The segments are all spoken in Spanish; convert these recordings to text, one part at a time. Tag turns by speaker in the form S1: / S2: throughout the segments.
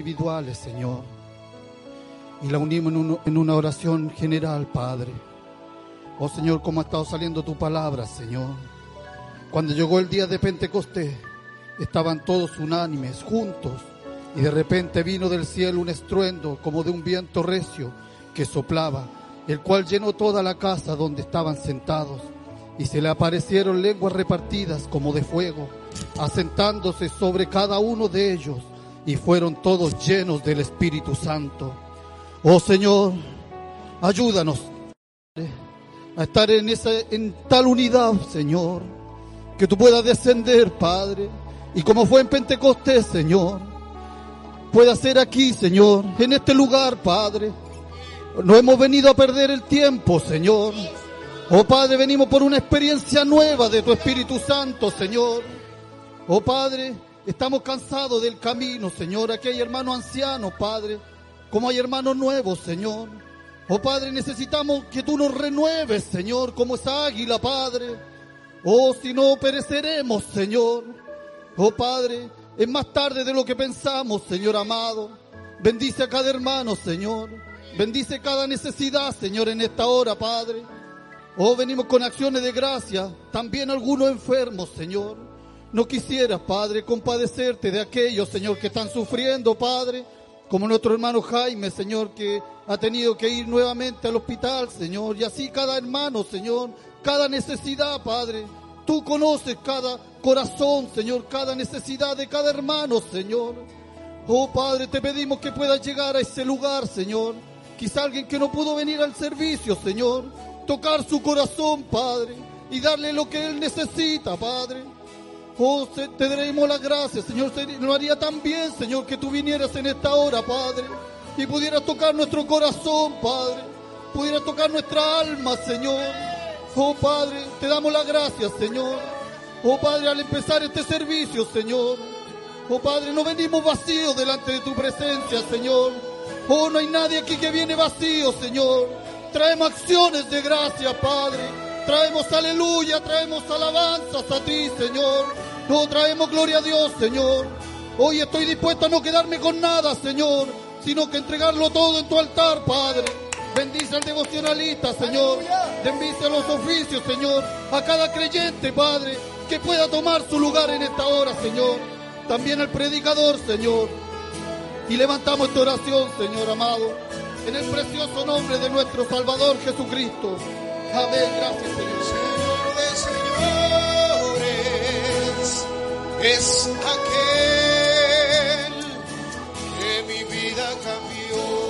S1: individuales, Señor. Y la unimos en, en una oración general, Padre. Oh Señor, cómo ha estado saliendo tu palabra, Señor. Cuando llegó el día de Pentecostés, estaban todos unánimes, juntos, y de repente vino del cielo un estruendo como de un viento recio que soplaba, el cual llenó toda la casa donde estaban sentados, y se le aparecieron lenguas repartidas como de fuego, asentándose sobre cada uno de ellos, y fueron todos llenos del Espíritu Santo. Oh Señor, ayúdanos a estar en, esa, en tal unidad, Señor, que tú puedas descender, Padre, y como fue en Pentecostés, Señor, pueda ser aquí, Señor, en este lugar, Padre. No hemos venido a perder el tiempo, Señor. Oh Padre, venimos por una experiencia nueva de tu Espíritu Santo, Señor. Oh Padre, estamos cansados del camino, Señor. Aquí hay hermanos ancianos, Padre, como hay hermanos nuevos, Señor. Oh Padre, necesitamos que tú nos renueves, Señor, como esa águila, Padre. Oh, si no pereceremos, Señor. Oh Padre, es más tarde de lo que pensamos, Señor amado. Bendice a cada hermano, Señor. Bendice cada necesidad, Señor, en esta hora, Padre. Oh, venimos con acciones de gracia, también algunos enfermos, Señor. No quisieras, Padre, compadecerte de aquellos, Señor, que están sufriendo, Padre, como nuestro hermano Jaime, Señor, que ha tenido que ir nuevamente al hospital, Señor, y así cada hermano, Señor, cada necesidad, Padre. Tú conoces cada corazón, Señor, cada necesidad de cada hermano, Señor. Oh Padre, te pedimos que puedas llegar a ese lugar, Señor. Quizá alguien que no pudo venir al servicio, Señor. Tocar su corazón, Padre, y darle lo que él necesita, Padre. Oh, te daremos las gracias, Señor. Se- Nos haría tan bien, Señor, que tú vinieras en esta hora, Padre, y pudieras tocar nuestro corazón, Padre. Pudieras tocar nuestra alma, Señor. Oh, Padre, te damos las gracias, Señor. Oh, Padre, al empezar este servicio, Señor. Oh, Padre, no venimos vacíos delante de tu presencia, Señor. Oh, no hay nadie aquí que viene vacío, Señor. Traemos acciones de gracia, Padre. Traemos aleluya, traemos alabanzas a ti, Señor. No traemos gloria a Dios, Señor. Hoy estoy dispuesto a no quedarme con nada, Señor, sino que entregarlo todo en tu altar, Padre. Bendice al devocionalista, Señor. Bendice a los oficios, Señor. A cada creyente, Padre, que pueda tomar su lugar en esta hora, Señor. También al predicador, Señor. Y levantamos esta oración, Señor amado, en el precioso nombre de nuestro Salvador Jesucristo. Amén. Gracias, Señor.
S2: Señor de señores, es aquel que mi vida cambió.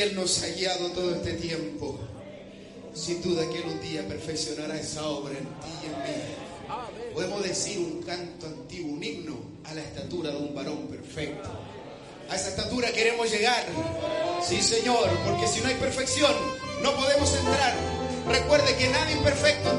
S2: Él nos ha guiado todo este tiempo, sin duda que Él un día perfeccionará esa obra en ti y en mí. Podemos decir un canto antiguo, un himno a la estatura de un varón perfecto. A esa estatura queremos llegar. Sí, Señor, porque si no hay perfección, no podemos entrar. Recuerde que nadie imperfecto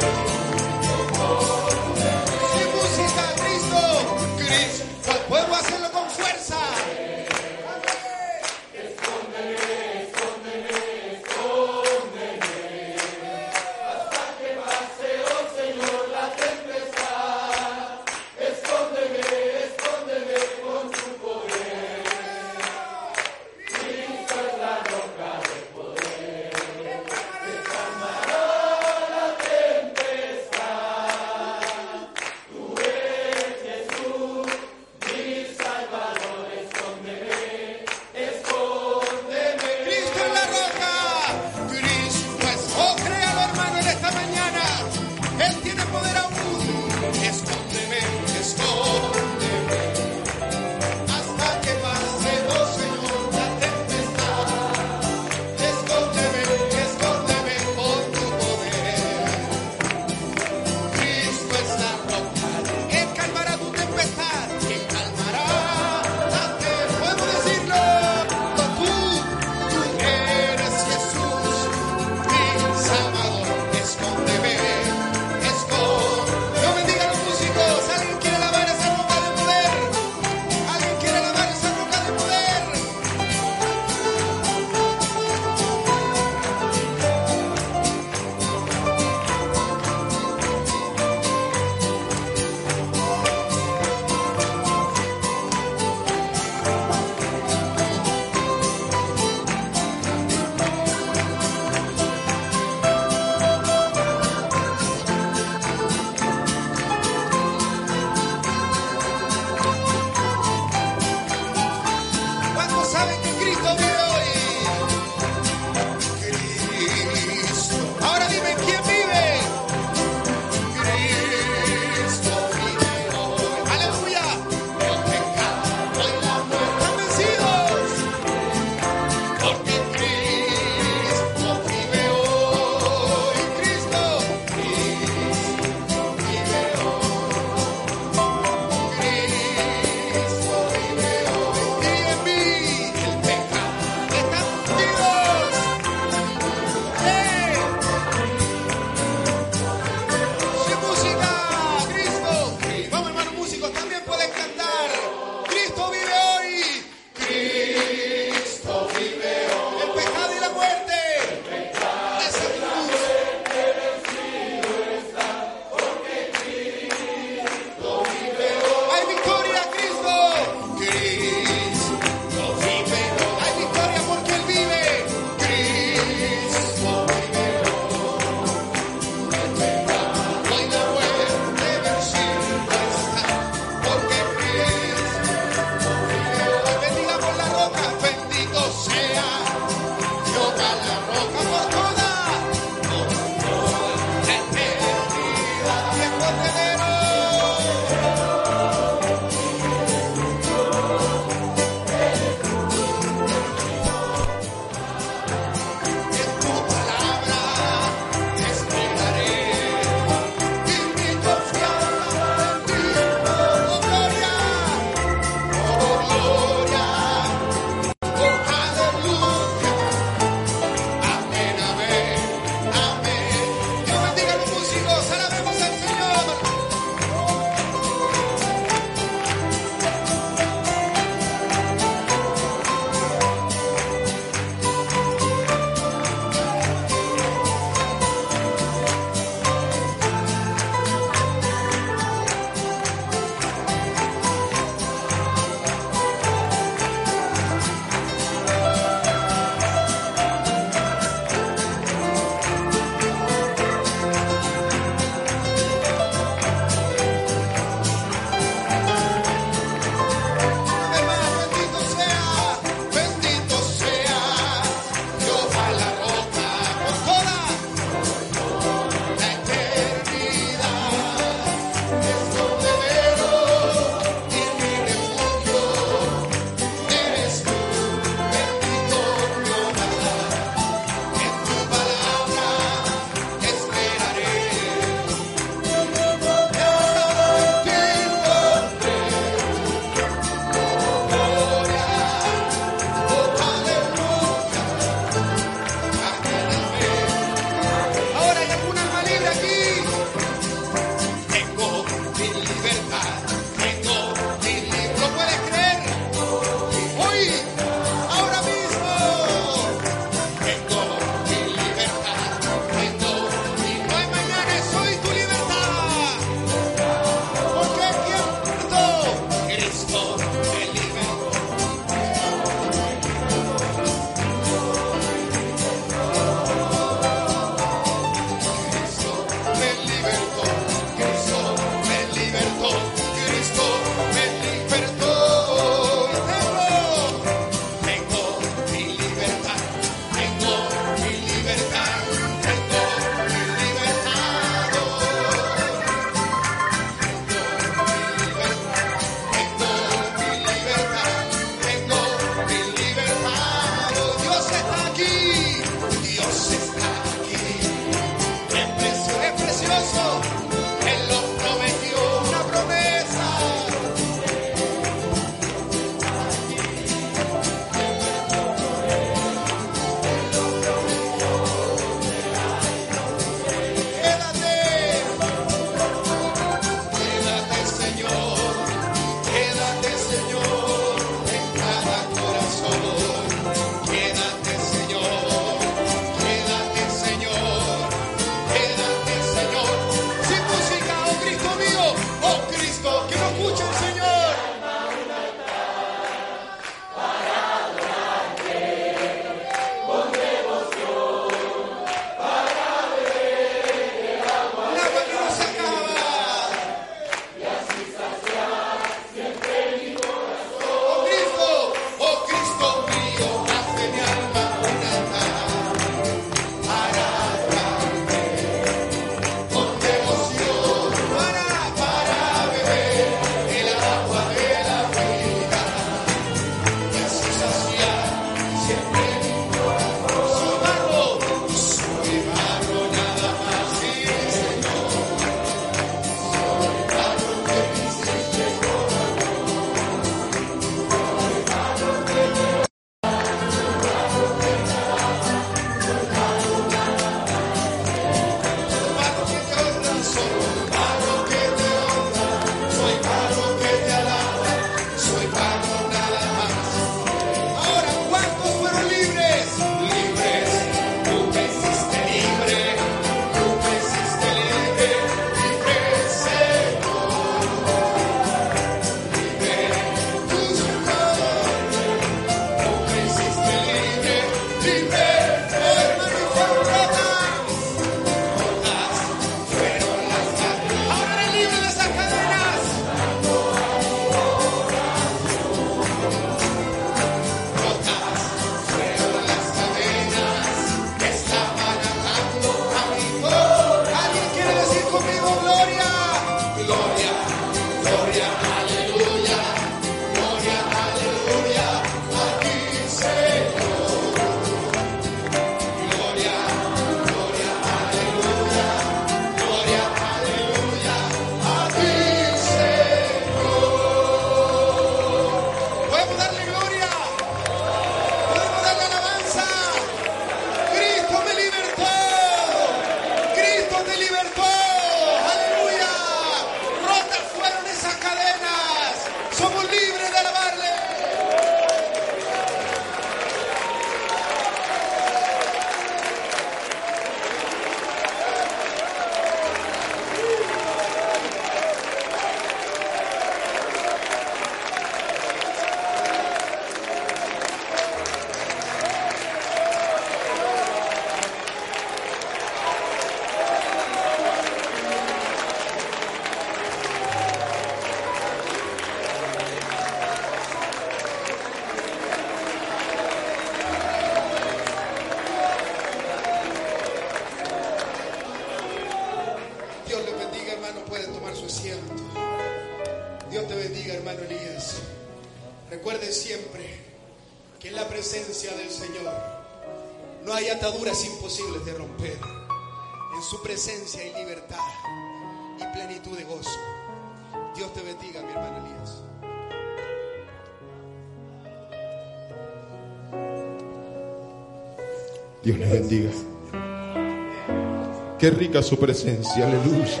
S2: su presencia,
S3: aleluya.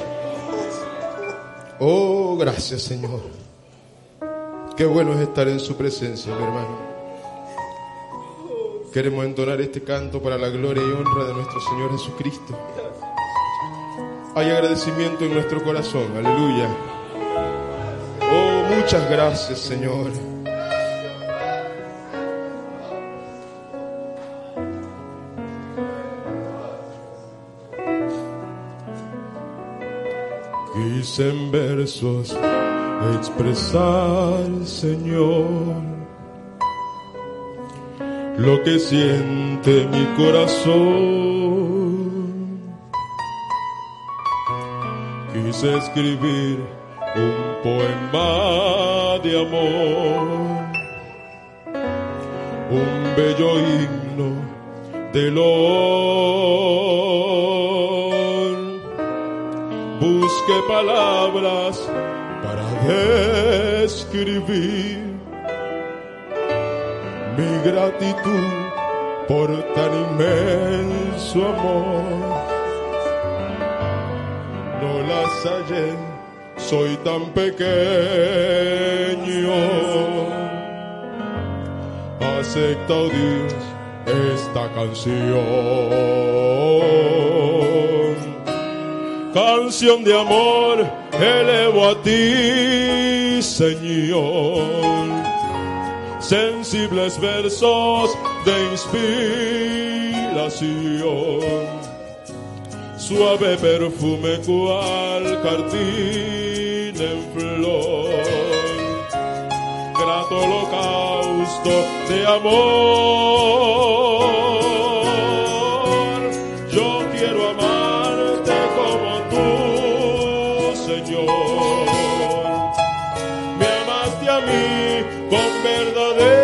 S3: Oh, gracias Señor. Qué bueno es estar en su presencia, mi hermano. Queremos entonar este canto para la gloria y honra de nuestro Señor Jesucristo. Hay agradecimiento en nuestro corazón, aleluya. Oh, muchas gracias, Señor. Versos expresar, Señor, lo que siente mi corazón. Quise escribir un poema de amor, un bello himno de dolor. Gratitud por tan inmenso amor. No las hallé, soy tan pequeño. Acepta, oh Dios, esta canción canción de amor elevo a ti, Señor. Sensibles versos de inspiración, suave perfume cual cartín en flor, grato holocausto de amor. Verdadero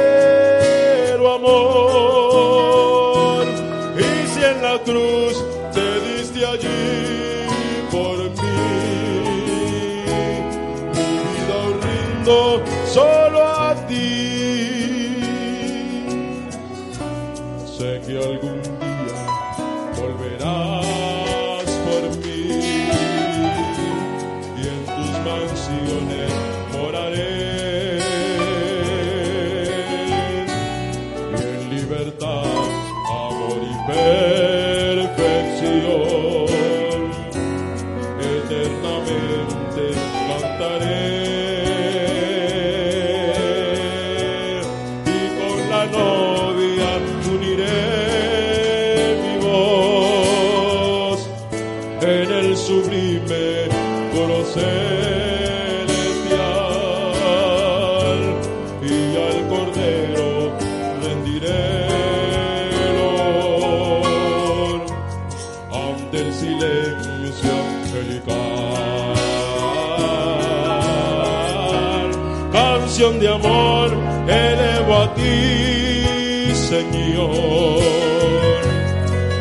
S3: amor elevo a ti, Señor.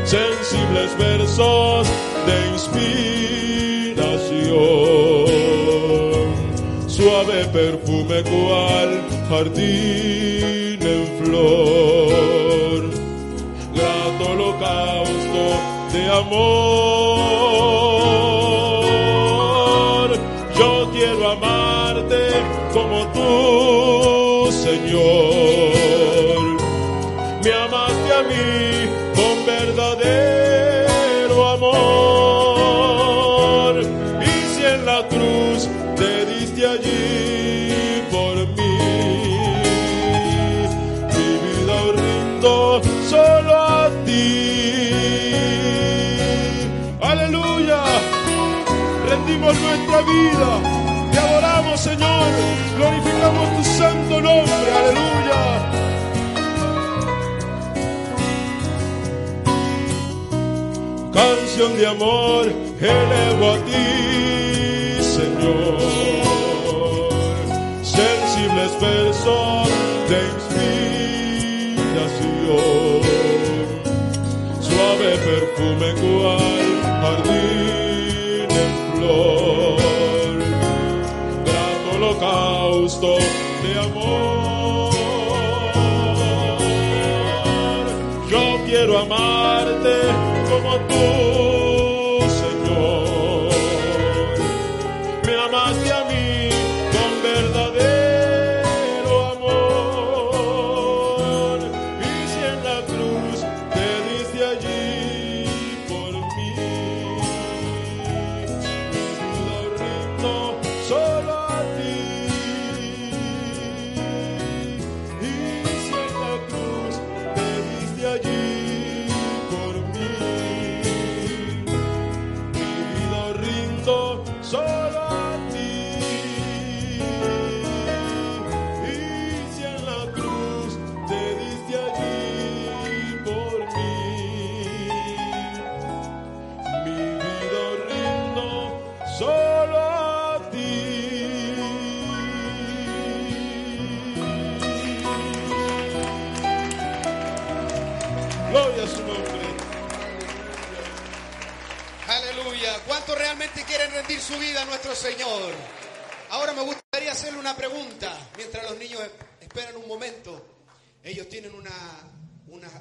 S3: Sensibles versos de inspiración, suave perfume cual jardín en flor, grato holocausto de amor. Vida. Te adoramos, Señor. Glorificamos tu santo nombre. Aleluya. Canción de amor elevo a ti, Señor. Sensibles versos de inspiración suave perfume cual jardín holocausto Señor?
S2: Ahora me gustaría hacerle una pregunta. Mientras los niños esperan un momento, ellos tienen una-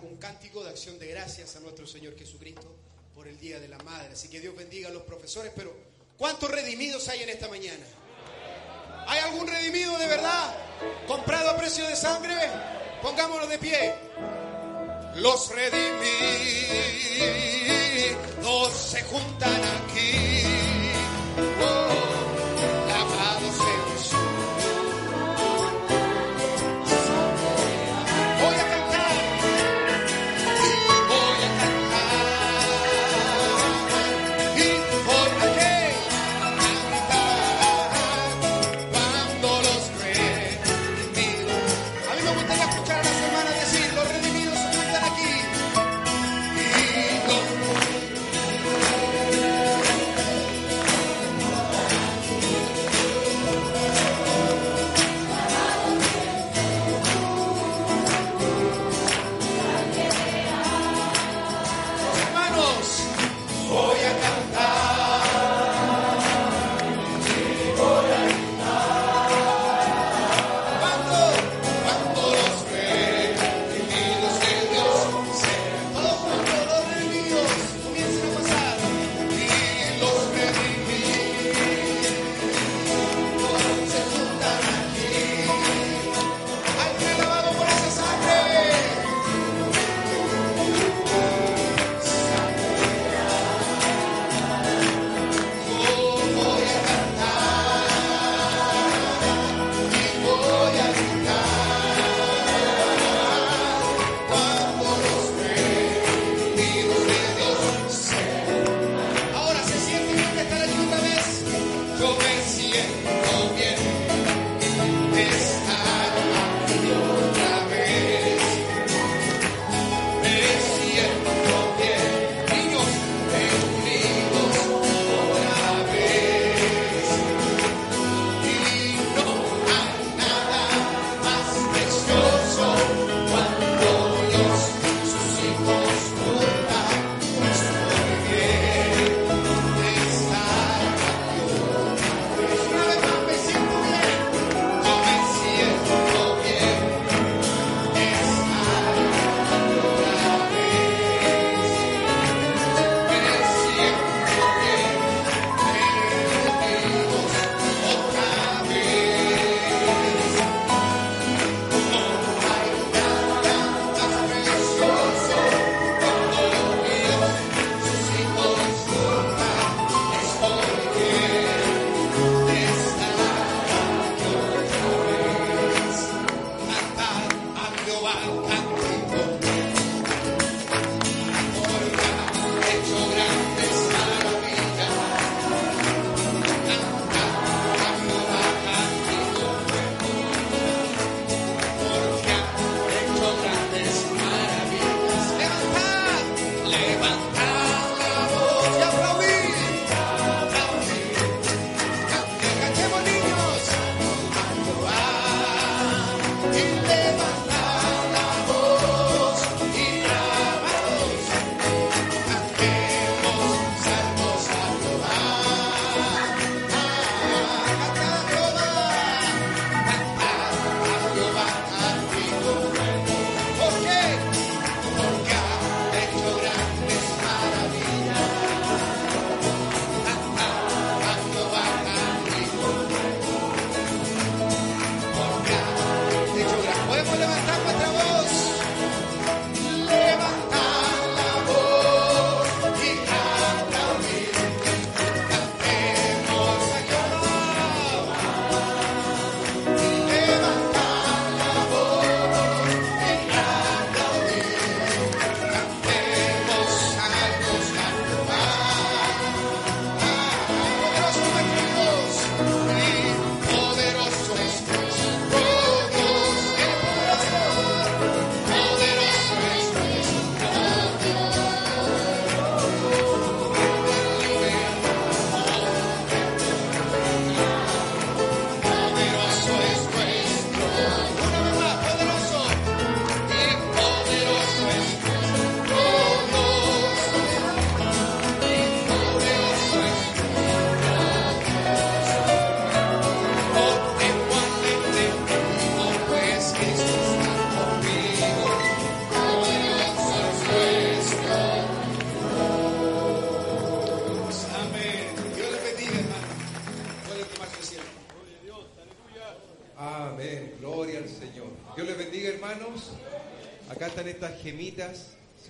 S2: un cántico de acción de gracias a nuestro Señor Jesucristo por el Día de la Madre. Así que Dios bendiga a los profesores. Pero, ¿cuántos redimidos hay en esta mañana? ¿Hay algún redimido de verdad? ¿Comprado a precio de sangre? Pongámonos de pie. Los redimidos se juntan aquí. Oh,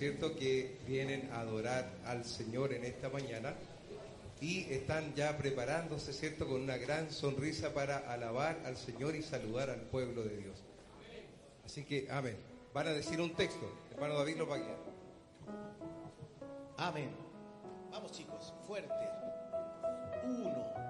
S4: ¿cierto? Que vienen a adorar al Señor en esta mañana y están ya preparándose, ¿cierto? Con una gran sonrisa para alabar al Señor y saludar al pueblo de Dios. Así que, amén. Van a decir un texto. Hermano David lo va a guiar.
S5: Amén. Vamos chicos, fuerte. Uno,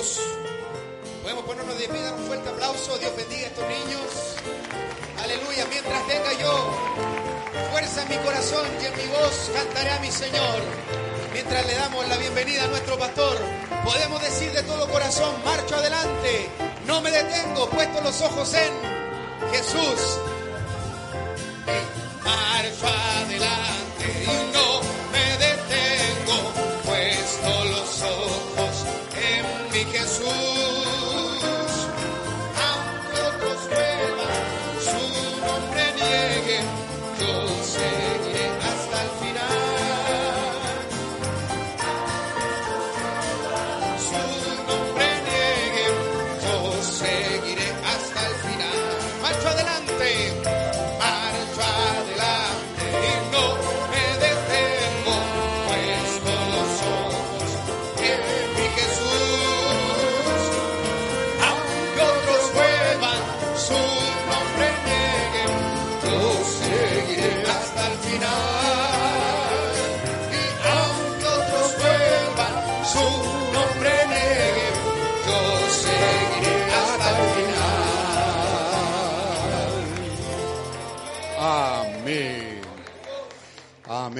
S2: Podemos ponernos de pie, dar un fuerte aplauso. Dios bendiga a estos niños. Aleluya. Mientras tenga yo fuerza en mi corazón y en mi voz, cantaré a mi Señor. Mientras le damos la bienvenida a nuestro pastor, podemos decir de todo corazón, marcho adelante. No me detengo, puesto los ojos en Jesús.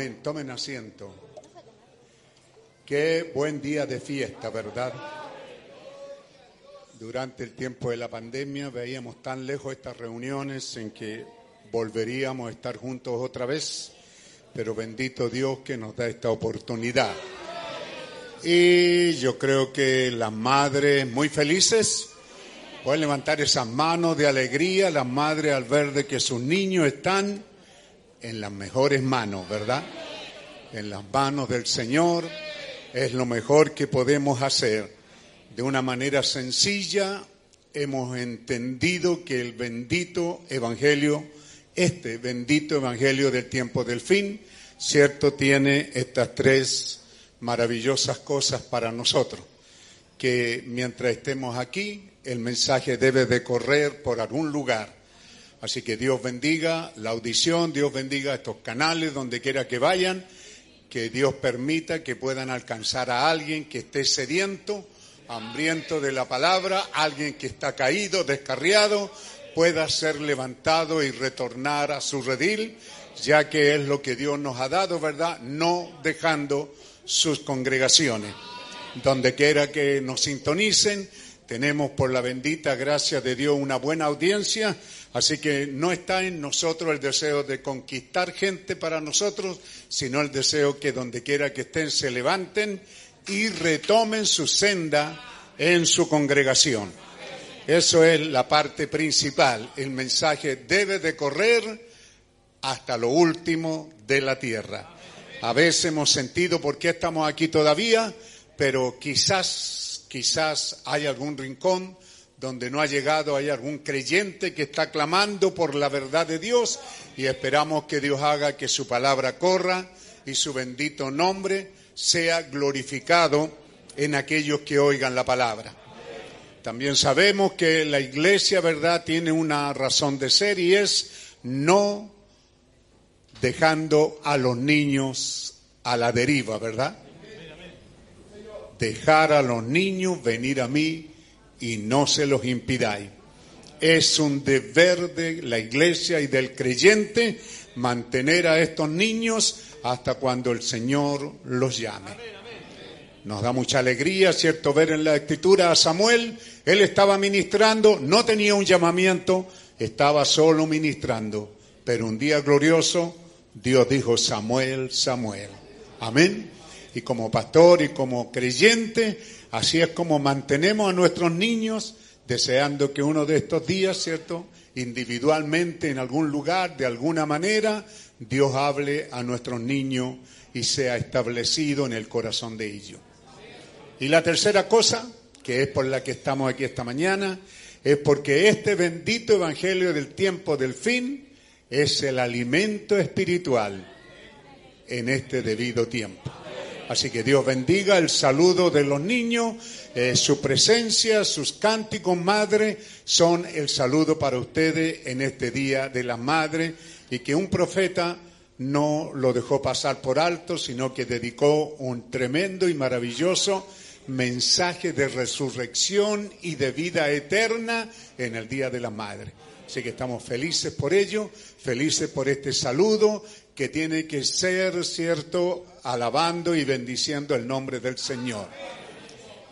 S6: Tomen asiento. Qué buen día de fiesta, ¿verdad? Durante el tiempo de la pandemia veíamos tan lejos estas reuniones en que volveríamos a estar juntos otra vez, pero bendito Dios que nos da esta oportunidad. Y yo creo que las madres muy felices pueden levantar esas manos de alegría, las madres al ver de que sus niños están en las mejores manos, ¿verdad? En las manos del Señor es lo mejor que podemos hacer. De una manera sencilla hemos entendido que el bendito Evangelio, este bendito Evangelio del tiempo del fin, cierto, tiene estas tres maravillosas cosas para nosotros. Que mientras estemos aquí, el mensaje debe de correr por algún lugar. Así que Dios bendiga la audición, Dios bendiga estos canales donde quiera que vayan, que Dios permita que puedan alcanzar a alguien que esté sediento, hambriento de la palabra, alguien que está caído, descarriado, pueda ser levantado y retornar a su redil, ya que es lo que Dios nos ha dado, ¿verdad? No dejando sus congregaciones. Donde quiera que nos sintonicen, tenemos por la bendita gracia de Dios una buena audiencia, así que no está en nosotros el deseo de conquistar gente para nosotros, sino el deseo que donde quiera que estén se levanten y retomen su senda en su congregación. Eso es la parte principal. El mensaje debe de correr hasta lo último de la tierra. A veces hemos sentido por qué estamos aquí todavía, pero quizás, quizás hay algún rincón donde no ha llegado, hay algún creyente que está clamando por la verdad de Dios y esperamos que Dios haga que su palabra corra y su bendito nombre sea glorificado en aquellos que oigan la palabra. También sabemos que la iglesia, ¿verdad?, tiene una razón de ser y es no dejando a los niños a la deriva, ¿verdad? Dejar a los niños venir a mí y no se los impidáis. Es un deber de la iglesia y del creyente mantener a estos niños hasta cuando el Señor los llame. Nos da mucha alegría, ¿cierto?, ver en la escritura a Samuel. Él estaba ministrando, no tenía un llamamiento, estaba solo ministrando. Pero un día glorioso, Dios dijo, Samuel, Samuel. Amén. Y como pastor y como creyente, así es como mantenemos a nuestros niños deseando que uno de estos días, ¿cierto? Individualmente, en algún lugar, de alguna manera, Dios hable a nuestros niños y sea establecido en el corazón de ellos. Y la tercera cosa, que es por la que estamos aquí esta mañana, es porque este bendito Evangelio del tiempo del fin es el alimento espiritual en este debido tiempo. Así que Dios bendiga el saludo de los niños, eh, su presencia, sus cánticos madre son el saludo para ustedes en este día de la madre y que un profeta no lo dejó pasar por alto, sino que dedicó un tremendo y maravilloso mensaje de resurrección y de vida eterna en el Día de la Madre. Así que estamos felices por ello, felices por este saludo que tiene que ser, cierto, alabando y bendiciendo el nombre del Señor.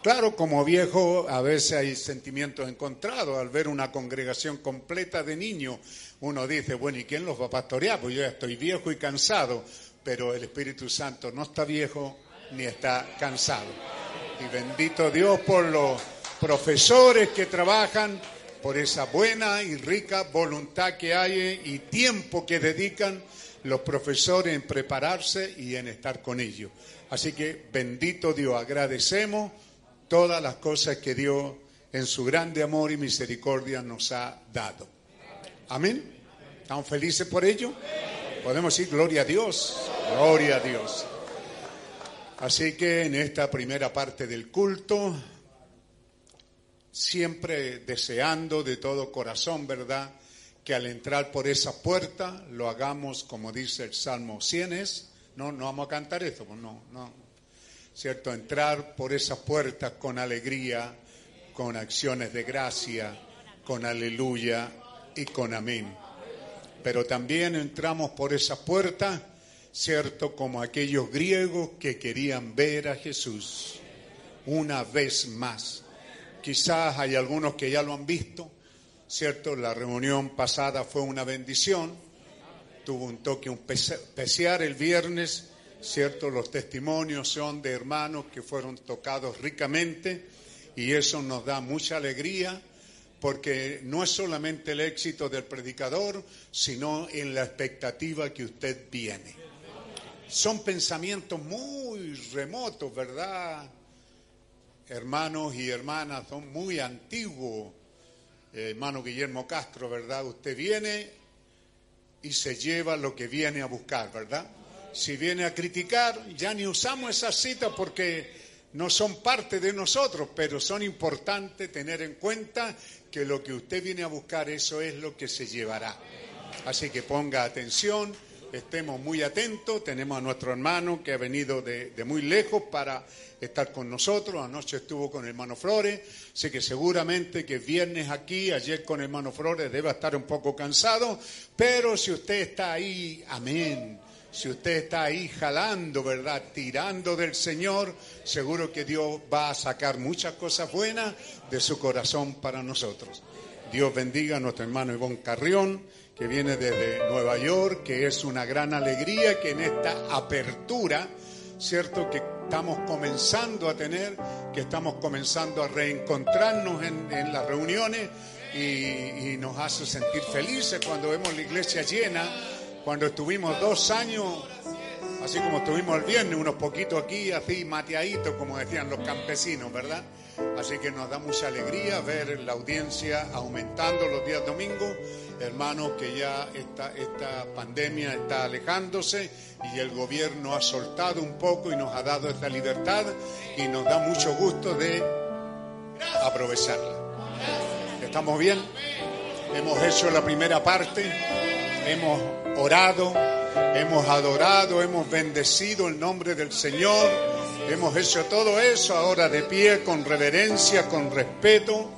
S6: Claro, como viejo a veces hay sentimientos encontrados al ver una congregación completa de niños. Uno dice, bueno, ¿y quién los va a pastorear? Pues yo ya estoy viejo y cansado, pero el Espíritu Santo no está viejo ni está cansado. Y bendito Dios por los profesores que trabajan por esa buena y rica voluntad que hay y tiempo que dedican los profesores en prepararse y en estar con ellos. Así que bendito Dios, agradecemos todas las cosas que Dios en su grande amor y misericordia nos ha dado. Amén. ¿Estamos felices por ello? Podemos decir gloria a Dios, gloria a Dios. Así que en esta primera parte del culto siempre deseando de todo corazón, ¿verdad? Que al entrar por esa puerta lo hagamos como dice el Salmo 100 No, no vamos a cantar esto, pues no, no. ¿Cierto? Entrar por esa puerta con alegría, con acciones de gracia, con aleluya y con amén. Pero también entramos por esa puerta, ¿cierto? Como aquellos griegos que querían ver a Jesús una vez más Quizás hay algunos que ya lo han visto, ¿cierto? La reunión pasada fue una bendición, tuvo un toque especial el viernes, ¿cierto? Los testimonios son de hermanos que fueron tocados ricamente y eso nos da mucha alegría porque no es solamente el éxito del predicador, sino en la expectativa que usted viene. Son pensamientos muy remotos, ¿verdad? hermanos y hermanas, son muy antiguos. Eh, hermano Guillermo Castro, ¿verdad? Usted viene y se lleva lo que viene a buscar, ¿verdad? Si viene a criticar, ya ni usamos esas citas porque no son parte de nosotros, pero son importantes tener en cuenta que lo que usted viene a buscar, eso es lo que se llevará. Así que ponga atención, estemos muy atentos, tenemos a nuestro hermano que ha venido de, de muy lejos para estar con nosotros. Anoche estuvo con el hermano Flores. Sé que seguramente que viernes aquí, ayer con el hermano Flores, debe estar un poco cansado. Pero si usted está ahí, amén. Si usted está ahí jalando, ¿verdad? Tirando del Señor, seguro que Dios va a sacar muchas cosas buenas de su corazón para nosotros. Dios bendiga a nuestro hermano Ivón Carrión, que viene desde Nueva York, que es una gran alegría que en esta apertura, ¿cierto? Que estamos comenzando a tener, que estamos comenzando a reencontrarnos en, las reuniones y, nos hace sentir felices cuando vemos la iglesia llena, cuando estuvimos dos años, así como estuvimos el viernes, unos poquitos aquí, así mateaditos, como decían los campesinos, ¿verdad? Así que nos da mucha alegría ver la audiencia aumentando los días domingos hermanos, que ya esta, esta pandemia está alejándose y el gobierno ha soltado un poco y nos ha dado esta libertad y nos da mucho gusto de aprovecharla. ¿Estamos bien? Hemos hecho la primera parte, hemos orado, hemos adorado, hemos bendecido el nombre del Señor, hemos hecho todo eso ahora de pie, con reverencia, con respeto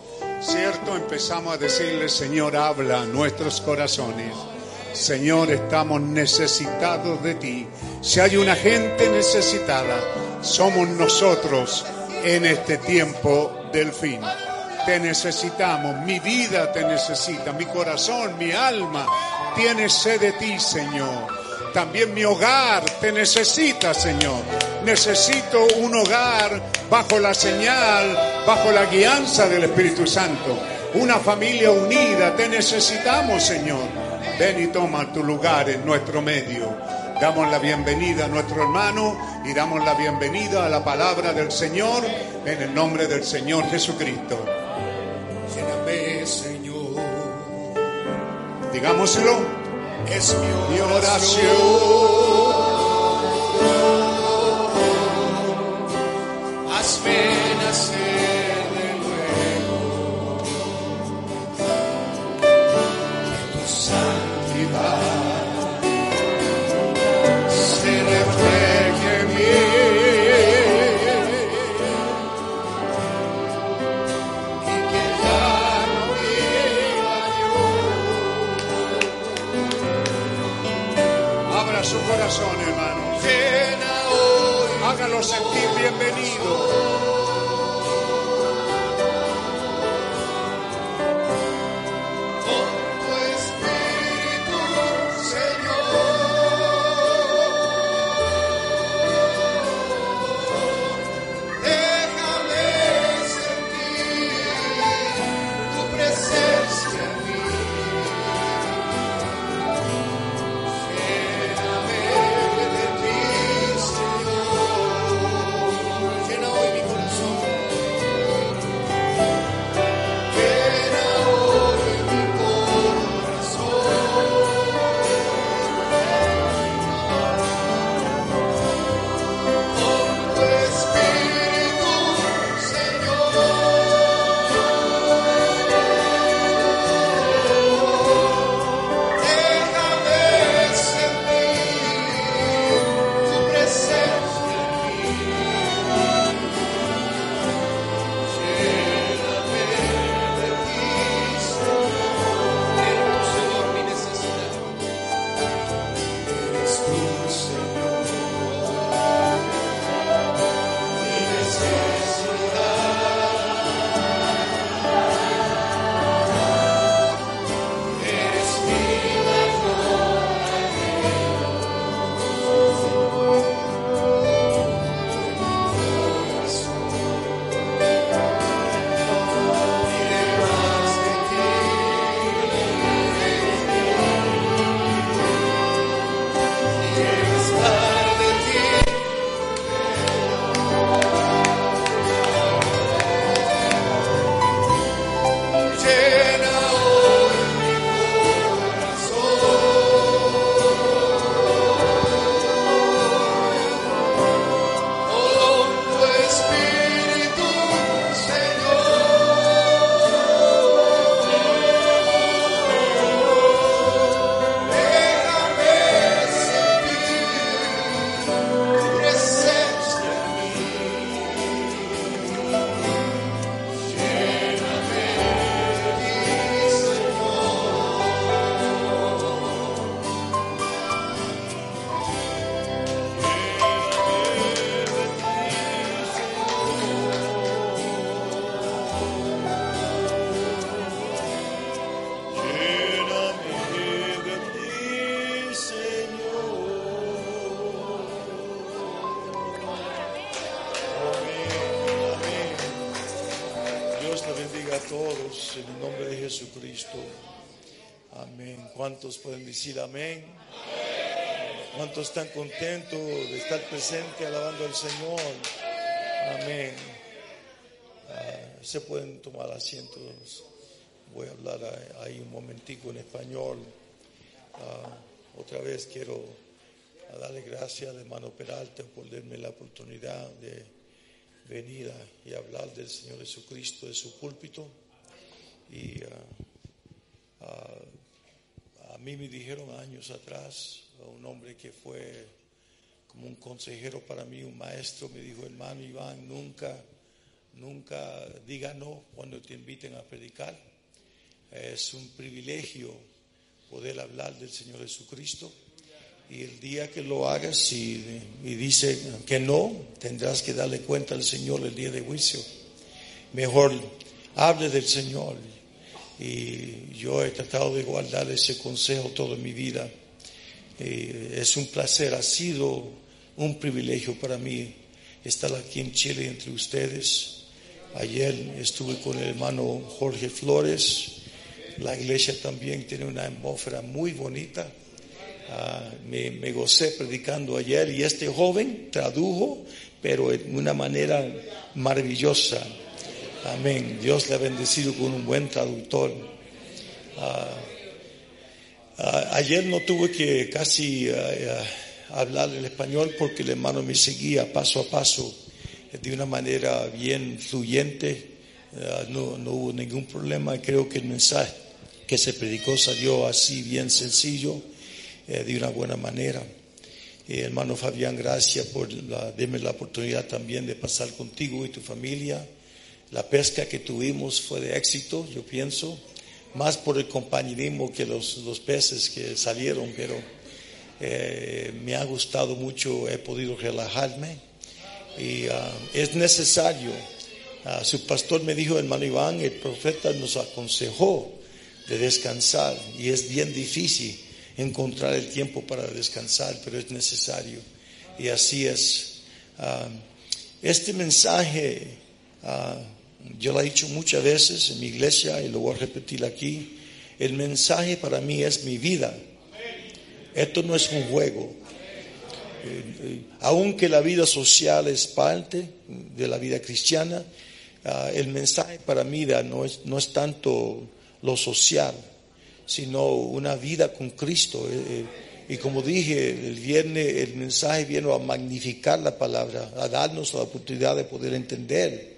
S6: ¿cierto? Empezamos a decirle, Señor, habla a nuestros corazones. Señor, estamos necesitados de ti. Si hay una gente necesitada, somos nosotros en este tiempo del fin. Te necesitamos, mi vida te necesita, mi corazón, mi alma tiene sed de ti, Señor. También mi hogar te necesita, Señor. Necesito un hogar bajo la señal, bajo la guianza del Espíritu Santo. Una familia unida, te necesitamos, Señor. Ven y toma tu lugar en nuestro medio. Damos la bienvenida a nuestro hermano y damos la bienvenida a la palabra del Señor en el nombre del Señor Jesucristo. Lléname, Señor. Es mi oración.
S2: corazón, hermano. Llena hoy. Hágalo sentir
S7: bienvenido. ¿Cuántos pueden decir amén? ¿Cuántos están contentos de estar presente alabando al Señor? Amén. Ah, se pueden tomar asientos. Voy a hablar ahí- un momentico en español. Ah, otra vez quiero ah, darle gracias al hermano Peralta por darme la oportunidad de venir a- y hablar del Señor Jesucristo de su púlpito. Y mí me dijeron años atrás, un hombre que fue como un consejero para mí, un maestro, me dijo, hermano Iván, nunca, nunca diga no cuando te inviten a predicar. Es un privilegio poder hablar del Señor Jesucristo. Y el día que lo hagas y dice que no, tendrás que darle cuenta al Señor el día de juicio. Mejor hable del Señor. Y yo he tratado de guardar ese consejo toda mi vida. Es un placer, ha sido un privilegio para mí estar aquí en Chile entre ustedes. Ayer estuve con el hermano Jorge Flores. La iglesia también tiene una atmósfera muy bonita. Ah, me, me gocé predicando ayer y este joven tradujo, pero de una manera maravillosa. Amén. Dios le ha bendecido con un buen traductor. Ah, ah, ayer no tuve que casi ah, hablar el español porque el hermano me seguía paso a paso eh, de una manera bien fluyente. No, hubo ningún problema. Creo que el mensaje que se predicó salió así bien sencillo, eh, de una buena manera. Eh, hermano Fabián, gracias por darme la oportunidad también de pasar contigo y tu familia. La pesca que tuvimos fue de éxito, yo pienso, más por el compañerismo que los, los peces que salieron, pero eh, me ha gustado mucho, he podido relajarme Y ah, es necesario. Ah, su pastor me dijo, hermano Iván, el profeta nos aconsejó de descansar y es bien difícil encontrar el tiempo para descansar, pero es necesario. Y así es. Ah, este mensaje, yo lo he dicho muchas veces en mi iglesia y lo voy a repetir aquí, el mensaje para mí es mi vida. Esto no es un juego. Eh, eh, aunque la vida social es parte de la vida cristiana, ah, el mensaje para mí no es, no es tanto lo social, sino una vida con Cristo. Eh, y como dije el viernes, el mensaje vino a magnificar la palabra, a darnos la oportunidad de poder entender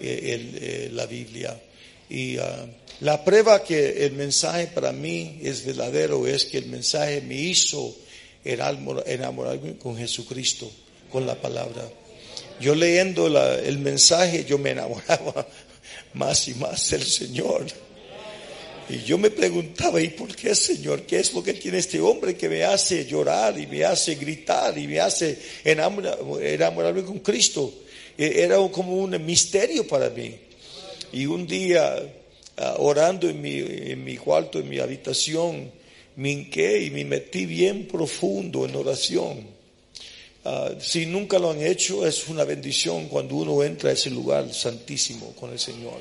S7: la Biblia. Y ah, la prueba que el mensaje para mí es verdadero es que el mensaje me hizo enamorarme con Jesucristo, con la palabra. Yo leyendo el mensaje, yo me enamoraba más y más del Señor. Y yo me preguntaba, ¿y por qué, Señor? ¿Qué es lo que tiene este hombre que me hace llorar y me hace gritar y me hace enamorarme con Cristo? E, era como un misterio para mí. Y un día, ah, orando en mi, en mi cuarto, en mi habitación, me hinqué y me metí bien profundo en oración. Ah, si nunca lo han hecho, es una bendición cuando uno entra a ese lugar santísimo con el Señor.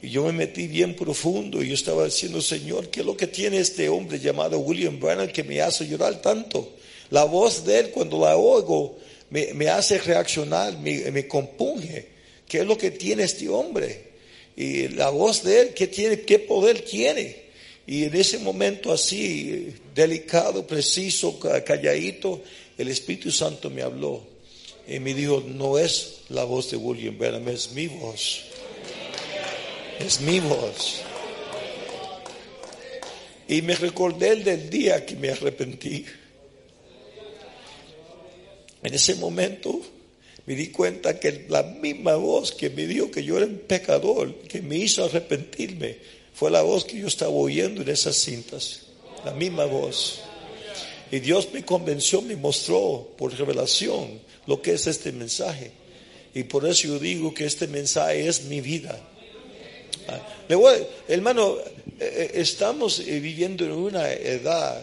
S7: Y yo me metí bien profundo y yo estaba diciendo, Señor, ¿qué es lo que tiene este hombre llamado William Brannan que me hace llorar tanto? La voz de él cuando la oigo me, hace reaccionar, me, compunge. ¿Qué es lo que tiene este hombre? Y la voz de él, ¿qué, tiene, qué poder tiene? Y en ese momento así, delicado, preciso, calladito, el Espíritu Santo me habló y me dijo, no es la voz de William Branham, es mi voz es mi voz. Y me recordé el del día que me arrepentí. En ese momento me di cuenta que la misma voz que me dijo que yo era un pecador, que me hizo arrepentirme, fue la voz que yo estaba oyendo en esas cintas. La misma voz. Y Dios me convenció, me mostró por revelación lo que es este mensaje. Y por eso yo digo que este mensaje es mi vida. Le hermano, eh, eh, estamos eh, viviendo en una edad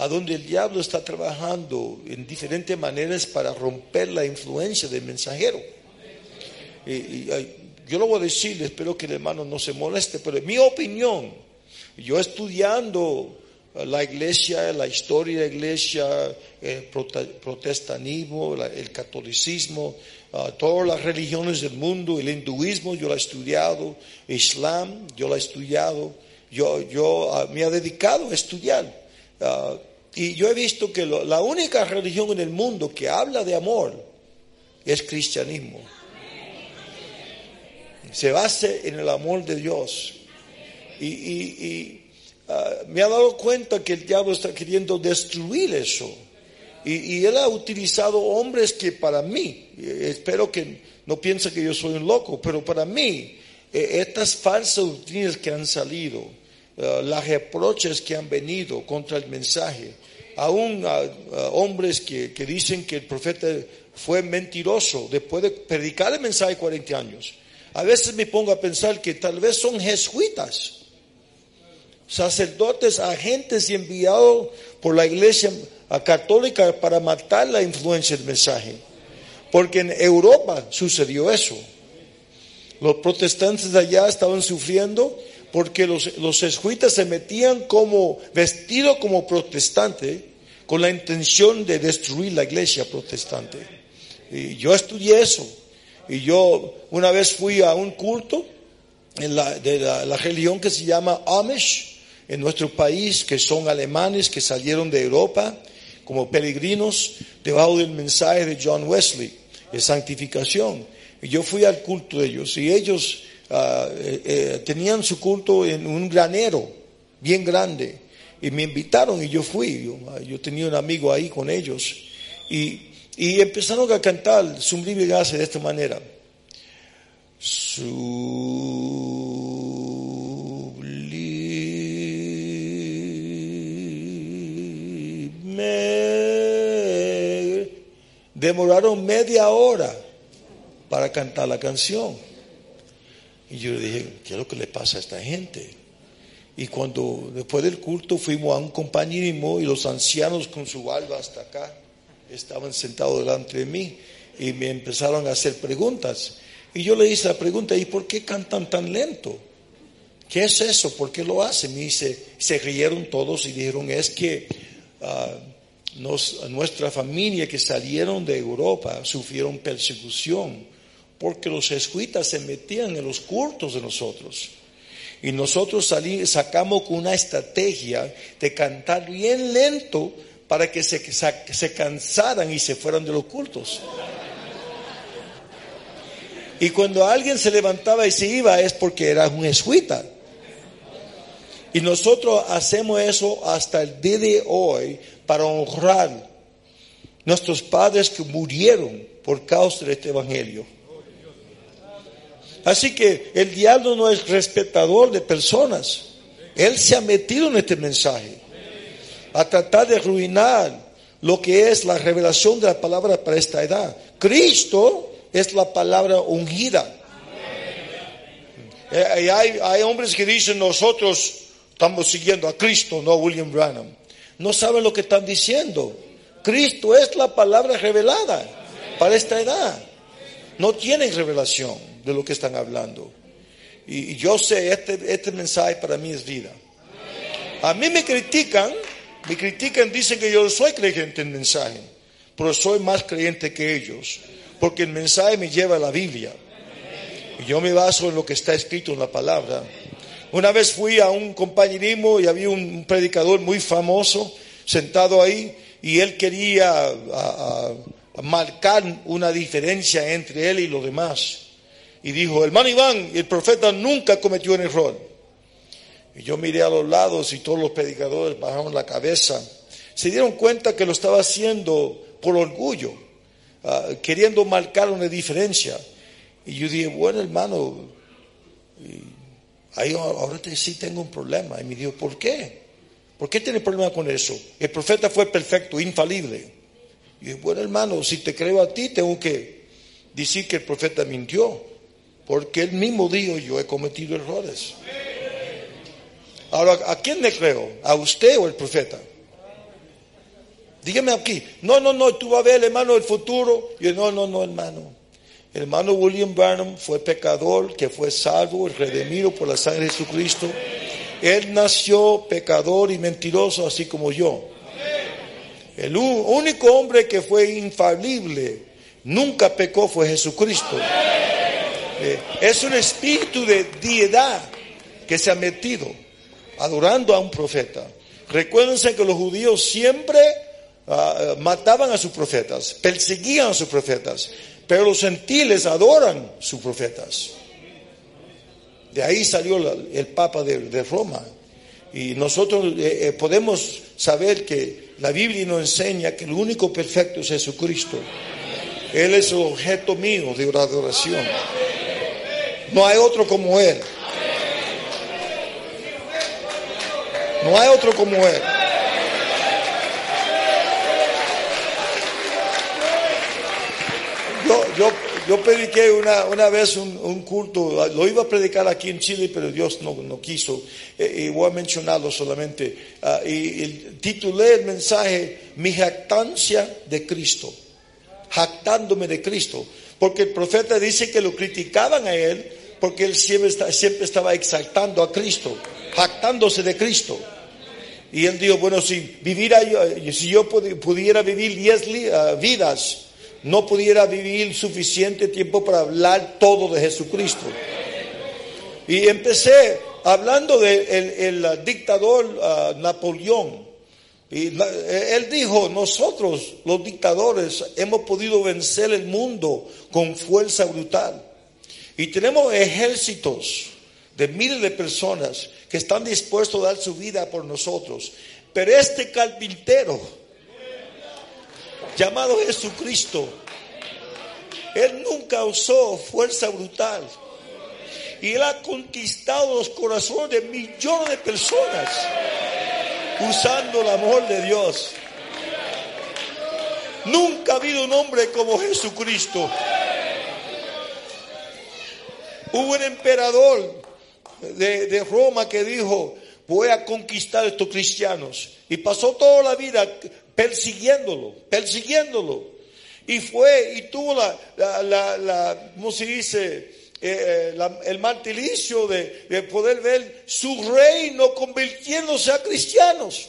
S7: a donde el diablo está trabajando en diferentes maneras para romper la influencia del mensajero. Y, yo lo voy a decir, espero que el hermano no se moleste, pero en mi opinión, yo estudiando la iglesia, la historia de la iglesia, el protestantismo, el catolicismo, Ah, todas las religiones del mundo, el hinduismo yo lo he estudiado, islam yo lo he estudiado, yo, yo ah, me he dedicado a estudiar. Ah, y yo he visto que la única religión en el mundo que habla de amor es cristianismo. Se basa en el amor de Dios. Y, y me ha dado cuenta que el diablo está queriendo destruir eso. Y, él ha utilizado hombres que para mí, espero que no piense que yo soy un loco, pero para mí, eh, estas falsas doctrinas que han salido, uh, las reproches que han venido contra el mensaje, aún hombres que, que, dicen que el profeta fue mentiroso después de predicar el mensaje 40 años. A veces me pongo a pensar que tal vez son jesuitas, sacerdotes, agentes y enviados por la iglesia a católica para matar la influencia del mensaje. Porque en Europa sucedió eso. Los protestantes de allá estaban sufriendo porque los, los se metían como vestidos como protestante con la intención de destruir la iglesia protestante. Y yo estudié eso. Y yo una vez fui a un culto de la, la religión que se llama Amish en nuestro país, que son alemanes que salieron de Europa como peregrinos debajo del mensaje de John Wesley, de santificación. Y yo fui al culto de ellos y ellos eh, eh, tenían su culto en un granero bien grande y me invitaron y yo fui. Yo, ah, tenía un amigo ahí con ellos y, empezaron a cantar Sublime Gracia de esta manera. Demoraron media hora para cantar la canción. Y yo le dije, ¿qué es lo que le pasa a esta gente? Y cuando después del culto fuimos a un compañerismo y los ancianos con su barba hasta acá estaban sentados delante de mí y me empezaron a hacer preguntas. Y yo le hice la pregunta, ¿y por qué cantan tan lento? ¿Qué es eso? ¿Por qué lo hacen? Y se, se rieron todos y dijeron, es que ah, nuestra familia que salieron de Europa sufrieron persecución porque los jesuitas se metían en los cultos de nosotros. Y nosotros salí- sacamos una estrategia de cantar bien lento para que se cansaran y se fueran de los cultos. Y cuando alguien se levantaba y se iba es porque era un jesuita. Y nosotros hacemos eso hasta el día de hoy para honrar nuestros padres que murieron por causa de este evangelio. Así que el diablo no es respetador de personas. Él se ha metido en este mensaje a tratar de arruinar lo que es la revelación de la palabra para esta edad. Cristo es la palabra ungida. Eh, y hay, hay hombres que dicen nosotros estamos siguiendo a Cristo, no a William Branham. No saben lo que están diciendo. Cristo es la palabra revelada para esta edad. No tienen revelación de lo que están hablando. Y, yo sé, este, este mensaje para mí es vida. A mí me critican, me critican, dicen que yo soy creyente en mensaje, pero soy más creyente que ellos, porque el mensaje me lleva a la Biblia. Y yo me baso en lo que está escrito en la palabra. Una vez fui a un compañerismo y había un predicador muy famoso sentado ahí y él quería marcar una diferencia entre él y los demás. Y dijo, hermano Iván, el profeta nunca cometió un error. Y yo miré a los lados y todos los predicadores bajaron la cabeza. Se dieron cuenta que lo estaba haciendo por orgullo, ah, queriendo marcar una diferencia. Y yo dije, bueno hermano, ahí ahora te- sí tengo un problema. Y me dijo, ¿por qué? ¿Por qué tiene problema con eso? El profeta fue perfecto, infalible. Y yo, bueno hermano, si te creo a ti, tengo que decir que el profeta mintió. Porque él mismo dijo, yo he cometido errores. Ahora, ¿a quién le creo? ¿A usted o al profeta? Dígame aquí. No, no, no, tú vas a ver el hermano del futuro. Yo, no, no, no, hermano. El hermano William Branham fue pecador, que fue salvo y redimido por la sangre de Jesucristo. Él nació pecador y mentiroso, así como yo. El único hombre que fue infalible, nunca pecó, fue Jesucristo. Es un espíritu de diedad que se ha metido adorando a un profeta. Recuérdense que los judíos siempre ah, mataban a sus profetas, perseguían a sus profetas, pero los gentiles adoran sus profetas. De ahí salió el Papa de, de Roma. Y nosotros eh, eh, podemos saber que la Biblia nos enseña que el único perfecto es Jesucristo. Él es el objeto mío de adoración. No hay otro como Él. No hay otro como Él. Yo, yo, yo prediqué una, una vez un, un culto, lo iba a predicar aquí en Chile, pero Dios no, no quiso, eh, y voy a mencionarlo solamente. Ah, y, y titulé el mensaje Mi jactancia de Cristo, jactándome de Cristo, porque el profeta dice que lo criticaban a él, porque él siempre, está- siempre estaba exaltando a Cristo, jactándose de Cristo. Y él dijo, bueno, si viviera yo, si yo pudi- pudiera vivir diez ah, vidas, no pudiera vivir suficiente tiempo para hablar todo de Jesucristo. Y empecé hablando del el, el dictador ah, Napoleón. Y la- él dijo, nosotros los dictadores hemos podido vencer el mundo con fuerza brutal. Y tenemos ejércitos de miles de personas que están dispuestos a dar su vida por nosotros. Pero este carpintero, llamado Jesucristo, él nunca usó fuerza brutal. Y él ha conquistado los corazones de millones de personas usando el amor de Dios. Nunca ha habido un hombre como Jesucristo. Hubo un emperador de, de Roma que dijo, voy a conquistar a estos cristianos. Y pasó toda la vida persiguiéndolo, persiguiéndolo. Y fue y tuvo la, la, la, ¿cómo se dice? Eh, la- el martiricio de, de poder ver su reino convirtiéndose a cristianos.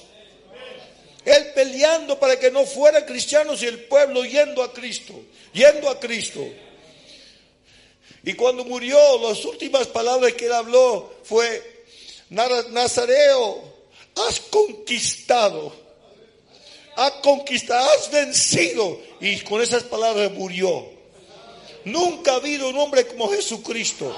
S7: Él peleando para que no fueran cristianos y el pueblo yendo a Cristo, yendo a Cristo. Y cuando murió, las últimas palabras que él habló fue, "Nara- Nazareo, has conquistado, has conquistado, has vencido. Y con esas palabras murió. Nunca ha habido un hombre como Jesucristo.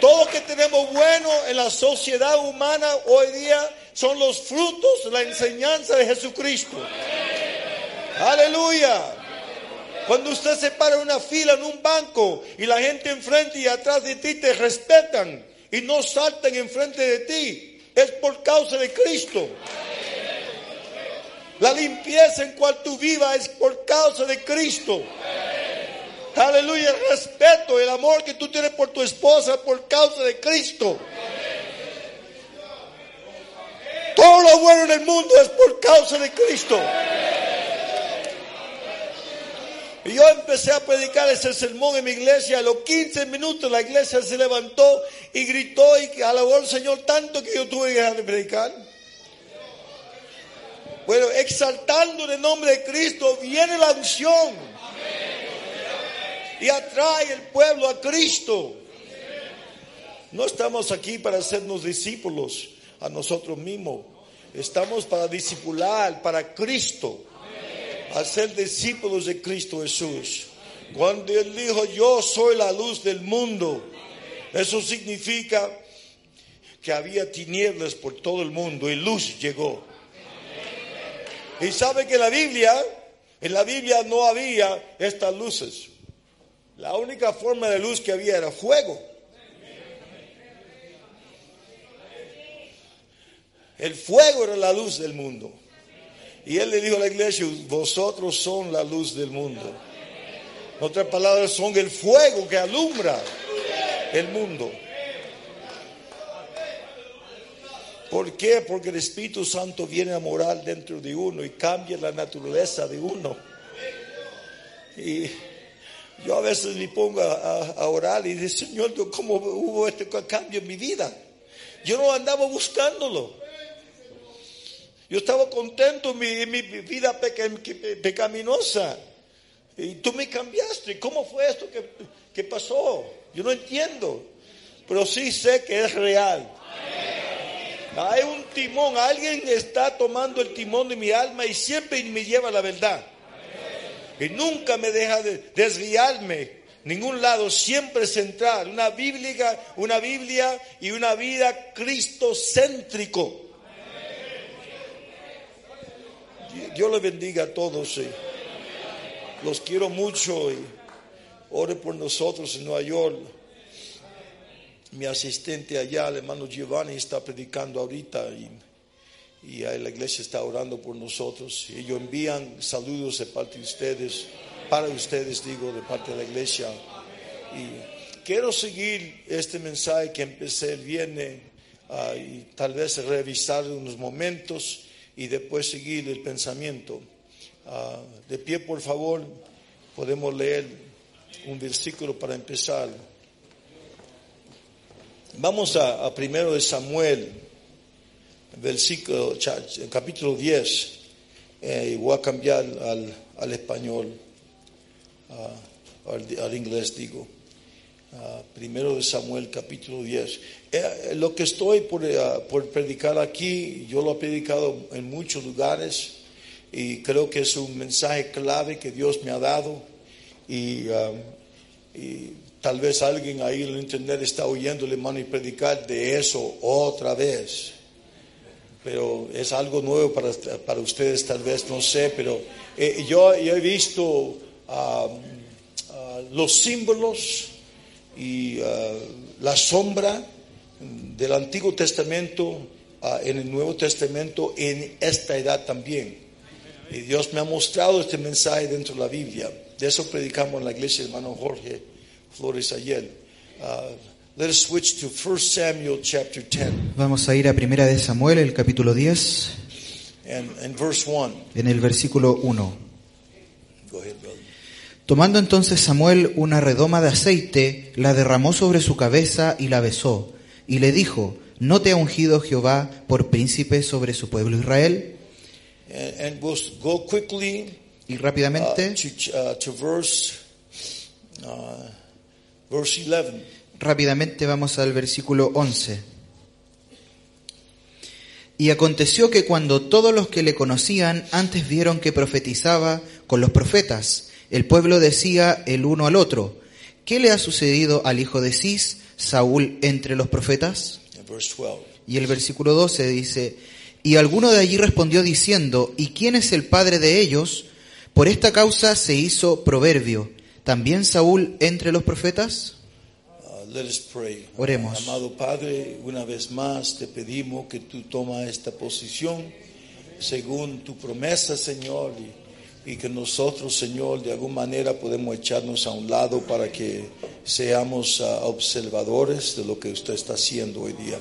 S7: Todo lo que tenemos bueno en la sociedad humana hoy día son los frutos de la enseñanza de Jesucristo. Aleluya. Cuando usted se para en una fila en un banco y la gente enfrente y atrás de ti te respetan y no saltan enfrente de ti, es por causa de Cristo. La limpieza en cual tú vivas es por causa de Cristo. Aleluya, el respeto, el amor que tú tienes por tu esposa por causa de Cristo. Todo lo bueno en el mundo es por causa de Cristo. Y yo empecé a predicar ese sermón en mi iglesia. A los 15 minutos la iglesia se levantó y gritó y alabó al Señor tanto que yo tuve que dejar de predicar. Bueno, exaltando el nombre de Cristo viene la unción y atrae el pueblo a Cristo. No estamos aquí para hacernos discípulos a nosotros mismos. Estamos para discipular para Cristo, a ser discípulos de Cristo Jesús. Cuando Él dijo, yo soy la luz del mundo, eso significa que había tinieblas por todo el mundo y luz llegó. Y sabe que la Biblia, en la Biblia no había estas luces. La única forma de luz que había era fuego. El fuego era la luz del mundo. Y él le dijo a la iglesia, vosotros son la luz del mundo. En otras palabras, son el fuego que alumbra el mundo. ¿Por qué? Porque el Espíritu Santo viene a morar dentro de uno y cambia la naturaleza de uno. Y yo a veces me pongo a, a orar y digo, Señor, ¿cómo hubo este cambio en mi vida? Yo no andaba buscándolo. Yo estaba contento en mi, vida peca- pecaminosa. Y tú me cambiaste. ¿Cómo fue esto que, pasó? Yo no entiendo. Pero sí sé que es real. Hay un timón. Alguien está tomando el timón de mi alma y siempre me lleva la verdad. Y nunca me deja de desviarme ningún lado, siempre central, una bíblica, una Biblia y una vida cristocéntrico. Dios le bendiga a todos. los quiero mucho y ore por nosotros en Nueva York. Mi asistente allá, el hermano Giovanni, está predicando ahorita y, y ahí la iglesia está orando por nosotros. Ellos envían saludos de parte de ustedes, para ustedes digo, de parte de la iglesia. Y quiero seguir este mensaje que empecé el viernes ah, y tal vez revisar unos momentos y después seguir el pensamiento. Ah, de pie, por favor, podemos leer un versículo para empezar. Vamos a, primero de Samuel, versículo, capítulo 10, eh, voy a cambiar al, al español, ah, al, al inglés digo. Ah, primero de Samuel capítulo 10. Eh, lo que estoy por, eh, por predicar aquí, yo lo he predicado en muchos lugares y creo que es un mensaje clave que Dios me ha dado y, ah, y tal vez alguien ahí en el internet está oyendo el hermano y predicar de eso otra vez. Pero es algo nuevo para, para ustedes, tal vez, no sé, pero eh, yo, yo he visto ah, ah, los símbolos y ah, la sombra del Antiguo Testamento ah, en el Nuevo Testamento en esta edad también. Y Dios me ha mostrado este mensaje dentro de la Biblia. De eso predicamos en la iglesia, hermano Jorge Flores ayer. Uh, let us switch to 1 Samuel chapter 10
S8: Vamos a ir a Primera de Samuel, el capítulo 10,
S7: and, and verse 1.
S8: en el versículo 1.
S7: Go ahead, brother.
S8: Tomando entonces Samuel una redoma de aceite, la derramó sobre su cabeza y la besó, y le dijo, ¿no te ha ungido Jehová por príncipe sobre su pueblo Israel?
S7: And, and we'll s- go quickly
S8: Y
S7: uh,
S8: rápidamente,
S7: to, uh, to verse, uh, verse 11.
S8: rápidamente vamos al versículo 11. Y aconteció que cuando todos los que le conocían antes vieron que profetizaba con los profetas, el pueblo decía el uno al otro, ¿qué le ha sucedido al hijo de Cis, Saúl, entre los profetas?
S7: And verse 12.
S8: Y el versículo 12 dice, y alguno de allí respondió diciendo, ¿y quién es el padre de ellos? Por esta causa se hizo proverbio. ¿También Saúl entre los profetas?
S7: Uh, let us pray.
S8: Oremos.
S7: Amado Padre, una vez más te pedimos que tú tomas esta posición según tu promesa, Señor, y, y que nosotros, Señor, de alguna manera podemos echarnos a un lado para que seamos ah, observadores de lo que usted está haciendo hoy día.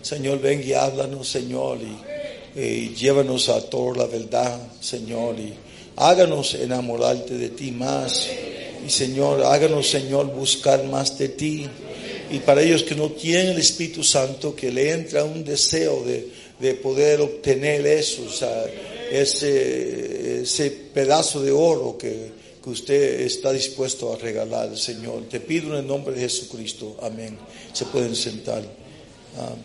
S7: Señor, ven y háblanos, Señor, y, y llévanos a toda la verdad, Señor, y háganos enamorarte de ti más. Y Señor, háganos, Señor, buscar más de ti. Y para ellos que no tienen el Espíritu Santo, que le entra un deseo de, de poder obtener eso, o sea, ese, ese pedazo de oro que, que usted está dispuesto a regalar, Señor. Te pido en el nombre de Jesucristo. Amén. Se pueden sentar. Um,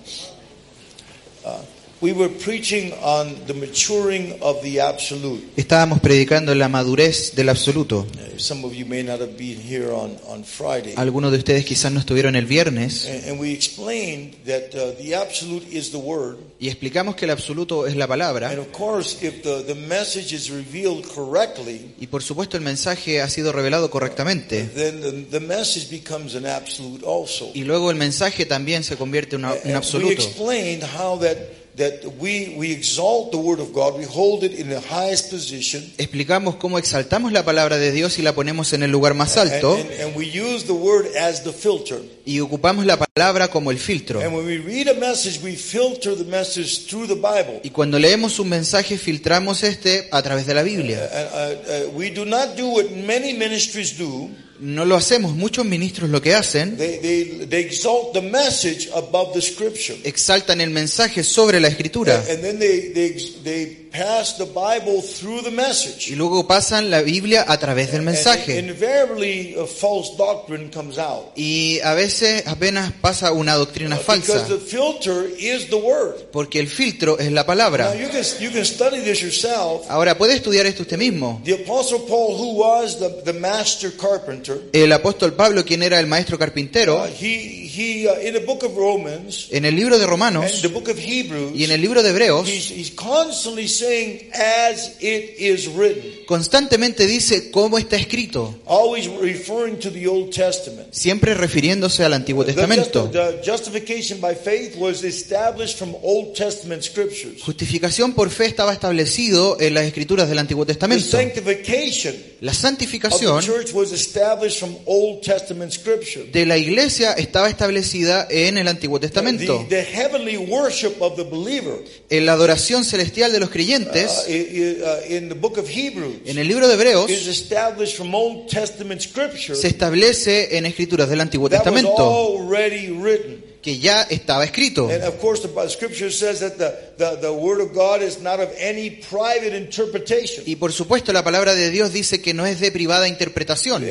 S7: uh, we were preaching on the maturing of the absolute.
S8: Estábamos predicando la madurez del absoluto.
S7: Uh, Some of you may not have been here on, on Friday.
S8: Algunos de ustedes quizás no estuvieron el viernes
S7: And, and we explained that uh, the absolute is the word.
S8: y explicamos que el absoluto es la palabra
S7: And of course, if the, the message is revealed correctly,
S8: y por supuesto el mensaje ha sido revelado correctamente
S7: then the, the message becomes an absolute also.
S8: y luego el mensaje también se convierte en una- en
S7: And we
S8: absoluto.
S7: explained how that, that we, we exalt the word of God, we hold it in the highest position,
S8: Explicamos cómo exaltamos la palabra de Dios y la ponemos en el lugar más
S7: and,
S8: alto
S7: and, and we use the word as the filter.
S8: y ocupamos la palabra como el filtro.
S7: And when we read a message, we filter the message through the Bible.
S8: Y cuando leemos un mensaje filtramos este a través de la Biblia.
S7: And, uh, uh, we do not do what many ministries do.
S8: No lo hacemos, muchos ministros lo que hacen,
S7: They, they, they exalt the message above the scripture.
S8: exaltan el mensaje sobre la escritura
S7: And then they, they, they pass the Bible through the
S8: y
S7: message.
S8: luego pasan la Biblia a través del
S7: And
S8: mensaje.
S7: invariably, a false doctrine comes out.
S8: Y a veces apenas pasa una doctrina falsa,
S7: Because the filter is the word.
S8: porque el filtro es la
S7: Now,
S8: palabra.
S7: you can, you can study this yourself.
S8: Ahora, puede estudiar esto usted mismo.
S7: The Apostle Paul, who was the, the master carpenter,
S8: El apóstol Pablo, quien era el maestro
S7: uh,
S8: carpintero,
S7: he, he uh, in the book of Romans
S8: en el libro de
S7: and
S8: Romanos
S7: the book of Hebrews,
S8: y en el libro de Hebreos,
S7: he's, he's constantly saying, as it is written,
S8: constantemente dice cómo está escrito,
S7: always referring to the Old Testament.
S8: siempre refiriéndose al Antiguo
S7: The,
S8: Testamento.
S7: the justification by faith was established from Old Testament scriptures.
S8: Justificación por fe estaba establecido en las escrituras del Antiguo
S7: The
S8: Testamento.
S7: sanctification
S8: La
S7: of the
S8: santificación
S7: church was established from Old Testament scripture.
S8: de la iglesia estaba establecida en el Antiguo Testamento.
S7: The, the heavenly worship of the believer
S8: En la adoración celestial de los
S7: uh,
S8: creyentes,
S7: uh, in the book of Hebrews
S8: en el libro de Hebreos,
S7: is established from Old Testament scripture
S8: se establece en escrituras del Antiguo
S7: that was
S8: Testamento,
S7: already written.
S8: que ya estaba escrito.
S7: And of course, the Bi- scripture says that the, the, the word of God is not of any private interpretation.
S8: Y por supuesto la palabra de Dios dice que no es de privada interpretación.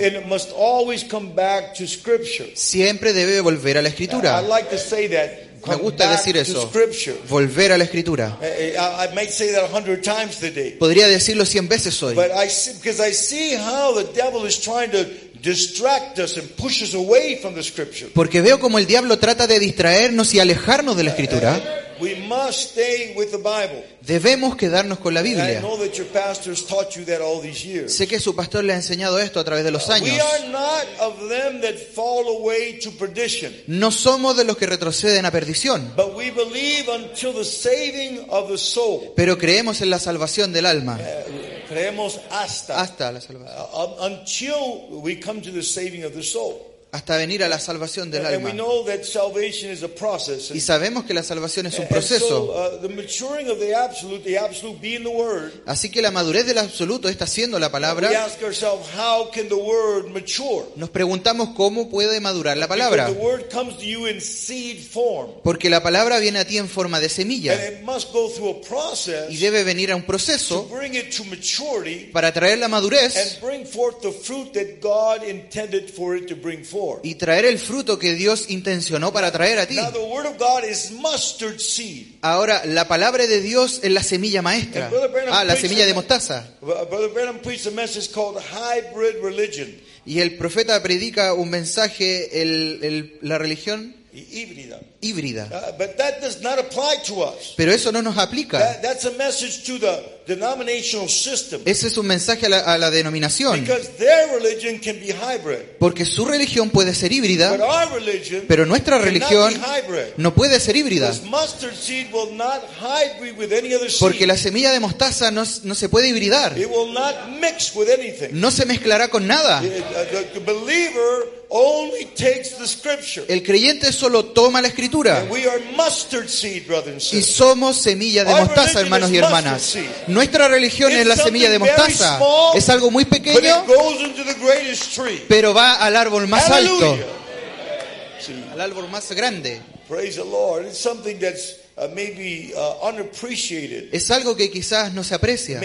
S8: Siempre debe volver a la escritura. Me gusta decir eso. Volver a la escritura.
S7: I, I I might say that a hundred times today.
S8: Podría decirlo cien veces hoy.
S7: But I see, because I see how the devil is trying to distract us and push us away from the scripture.
S8: Porque veo como el diablo trata de distraernos y alejarnos de la escritura.
S7: We must stay with the Bible.
S8: Debemos quedarnos con la
S7: And I
S8: Biblia.
S7: know that your pastor's taught you that all these years.
S8: Sé que su pastor le ha enseñado esto a través de los años.
S7: We are not of them that fall away to perdition,
S8: No somos de los que retroceden a perdición,
S7: but we believe until the saving of the soul.
S8: pero creemos en la salvación del alma.
S7: Uh, Creemos hasta.
S8: Hasta la salvación.
S7: Uh, until we come to the saving of the soul.
S8: Hasta venir a la salvación del
S7: And we
S8: alma.
S7: know that salvation is a process.
S8: Y sabemos que la salvación es un proceso.
S7: uh,
S8: Así que la madurez del absoluto está siendo la palabra. Nos preguntamos cómo puede madurar la palabra. Porque la palabra viene a ti en forma de semilla y debe venir a un proceso para traer la madurez
S7: for
S8: y traer el fruto que Dios intencionó para traer a ti.
S7: Now the word of God is mustard seed.
S8: Ahora, la palabra de Dios es la semilla maestra. Ah, la semilla de mostaza.
S7: Brother Branham preached a message called hybrid religion.
S8: Y el profeta predica un mensaje, el- el- la religión
S7: Híbrida.
S8: Híbrida.
S7: Uh, but that does not apply to us.
S8: Pero eso no nos aplica.
S7: That, that's a message to the denominational system.
S8: Ese es un mensaje a la, a la denominación.
S7: Because their religion can be hybrid.
S8: Porque su religión puede ser híbrida,
S7: But our religion
S8: pero nuestra
S7: cannot
S8: religión
S7: be hybrid.
S8: no puede ser híbrida.
S7: Because mustard seed will not hybrid with any other seed.
S8: Porque la semilla de mostaza no, no se puede hibridar.
S7: It will not mix with anything.
S8: No se mezclará con nada.
S7: It- uh, the, the believer only takes the scripture.
S8: El creyente solo toma la escritura. Y somos semilla de mostaza, hermanos y hermanas. Nuestra religión es la semilla de mostaza. Es algo muy pequeño, pero va al árbol más alto, al árbol más grande.
S7: uh, uh,
S8: Es algo que quizás no se aprecia,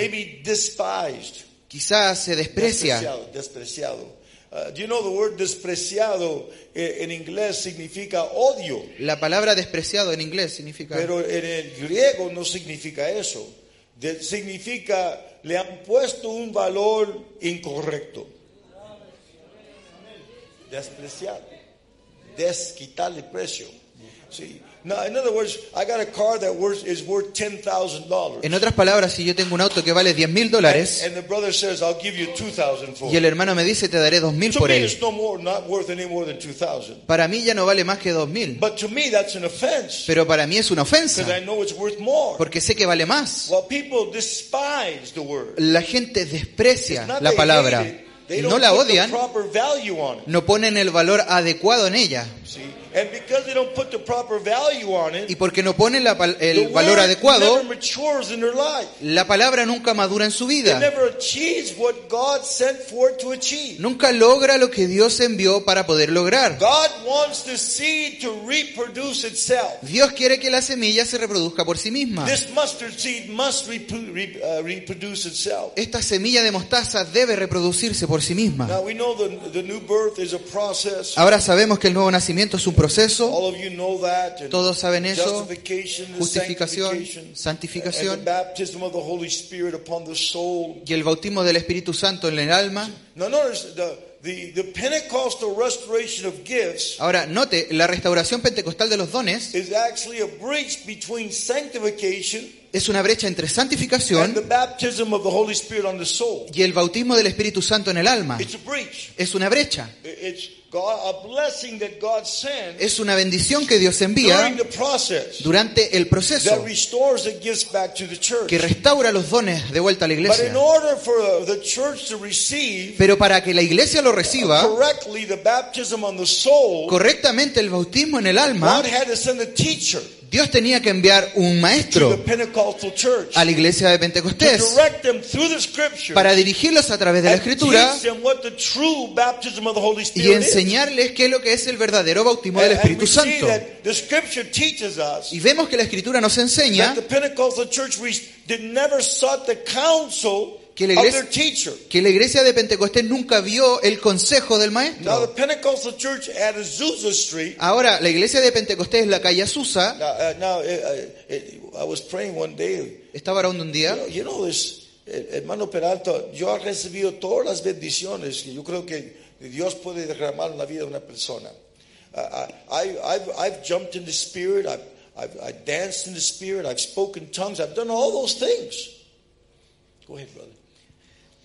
S8: quizás se desprecia.
S7: Despreciado. Uh, do you know the word despreciado eh, en inglés significa odio?
S8: La palabra despreciado en inglés significa...
S7: Pero en el griego no significa eso. De- significa le han puesto un valor incorrecto. Despreciado. Desquitarle precio. See? Now, in other words, I got a car that worth, is worth $10,000.
S8: En otras palabras, si yo tengo un auto que vale 10 mil dólares
S7: And the brother says, I'll give you 2000 for
S8: y el hermano me dice te daré 2 mil
S7: To
S8: por
S7: me,
S8: él,
S7: it's no more, not worth any more than 2000
S8: para mí ya no vale más que 2 mil.
S7: But to me, that's an offense.
S8: Pero para mí es una
S7: Because I
S8: ofensa,
S7: know it's worth more.
S8: porque sé que vale más.
S7: Well, people despise the word.
S8: La gente desprecia
S7: not
S8: la
S7: they
S8: palabra.
S7: hate it, they
S8: No la
S7: put the
S8: odian,
S7: proper value on it.
S8: no ponen el valor adecuado en ella.
S7: See? And because they don't put the proper value on it,
S8: Y porque no ponen la el valor adecuado,
S7: never matures in their life.
S8: la palabra nunca madura en su
S7: It
S8: vida.
S7: never achieves what God sent for it to achieve.
S8: Nunca logra lo que Dios envió para poder lograr.
S7: God wants the seed to reproduce itself.
S8: Dios quiere que la semilla se reproduzca por sí misma.
S7: This mustard seed must re- uh, reproduce itself.
S8: Esta semilla de mostaza debe reproducirse por sí misma.
S7: Now we know the, the new birth is a process.
S8: Ahora sabemos que el nuevo nacimiento es un proceso.
S7: And
S8: Todos saben eso. Justificación, santificación. Y el bautismo del Espíritu Santo en el alma. Ahora, note, la restauración pentecostal de los dones es una brecha entre santificación y el bautismo del Espíritu Santo en el alma. Es una brecha. Es una bendición que Dios envía durante el proceso que restaura los dones de vuelta a la iglesia.
S7: uh,
S8: Pero para que la iglesia lo reciba correctamente el bautismo en el alma, Dios tenía que enviar un maestro a la iglesia de Pentecostés para dirigirlos a través de la escritura y enseñarles qué es lo que es el verdadero bautismo del Espíritu Santo.
S7: that the scripture teaches us
S8: Y vemos que la escritura nos enseña Que la iglesia- que la iglesia de Pentecostés nunca vio el consejo del
S7: Now the
S8: maestro.
S7: Pentecostal church at Azusa Street.
S8: Ahora, la iglesia de Pentecostés en la calle Azusa
S7: Now, uh, now uh, uh, uh, I was praying one day.
S8: estaba orando un
S7: You
S8: día
S7: you know eh, hermano Peralta, yo he recibido todas las bendiciones que yo creo que Dios puede derramar en la vida de una persona. Uh, I, I've, I've jumped in the spirit. I've, I've I danced in the spirit. I've spoken tongues. I've done all those things. Go ahead, brother.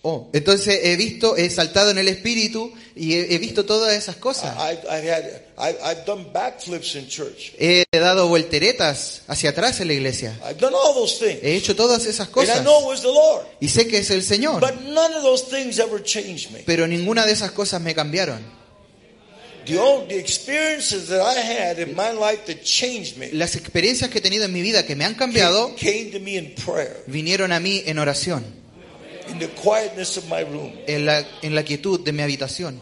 S8: Oh, entonces he visto, he saltado en el espíritu y he, he visto todas esas cosas.
S7: I, I've had, I've done backflips in church.
S8: He dado volteretas hacia atrás en la iglesia.
S7: I've done all those things.
S8: He hecho todas esas
S7: And I
S8: cosas.
S7: know it was the Lord.
S8: Y sé que es el Señor.
S7: But none of those things ever changed me.
S8: Pero ninguna de esas cosas me cambiaron.
S7: The, old, the experiences that I had in my life that changed me
S8: Las experiencias que he tenido en mi vida que me han cambiado
S7: came to me in prayer,
S8: vinieron a mí en oración,
S7: in the quietness of my room.
S8: en la, en la quietud de mi habitación.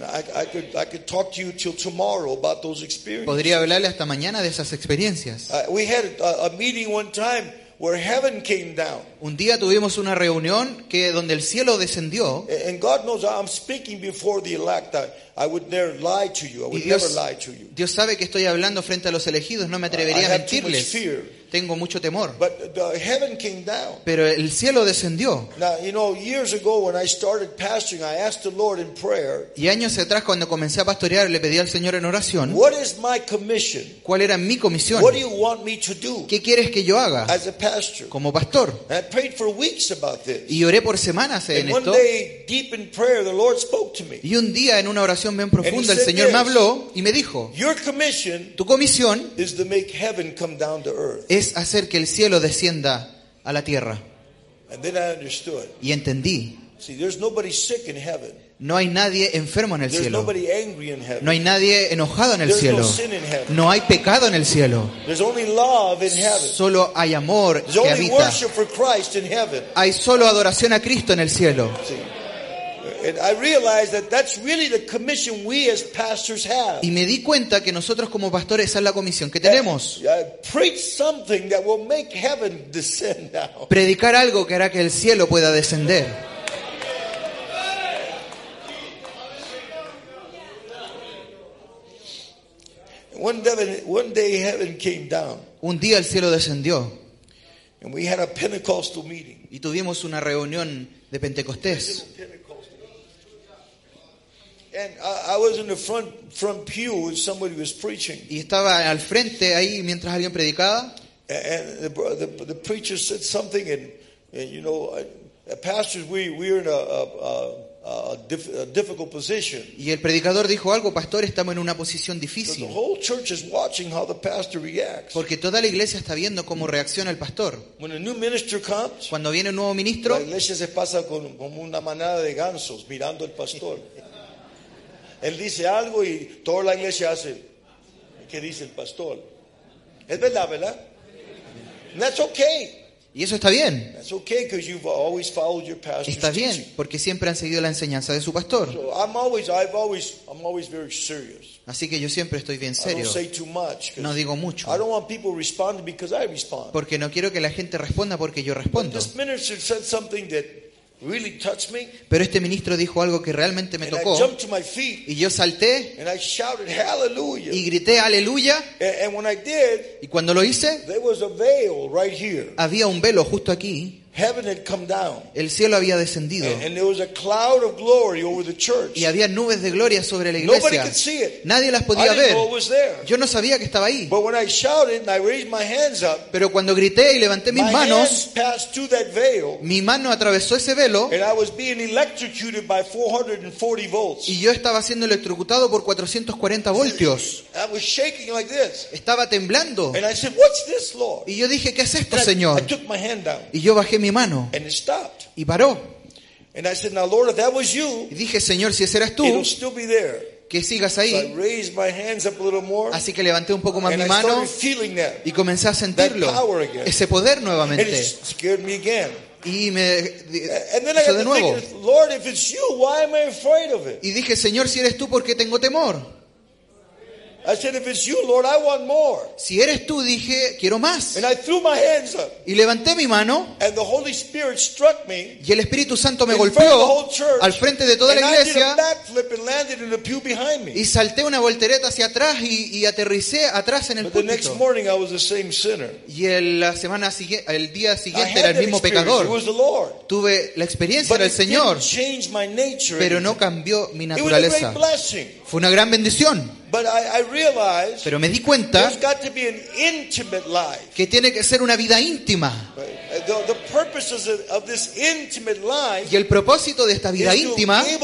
S7: I, I could I could talk to you till tomorrow about those experiences.
S8: Podría hablarle hasta mañana de esas experiencias.
S7: Uh, we had a, a meeting one time where heaven came down,
S8: Un día tuvimos una reunión que donde el cielo descendió
S7: A- and God knows I'm speaking before the elect. I, I would never lie to you. I would
S8: Dios,
S7: never lie to you.
S8: Dios sabe que estoy hablando frente a los elegidos, no me
S7: I
S8: atrevería a
S7: too much
S8: mentirles.
S7: fear.
S8: Tengo mucho temor.
S7: But the heaven came down.
S8: Pero el cielo descendió.
S7: Now, you know, years ago when I started pastoring, I asked the Lord in prayer,
S8: Y años atrás cuando comencé a pastorear le pedí al Señor en oración
S7: What is my commission?
S8: cuál era mi comisión.
S7: What do you want me to do
S8: ¿Qué quieres que yo haga
S7: as a pastor?
S8: como pastor?
S7: And I prayed for weeks about this.
S8: Y oré por semanas en
S7: And one
S8: esto.
S7: day, deep in prayer, the Lord spoke to me.
S8: Y un día en una oración bien profunda el Señor me habló y me dijo,
S7: Your commission
S8: tu comisión
S7: is to make heaven come down to earth.
S8: Es hacer que el cielo descienda a la tierra.
S7: And then I understood.
S8: Y entendí,
S7: See, there's nobody sick in heaven.
S8: no hay nadie enfermo en el
S7: There's
S8: cielo.
S7: nobody angry in heaven.
S8: No hay nadie enojado en el
S7: There's
S8: cielo.
S7: no sin in heaven.
S8: No hay pecado en el cielo.
S7: There's only love in heaven.
S8: Solo hay amor
S7: There's
S8: que
S7: only
S8: habita.
S7: worship for Christ in heaven.
S8: Hay solo adoración a Cristo en el cielo.
S7: See?
S8: Y me di cuenta que nosotros como pastores esa es la comisión que tenemos.
S7: Preach something that will make heaven descend down.
S8: Predicar algo que hará que el cielo pueda descender.
S7: One day, one day heaven came down,
S8: Un día el cielo descendió
S7: and we had a Pentecostal meeting.
S8: y tuvimos una reunión de Pentecostés.
S7: And I, I was in the front front pew as somebody was preaching,
S8: Y estaba al frente ahí mientras alguien predicaba.
S7: and the, the, the preacher said something, and, and you know, pastors, we we're in a, a, a, a, diff, a difficult position.
S8: Y el predicador dijo algo, pastor, estamos en una posición difícil.
S7: whole church is watching how the pastor reacts.
S8: Porque toda la iglesia está viendo cómo reacciona el pastor.
S7: When a new minister comes,
S8: Cuando viene un nuevo ministro,
S7: la iglesia se pasa como una manada de gansos mirando al pastor. Él dice algo y toda la iglesia hace, ¿qué dice el pastor? Es verdad, ¿verdad? And that's okay.
S8: y eso está bien.
S7: That's okay because you've always followed your pastor's
S8: Está bien,
S7: teaching.
S8: porque siempre han seguido la enseñanza de su pastor.
S7: So I'm always, I've always, I'm always very serious.
S8: Así que yo siempre estoy bien
S7: I don't
S8: serio.
S7: say too much.
S8: No digo mucho.
S7: I don't want people responding because I respond.
S8: Porque no quiero que la gente responda porque yo
S7: But
S8: respondo.
S7: this minister said something that really touched me.
S8: Pero este ministro dijo algo que realmente me
S7: And I
S8: tocó.
S7: jumped to my feet
S8: Y yo salté
S7: and I shouted hallelujah.
S8: y grité aleluya.
S7: And, and when I did,
S8: Y cuando lo hice,
S7: there was a veil right here.
S8: había un velo justo aquí.
S7: Heaven had come down.
S8: El cielo había descendido.
S7: And, there was a cloud of glory over the church.
S8: Y había nubes de gloria sobre la
S7: Nobody
S8: iglesia.
S7: could see it.
S8: Nadie las
S7: I
S8: podía
S7: didn't
S8: ver.
S7: know it was there.
S8: Yo no sabía que estaba ahí.
S7: But when I shouted and I raised my hands up,
S8: Pero cuando grité y levanté mis
S7: my hands
S8: manos,
S7: passed through that veil
S8: mi mano atravesó ese velo
S7: and I was being electrocuted by 440 volts.
S8: y yo estaba siendo electrocutado por 440 voltios.
S7: I was shaking like this.
S8: Estaba temblando.
S7: And I said, What's this, Lord?
S8: Y yo dije, ¿qué es esto,
S7: And I-
S8: Señor?
S7: I took my hand down
S8: Y yo bajé mi mano
S7: and it stopped.
S8: y paró.
S7: And I said, Now, Lord, if that was you,
S8: Y dije, Señor, si ese eras tú,
S7: it'll still be there.
S8: que sigas ahí.
S7: raised my hands up a little more
S8: Así que levanté un poco más mi mano y comencé a sentirlo. Ese poder
S7: And
S8: nuevamente.
S7: it scared me again.
S8: Y me hizo de nuevo. Y dije, Señor, si eres tú, ¿por qué tengo temor?
S7: I said, if it's you, Lord, I want more.
S8: Si eres tú, dije, quiero más.
S7: And I threw my hands up.
S8: Y levanté mi mano
S7: And the Holy Spirit struck me
S8: y el Espíritu Santo me golpeó
S7: church.
S8: al frente de toda la iglesia
S7: backflip and landed in the pew behind me.
S8: y salté una voltereta hacia atrás y, y aterricé atrás en el
S7: But the next
S8: púlpito.
S7: morning I was the same sinner.
S8: Y el, la semana siguiente, el día
S7: I
S8: siguiente era el mismo pecador. Tuve la experiencia
S7: But
S8: era el
S7: it
S8: Señor, pero no cambió mi
S7: It was a great
S8: naturaleza.
S7: blessing.
S8: Fue una gran bendición. Pero me di cuenta
S7: there's got to be an intimate life.
S8: que tiene que ser una vida íntima.
S7: Right? The, the purposes of, of this intimate life
S8: Y el propósito de esta vida íntima es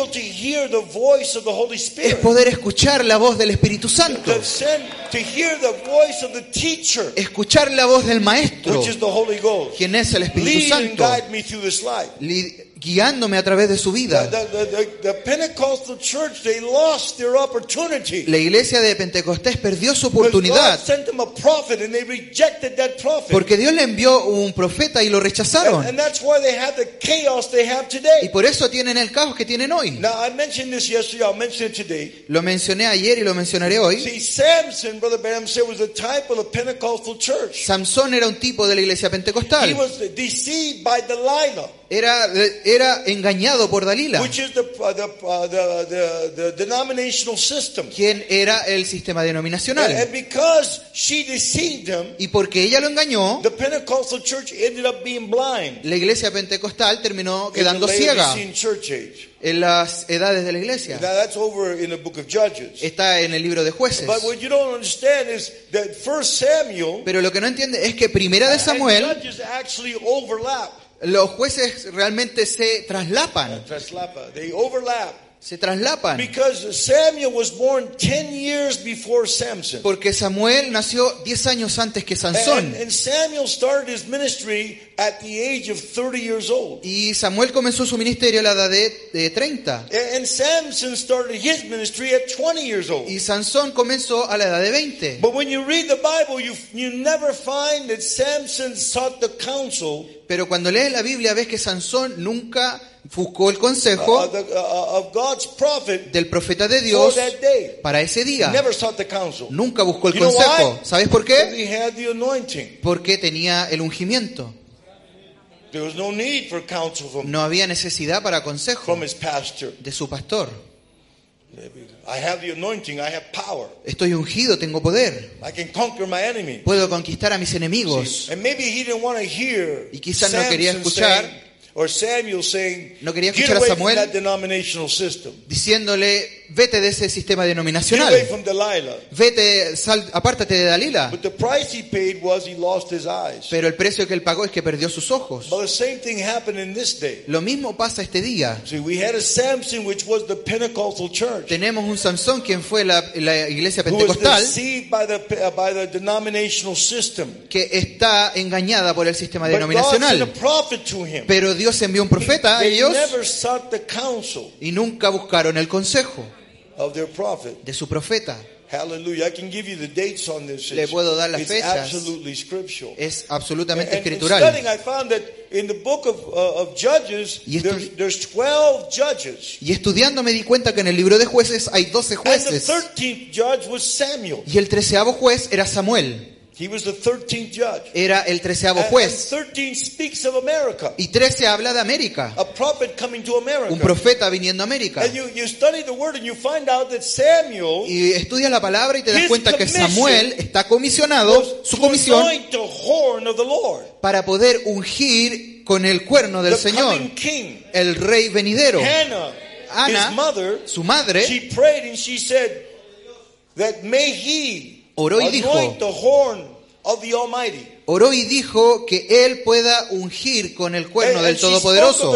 S8: poder escuchar la voz del Espíritu Santo,
S7: To, send, to hear the voice of the teacher,
S8: escuchar la voz del Maestro,
S7: which is the Holy Ghost.
S8: quien es el Espíritu Santo, guiándome a través de su vida. La iglesia de Pentecostés perdió su oportunidad porque Dios le envió un profeta y lo rechazaron.
S7: and that's why they have the chaos they have
S8: Y
S7: today.
S8: por eso tienen el caos que tienen hoy. Lo mencioné ayer y lo mencionaré hoy.
S7: Samson,
S8: era un tipo de la iglesia pentecostal. Era, era engañado por Dalila,
S7: which is the, the, the, the, the denominational system.
S8: quien era el sistema
S7: And,
S8: denominacional.
S7: and because she deceived him,
S8: Y porque ella lo engañó,
S7: the Pentecostal church ended up being blind.
S8: la iglesia pentecostal terminó quedando ciega en las edades de la iglesia.
S7: Now that's over in the book of Judges.
S8: Está en el libro de jueces.
S7: But what you don't understand is that First Samuel
S8: Pero lo que no entiende es que primera de
S7: and
S8: Samuel,
S7: Judges actually overlap.
S8: Los jueces realmente se traslapan.
S7: Traslapa. They overlap.
S8: Se traslapan.
S7: Because Samuel was born 10 years before Samson.
S8: Porque Samuel nació 10 años antes que Sansón.
S7: And, and Samuel started his ministry at the age of 30 years old.
S8: Y Samuel comenzó su ministerio a la edad de, de 30.
S7: And, and Samson started his ministry at 20 years old.
S8: Y Sansón comenzó a la edad de 20.
S7: But when you read the Bible, you, you never find that Samson sought the counsel
S8: Pero cuando lees la Biblia ves que Sansón nunca buscó el consejo
S7: uh, God's prophet
S8: del profeta de Dios para ese día. Nunca buscó el consejo. ¿Sabes por qué? Porque tenía el ungimiento.
S7: No
S8: había necesidad para consejo de su pastor.
S7: I have the anointing. I have power.
S8: Estoy ungido, tengo poder.
S7: I can conquer my enemy.
S8: Puedo conquistar a mis enemigos.
S7: And maybe he didn't want to hear
S8: Y quizás no quería escuchar-
S7: saying, or Samuel saying,
S8: No quería
S7: get
S8: escuchar a Samuel
S7: from that denominational system.
S8: Diciéndole, vete de ese sistema
S7: Get away
S8: denominacional.
S7: from Delilah.
S8: Vete, sal, apártate de Dalila.
S7: But the price he paid was he lost his eyes.
S8: Pero el precio que él pagó es que perdió sus ojos.
S7: But the same thing happened in this day.
S8: Lo mismo pasa este día.
S7: See, we had a Samson, which was the Pentecostal church,
S8: Tenemos un Sansón quien fue la, la iglesia
S7: who was
S8: pentecostal
S7: deceived by the uh, by the denominational system.
S8: que está engañada por el sistema
S7: But God sent a
S8: denominacional.
S7: prophet to him.
S8: Pero Dios envió un profeta a
S7: They
S8: ellos
S7: never sought the counsel
S8: y nunca buscaron el consejo
S7: of their prophet.
S8: de su profeta.
S7: Hallelujah. I can give you the dates on this.
S8: Le puedo dar las
S7: it's
S8: fechas.
S7: absolutely scriptural.
S8: Es absolutamente
S7: And
S8: escritural.
S7: studying, I found that in the book of, uh, of Judges, there's, there's 12 judges.
S8: Y estudiando me di cuenta que en el libro de jueces hay 12
S7: And the
S8: jueces.
S7: 13th judge was Samuel.
S8: Y el treceavo juez era Samuel.
S7: He was the 13th judge.
S8: Era el treceavo
S7: And, and
S8: juez.
S7: 13 speaks of America.
S8: Y 13 habla de América.
S7: A prophet coming to America.
S8: Un profeta viniendo a América.
S7: And you, you study the word and you find out that Samuel
S8: Y estudias la palabra y te das cuenta que Samuel está comisionado, su comisión,
S7: the horn of the Lord.
S8: para poder ungir con el cuerno del
S7: the
S8: Señor
S7: king.
S8: el rey venidero.
S7: Hannah,
S8: Ana,
S7: his mother,
S8: su madre,
S7: she prayed and she said that may he
S8: Oró y dijo-
S7: anoint the horn of the Almighty.
S8: oró y dijo que él pueda ungir con el cuerno del Todopoderoso.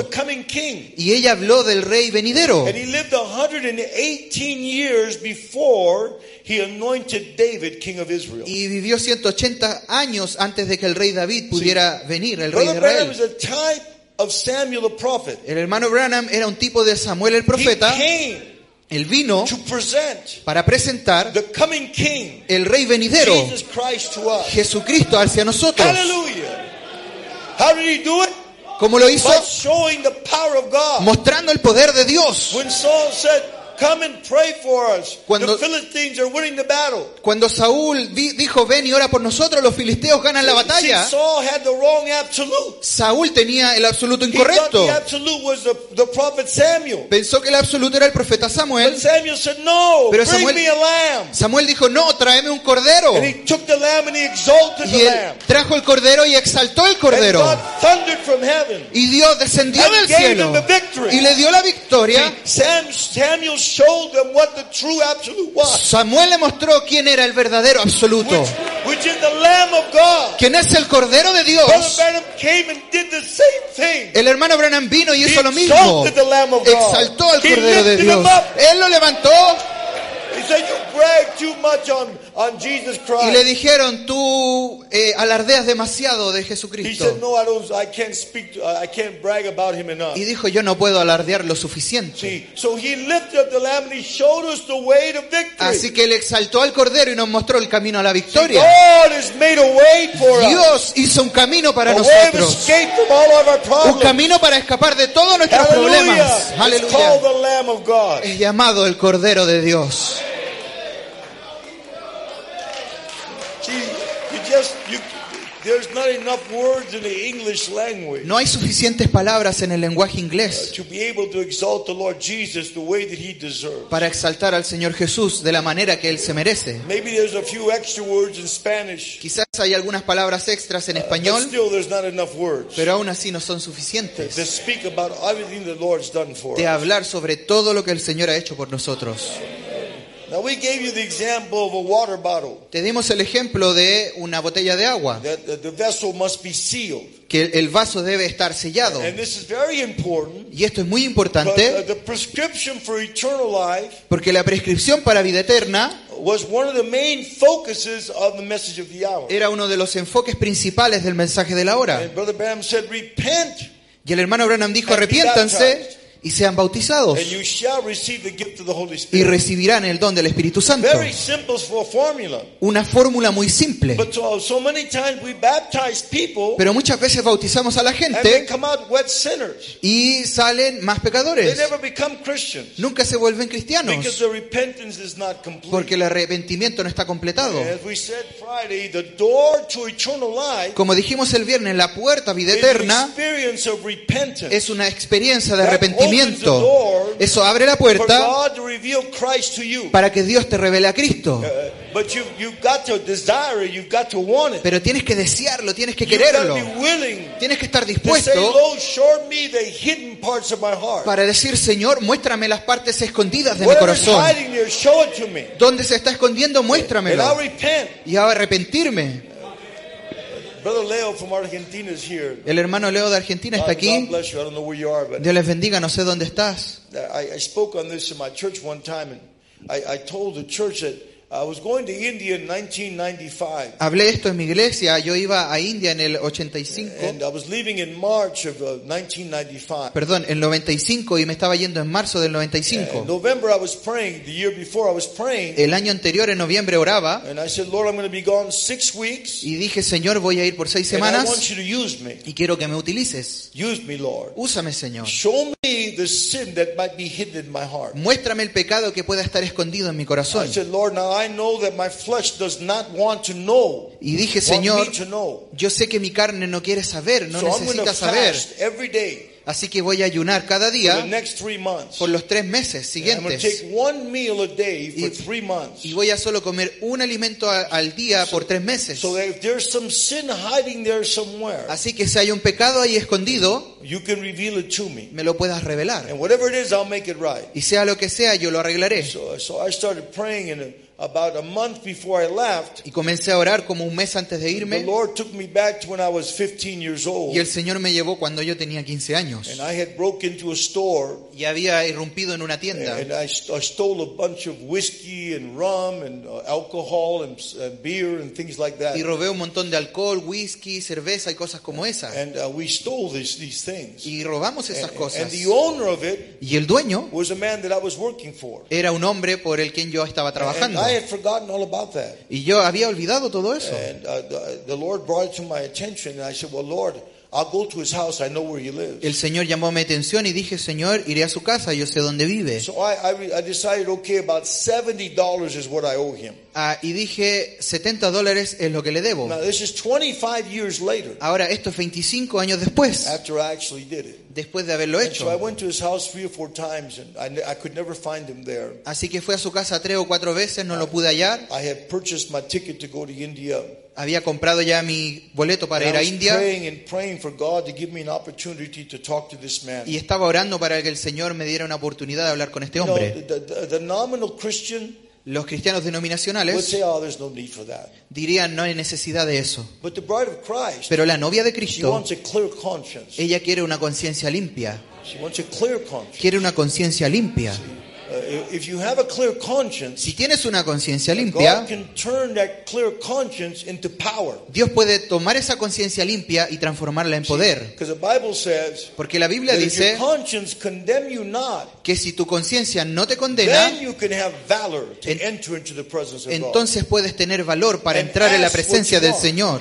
S8: Y ella habló del rey venidero.
S7: And he lived 118 years before he anointed David king of Israel.
S8: Y vivió 180 años antes de que el rey David pudiera venir, el rey de Israel. El hermano Branham era un tipo de Samuel el profeta. Él vino
S7: to present
S8: para presentar
S7: the coming king,
S8: el rey venidero. Jesucristo hacia nosotros.
S7: Hallelujah. How did he do it?
S8: ¿Cómo lo hizo?
S7: By showing the power of God.
S8: Mostrando el poder de Dios.
S7: Come and pray for us.
S8: Cuando-
S7: the Philistines are winning the battle.
S8: Cuando Saúl dijo, ven y ora por nosotros, los filisteos ganan la
S7: See,
S8: batalla.
S7: Saul had the wrong absolute.
S8: Saúl tenía el absoluto
S7: He
S8: incorrecto.
S7: the absolute was the, the prophet Samuel.
S8: Pensó que el absoluto era el profeta Samuel.
S7: But Samuel said, No,
S8: Pero
S7: bring
S8: Samuel-
S7: me a lamb.
S8: Samuel dijo, no, tráeme un cordero.
S7: And he took the lamb and he exalted
S8: Y
S7: the
S8: él
S7: lamb.
S8: trajo el cordero y exaltó el
S7: And
S8: cordero.
S7: God thundered from heaven.
S8: Y Dios descendió
S7: And
S8: del cielo y le dio la victoria.
S7: Sam, Samuel showed them what the true absolute was,
S8: Samuel le mostró quién era el verdadero absoluto,
S7: which, which is the Lamb of God.
S8: quién es el Cordero de
S7: Brother
S8: Dios.
S7: Branham came and did the same thing.
S8: El hermano Branham vino y
S7: He
S8: hizo lo mismo.
S7: the Lamb of God.
S8: Exaltó al
S7: He
S8: Cordero de Dios. Él lo levantó
S7: He said, you brag too much on,
S8: y
S7: Christ.
S8: le dijeron, tú eh, alardeas demasiado de Jesucristo. Y dijo, yo no puedo alardear lo suficiente. Así que él exaltó al Cordero y nos mostró el camino a la victoria.
S7: God has made a way for us.
S8: Dios hizo un camino para nosotros. Un camino para escapar de todos nuestros problemas. Aleluya. Es llamado el Cordero de Dios.
S7: See, you just, you, there's not enough words in the English language
S8: No hay suficientes palabras en el lenguaje inglés
S7: to be able to exalt the Lord Jesus the way that he deserves.
S8: para exaltar al Señor Jesús de la manera que Él se merece.
S7: Maybe there's a few extra words in Spanish,
S8: Quizás hay algunas palabras extras en
S7: but
S8: español,
S7: still there's not enough words
S8: pero aún así no son
S7: to
S8: suficientes
S7: speak about everything the Lord's done for
S8: de
S7: us.
S8: hablar sobre todo lo que el Señor ha hecho por nosotros.
S7: Now we gave you the example of a water bottle
S8: Te dimos el ejemplo de una botella de agua,
S7: that that the vessel must be sealed,
S8: que el vaso debe estar sellado.
S7: and this is very important.
S8: Y esto es muy
S7: But uh,
S8: importante
S7: the prescription for eternal life
S8: porque la prescripción para vida eterna
S7: was one of the main focuses of the message of the hour.
S8: era uno de los enfoques principales del mensaje de la hora.
S7: And Brother Branham said, Repent,
S8: Y el hermano Branham dijo, arrepiéntanse. Y sean bautizados
S7: and you shall receive the gift of the Holy
S8: y recibirán el don del Espíritu Santo.
S7: Very simple for a formula.
S8: Una fórmula muy simple.
S7: But so, so many times we baptize people
S8: Pero muchas veces bautizamos a la gente
S7: come out wet sinners.
S8: y salen más
S7: They
S8: pecadores.
S7: never become Christians
S8: Nunca se vuelven
S7: because
S8: cristianos
S7: the repentance is not complete.
S8: porque el arrepentimiento no está completado.
S7: As we said Friday, the door to eternal life
S8: Como dijimos el viernes, la puerta a vida eterna es una experiencia de arrepentimiento. Eso abre la puerta para que Dios te revele a Cristo. Pero tienes que desearlo, tienes que quererlo. Tienes que estar dispuesto para decir, Señor, muéstrame las partes escondidas de mi corazón. ¿Dónde se está escondiendo? Muéstramelo. Y a arrepentirme. El hermano Leo de Argentina está
S7: God, God
S8: aquí.
S7: bless you. I don't know where you are, but
S8: Dios les bendiga, no sé dónde estás.
S7: I, I spoke on this in my church one time, and I, I told the church that I was going to India in 1995.
S8: Hablé esto en mi iglesia, yo iba a India en el 85,
S7: And I was leaving in March of uh, 1995.
S8: perdón, en el 95 y me estaba yendo en marzo del
S7: In
S8: 95.
S7: November, I was praying. The year before, I was praying.
S8: El año anterior, en noviembre, oraba
S7: And I said, Lord, I'm going to be gone six weeks.
S8: y dije, Señor, voy a ir por seis
S7: And I want
S8: semanas
S7: you to use me.
S8: y quiero que me utilices.
S7: Use me, Lord.
S8: Úsame, Señor.
S7: Show me the sin that might be hidden in my heart.
S8: Muéstrame el pecado que pueda estar escondido en mi
S7: I
S8: corazón.
S7: said, Lord, now I know that my flesh does not want to know.
S8: Y dije, Señor, yo sé que mi carne no quiere saber, no necesita saber. Así que voy a ayunar cada día por los tres meses siguientes. Y-. Y voy a solo comer un alimento a- al día por tres meses.
S7: So that if there's some sin hiding there somewhere,
S8: Así que si hay un pecado ahí escondido,
S7: you can reveal it to me.
S8: lo puedas revelar. Y sea lo que sea, yo lo arreglaré.
S7: So, so I started praying, and about a month before I left,
S8: Y comencé a orar como un mes antes de
S7: the
S8: irme.
S7: Lord took me back to when I was 15 years old.
S8: Y el Señor me llevó cuando yo tenía 15 años.
S7: And I had broke into a store
S8: Y había irrumpido en una tienda.
S7: and I, st- I stole a bunch of whiskey and rum and uh, alcohol and, and beer and things like that.
S8: Y robé un montón de alcohol, whisky, cerveza y cosas como esas.
S7: And uh, we stole these, these things.
S8: Y robamos esas
S7: And,
S8: cosas.
S7: and the owner of it
S8: Y el dueño
S7: was a man that I was working for.
S8: era un hombre por el quien yo estaba
S7: And
S8: trabajando.
S7: I had forgotten all about that.
S8: Y yo había olvidado todo eso.
S7: And uh, the, the Lord brought it to my attention, and I said, Well, Lord, I'll go to his house. I know where he lives.
S8: El Señor llamó mi atención y dije, Señor, iré a su casa, yo sé dónde vive.
S7: So I, I, re- I decided, okay, about $70 is what I owe him.
S8: Ah, y dije, 70 dólares es lo que le debo.
S7: Now, this is 25 years later
S8: Ahora, esto es 25 años después,
S7: after I actually did it.
S8: después de haberlo
S7: And so I
S8: hecho.
S7: went to his house three or four times, and I, ne- I could never find him there.
S8: Así que fui a su casa tres o cuatro veces, no lo pude hallar. Había comprado ya mi boleto para ir a India y estaba orando para que el Señor me diera una oportunidad de hablar con este hombre. Los cristianos denominacionales
S7: oh,
S8: dirían no hay necesidad de eso. Pero la novia de Cristo, ella quiere una conciencia limpia. Quiere una conciencia limpia.
S7: Uh, if you have a clear conscience,
S8: Si tienes una conciencia limpia,
S7: God can turn that clear conscience into power.
S8: Dios puede tomar esa conciencia limpia y transformarla en poder.
S7: Because the Bible says
S8: Porque la Biblia
S7: that if your
S8: dice
S7: conscience condemn you not,
S8: que si tu conciencia no te condena,
S7: then you can have valor to
S8: En-
S7: enter into the presence of God.
S8: entonces puedes tener valor para
S7: And
S8: entrar en la presencia del. Señor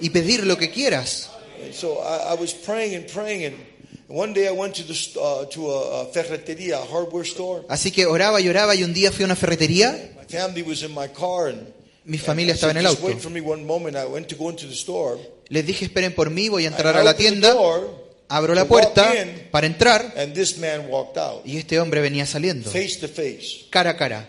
S8: y pedir lo que quieras.
S7: So I, I was praying and praying, and one day I went to the st- to a, a ferreteria, a hardware store.
S8: Así que oraba y oraba y un día fui a una ferretería,
S7: My family was in my car, and
S8: mi familia estaba en el auto. Les dije esperen por mí, voy a entrar a la tienda, abro la puerta para entrar
S7: and this man walked out,
S8: y este hombre venía saliendo,
S7: face to face.
S8: cara a cara.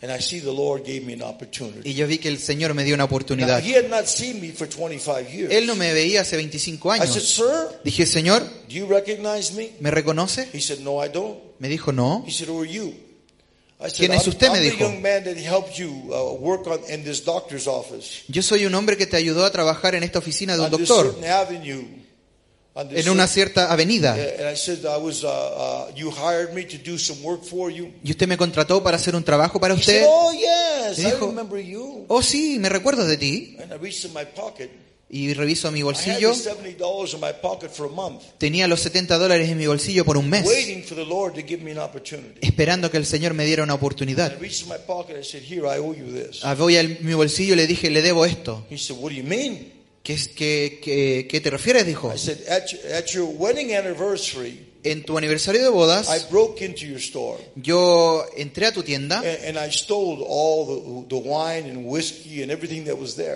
S7: And I see the Lord gave me an opportunity.
S8: Y yo vi que el Señor me dio una
S7: Now,
S8: oportunidad.
S7: he had not seen me for 25 years.
S8: Él no me veía hace 25
S7: I said,
S8: años.
S7: Sir,
S8: Dije, Señor,
S7: do you recognize me?
S8: ¿me reconoce?
S7: He said, No, I don't.
S8: Me dijo, no.
S7: He said, Who are you? I said,
S8: ¿Quién es usted? Me dijo.
S7: uh.
S8: Yo soy un hombre que te ayudó a trabajar en esta oficina de un doctor,
S7: certain avenue. On this
S8: en una cierta avenida. Y usted me contrató para hacer un trabajo para usted.
S7: Oh,
S8: Y dijo. Oh, sí, me recuerdo de ti. Y reviso mi bolsillo.
S7: the $70 in my pocket for a month,
S8: Tenía los 70 dólares en mi bolsillo por un mes, esperando que el Señor me diera una oportunidad. Ah, Voy a mi bolsillo y le dije, le debo esto. ¿Qué, es- qué, qué- qué te refieres? Dijo.
S7: I said, At at your wedding anniversary,
S8: En tu aniversario de
S7: I
S8: bodas,
S7: broke into your store.
S8: yo entré a tu tienda
S7: I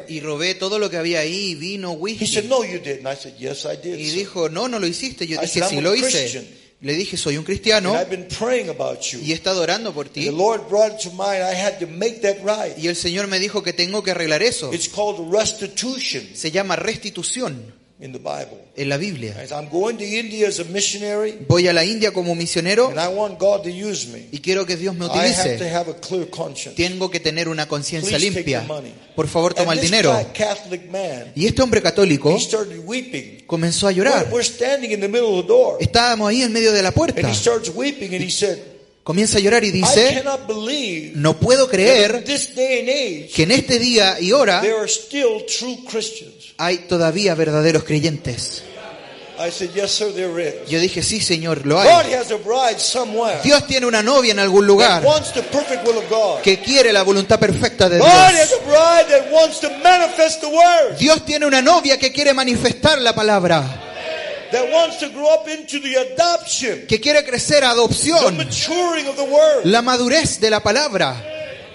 S8: y robé todo lo que había ahí, vino,
S7: He said,
S8: whisky.
S7: No, you didn't. I said, Yes, I did.
S8: Y
S7: sir."
S8: dijo, no, no lo hiciste. Yo
S7: I
S8: dije,
S7: said,
S8: sí
S7: "I'm
S8: lo hice. Le dije, soy un cristiano
S7: I've been praying about you.
S8: y he estado orando por ti.
S7: the Lord brought it to mind. I had to make that right.
S8: Y el Señor me dijo que tengo que arreglar eso.
S7: It's called restitution
S8: Se llama restitución
S7: in the Bible.
S8: en la Biblia.
S7: As I'm going to India as a missionary,
S8: Voy a la India como misionero
S7: and I want God to use me.
S8: y quiero que Dios me
S7: I have to
S8: utilice.
S7: have a clear conscience.
S8: Tengo que tener una conciencia
S7: Please take
S8: limpia.
S7: the money.
S8: Por favor, toma
S7: And
S8: el
S7: this
S8: dinero.
S7: guy, Catholic man,
S8: Y este hombre católico
S7: he started weeping.
S8: comenzó a
S7: We're,
S8: llorar.
S7: we're standing in the middle of the door,
S8: Estábamos ahí en medio de la
S7: and
S8: puerta.
S7: he starts weeping, and he said,
S8: Comienza a llorar y
S7: "I
S8: dice, no puedo creer que en este día y hora
S7: there are still true Christians."
S8: hay todavía verdaderos creyentes.
S7: I said, "Yes, sir, there is.
S8: Yo dije, sí, Señor, lo hay. Dios tiene una novia en algún lugar que quiere la voluntad perfecta de Dios. Dios tiene una novia que quiere manifestar la palabra,
S7: that wants to grow up into the adoption,
S8: que quiere crecer a
S7: the
S8: adopción,
S7: maturing of the word."
S8: la madurez de la palabra.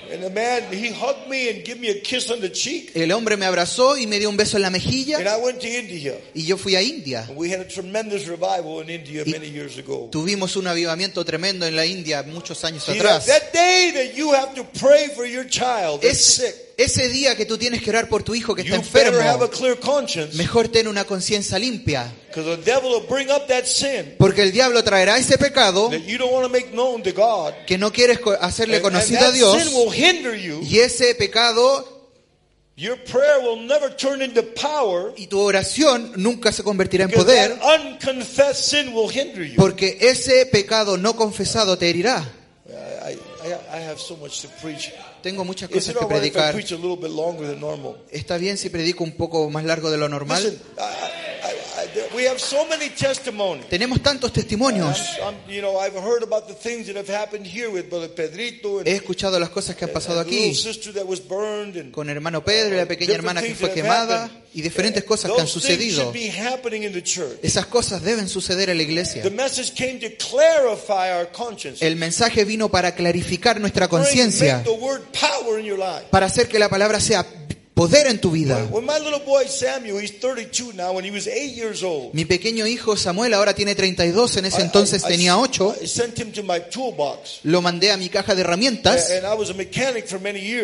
S7: And the man, he hugged me and gave me a kiss on the cheek.
S8: El hombre me abrazó y me dio un beso en la
S7: And
S8: mejilla
S7: I went to India.
S8: y yo fui a India.
S7: And we had a tremendous revival in India
S8: Y-
S7: many years ago.
S8: Tuvimos un avivamiento tremendo en la India muchos años
S7: See,
S8: atrás.
S7: that day that you have to pray for your child that's
S8: Es,
S7: sick,
S8: ese día que tú tienes que orar por tu hijo que
S7: you
S8: está
S7: better have a
S8: enfermo,
S7: clear conscience
S8: mejor ten una conciencia limpia,
S7: because the devil will bring up that sin
S8: porque el diablo traerá ese pecado
S7: that you don't want to make known to God.
S8: que no quieres hacerle
S7: And, and
S8: conocido a Dios
S7: sin will hinder you.
S8: y ese pecado
S7: Your prayer will never turn into power
S8: y tu oración nunca se convertirá en poder
S7: sin will hinder you.
S8: porque ese pecado no confesado te herirá.
S7: I, have so much to preach.
S8: Tengo muchas
S7: Is
S8: cosas
S7: it
S8: que
S7: all right if I
S8: predicar.
S7: preach a little bit longer than normal?
S8: ¿Está bien si predico un poco más largo de lo normal?
S7: Listen, I, we have so many testimonies.
S8: Tenemos tantos testimonios.
S7: You know, I've heard about the things that have happened here with Brother Pedrito and,
S8: He escuchado las cosas que han pasado aquí con hermano Pedro y la pequeña hermana que fue quemada y diferentes cosas que han sucedido. Esas cosas deben suceder en la iglesia. El mensaje vino para clarificar nuestra conciencia, para hacer que la palabra sea poder en tu vida.
S7: When my little boy Samuel, he's 32 now, when he was eight years old,
S8: Mi pequeño hijo Samuel ahora tiene 32, en ese entonces tenía 8.
S7: I sent him to my toolbox.
S8: Lo mandé a mi caja de herramientas.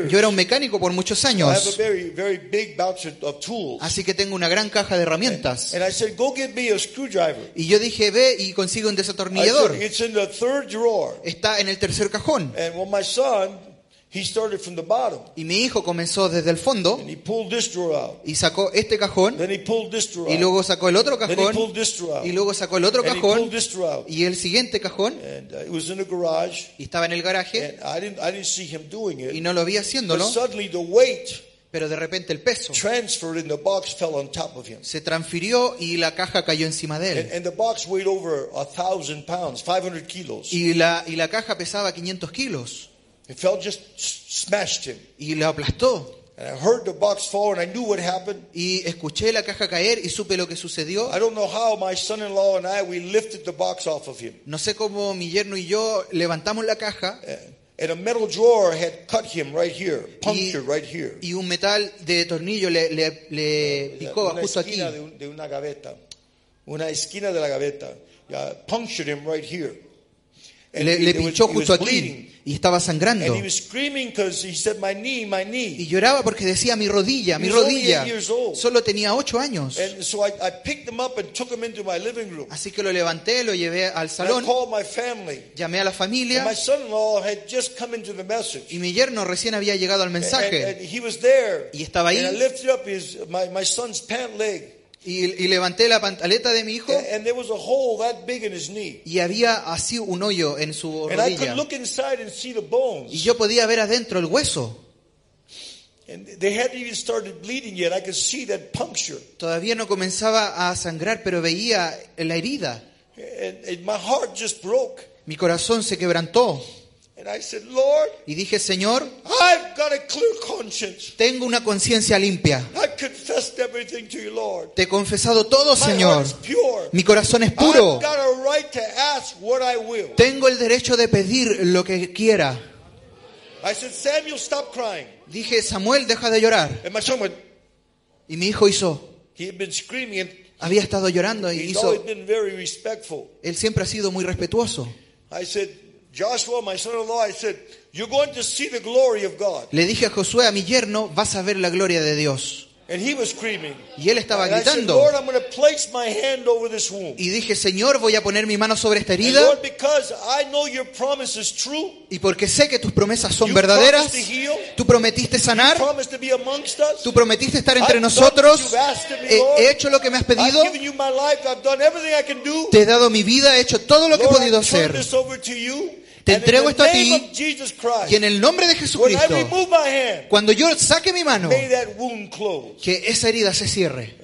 S8: Yo era un mecánico por muchos años, así que tengo una gran caja de herramientas. Y yo dije, ve y consigue un desatornillador. Está en el tercer cajón.
S7: He started from the bottom.
S8: Y mi hijo comenzó desde el fondo
S7: And he pulled this drawer out.
S8: y sacó este cajón
S7: Then he pulled this drawer
S8: y
S7: out.
S8: luego sacó el otro
S7: Then he
S8: cajón
S7: pulled this drawer out.
S8: y luego sacó el otro
S7: And he pulled
S8: cajón
S7: this drawer out.
S8: y el siguiente cajón
S7: And uh, it was in the garage.
S8: y estaba en el garaje
S7: And I didn't, I didn't see him doing
S8: y
S7: it.
S8: no lo vi
S7: But
S8: haciéndolo,
S7: suddenly the weight
S8: pero de repente el peso
S7: transferred and the box fell on top of him.
S8: se transfirió y la caja cayó encima de
S7: And,
S8: él.
S7: and the box weighed over a thousand pounds, 500 kilos.
S8: Y la, y la caja pesaba 500 kilos
S7: It fell, just smashed him.
S8: y lo aplastó.
S7: And I heard the box fall and I knew what happened.
S8: Y escuché la caja caer y supe lo que sucedió.
S7: I don't know how my son-in-law and I, we lifted the box off of him.
S8: No sé cómo mi yerno y yo levantamos la caja
S7: Uh, And a metal drawer had cut him right here,
S8: y,
S7: punctured right here.
S8: y un metal de tornillo le, le- le picó
S7: una
S8: justo aquí.
S7: de, un- de una gaveta. Una esquina de la gaveta. Yeah, punctured him right here.
S8: Le, le pinchó justo aquí y estaba
S7: And
S8: sangrando. Y lloraba porque decía mi rodilla, mi rodilla. Solo tenía ocho años. Así que lo levanté, lo llevé al salón, llamé a la familia y mi yerno recién había llegado al mensaje. Y estaba ahí. Y, y levanté la pantaleta de mi hijo
S7: And, there was a hole that big in his knee.
S8: y había así un hoyo en su
S7: And I could
S8: rodilla.
S7: look inside and see the
S8: Y
S7: bones.
S8: yo podía ver adentro el hueso. Todavía no comenzaba a sangrar, pero veía la herida.
S7: And, and my heart just broke.
S8: Mi corazón se quebrantó.
S7: And I said, Lord,
S8: Y dije, Señor,
S7: I've got a clear conscience.
S8: tengo una conciencia limpia.
S7: I've confessed everything to you, Lord.
S8: Te he confesado todo, Señor. Mi corazón es
S7: I've
S8: puro.
S7: got a right to ask what I will.
S8: Tengo el derecho de pedir lo que quiera.
S7: I said, Samuel, stop crying.
S8: Dije, Samuel, deja de llorar.
S7: And my son went,
S8: Y mi hijo hizo,
S7: he had been screaming and
S8: había estado llorando y hizo, él siempre ha sido muy respetuoso.
S7: I said, Joshua, my son-in-law, I said, you're going to see the glory of God.
S8: Le dije a Josué, a mi yerno, vas a ver la gloria de Dios.
S7: And he was screaming.
S8: Y él estaba gritando.
S7: Lord.
S8: Y dije, Señor, voy a poner mi mano sobre esta herida.
S7: Lord, because I know your promise is true,
S8: Y porque sé que tus promesas son verdaderas,
S7: promised to heal,
S8: tú prometiste sanar,
S7: to be us.
S8: tú prometiste estar entre
S7: I've
S8: nosotros,
S7: me,
S8: he,
S7: Lord.
S8: he hecho lo que me has pedido,
S7: life. Do.
S8: te he dado mi vida, he hecho todo lo que he
S7: Lord,
S8: podido hacer. Te entrego esto a ti, Y en el nombre de Jesucristo, cuando yo saque mi mano, que esa herida se cierre.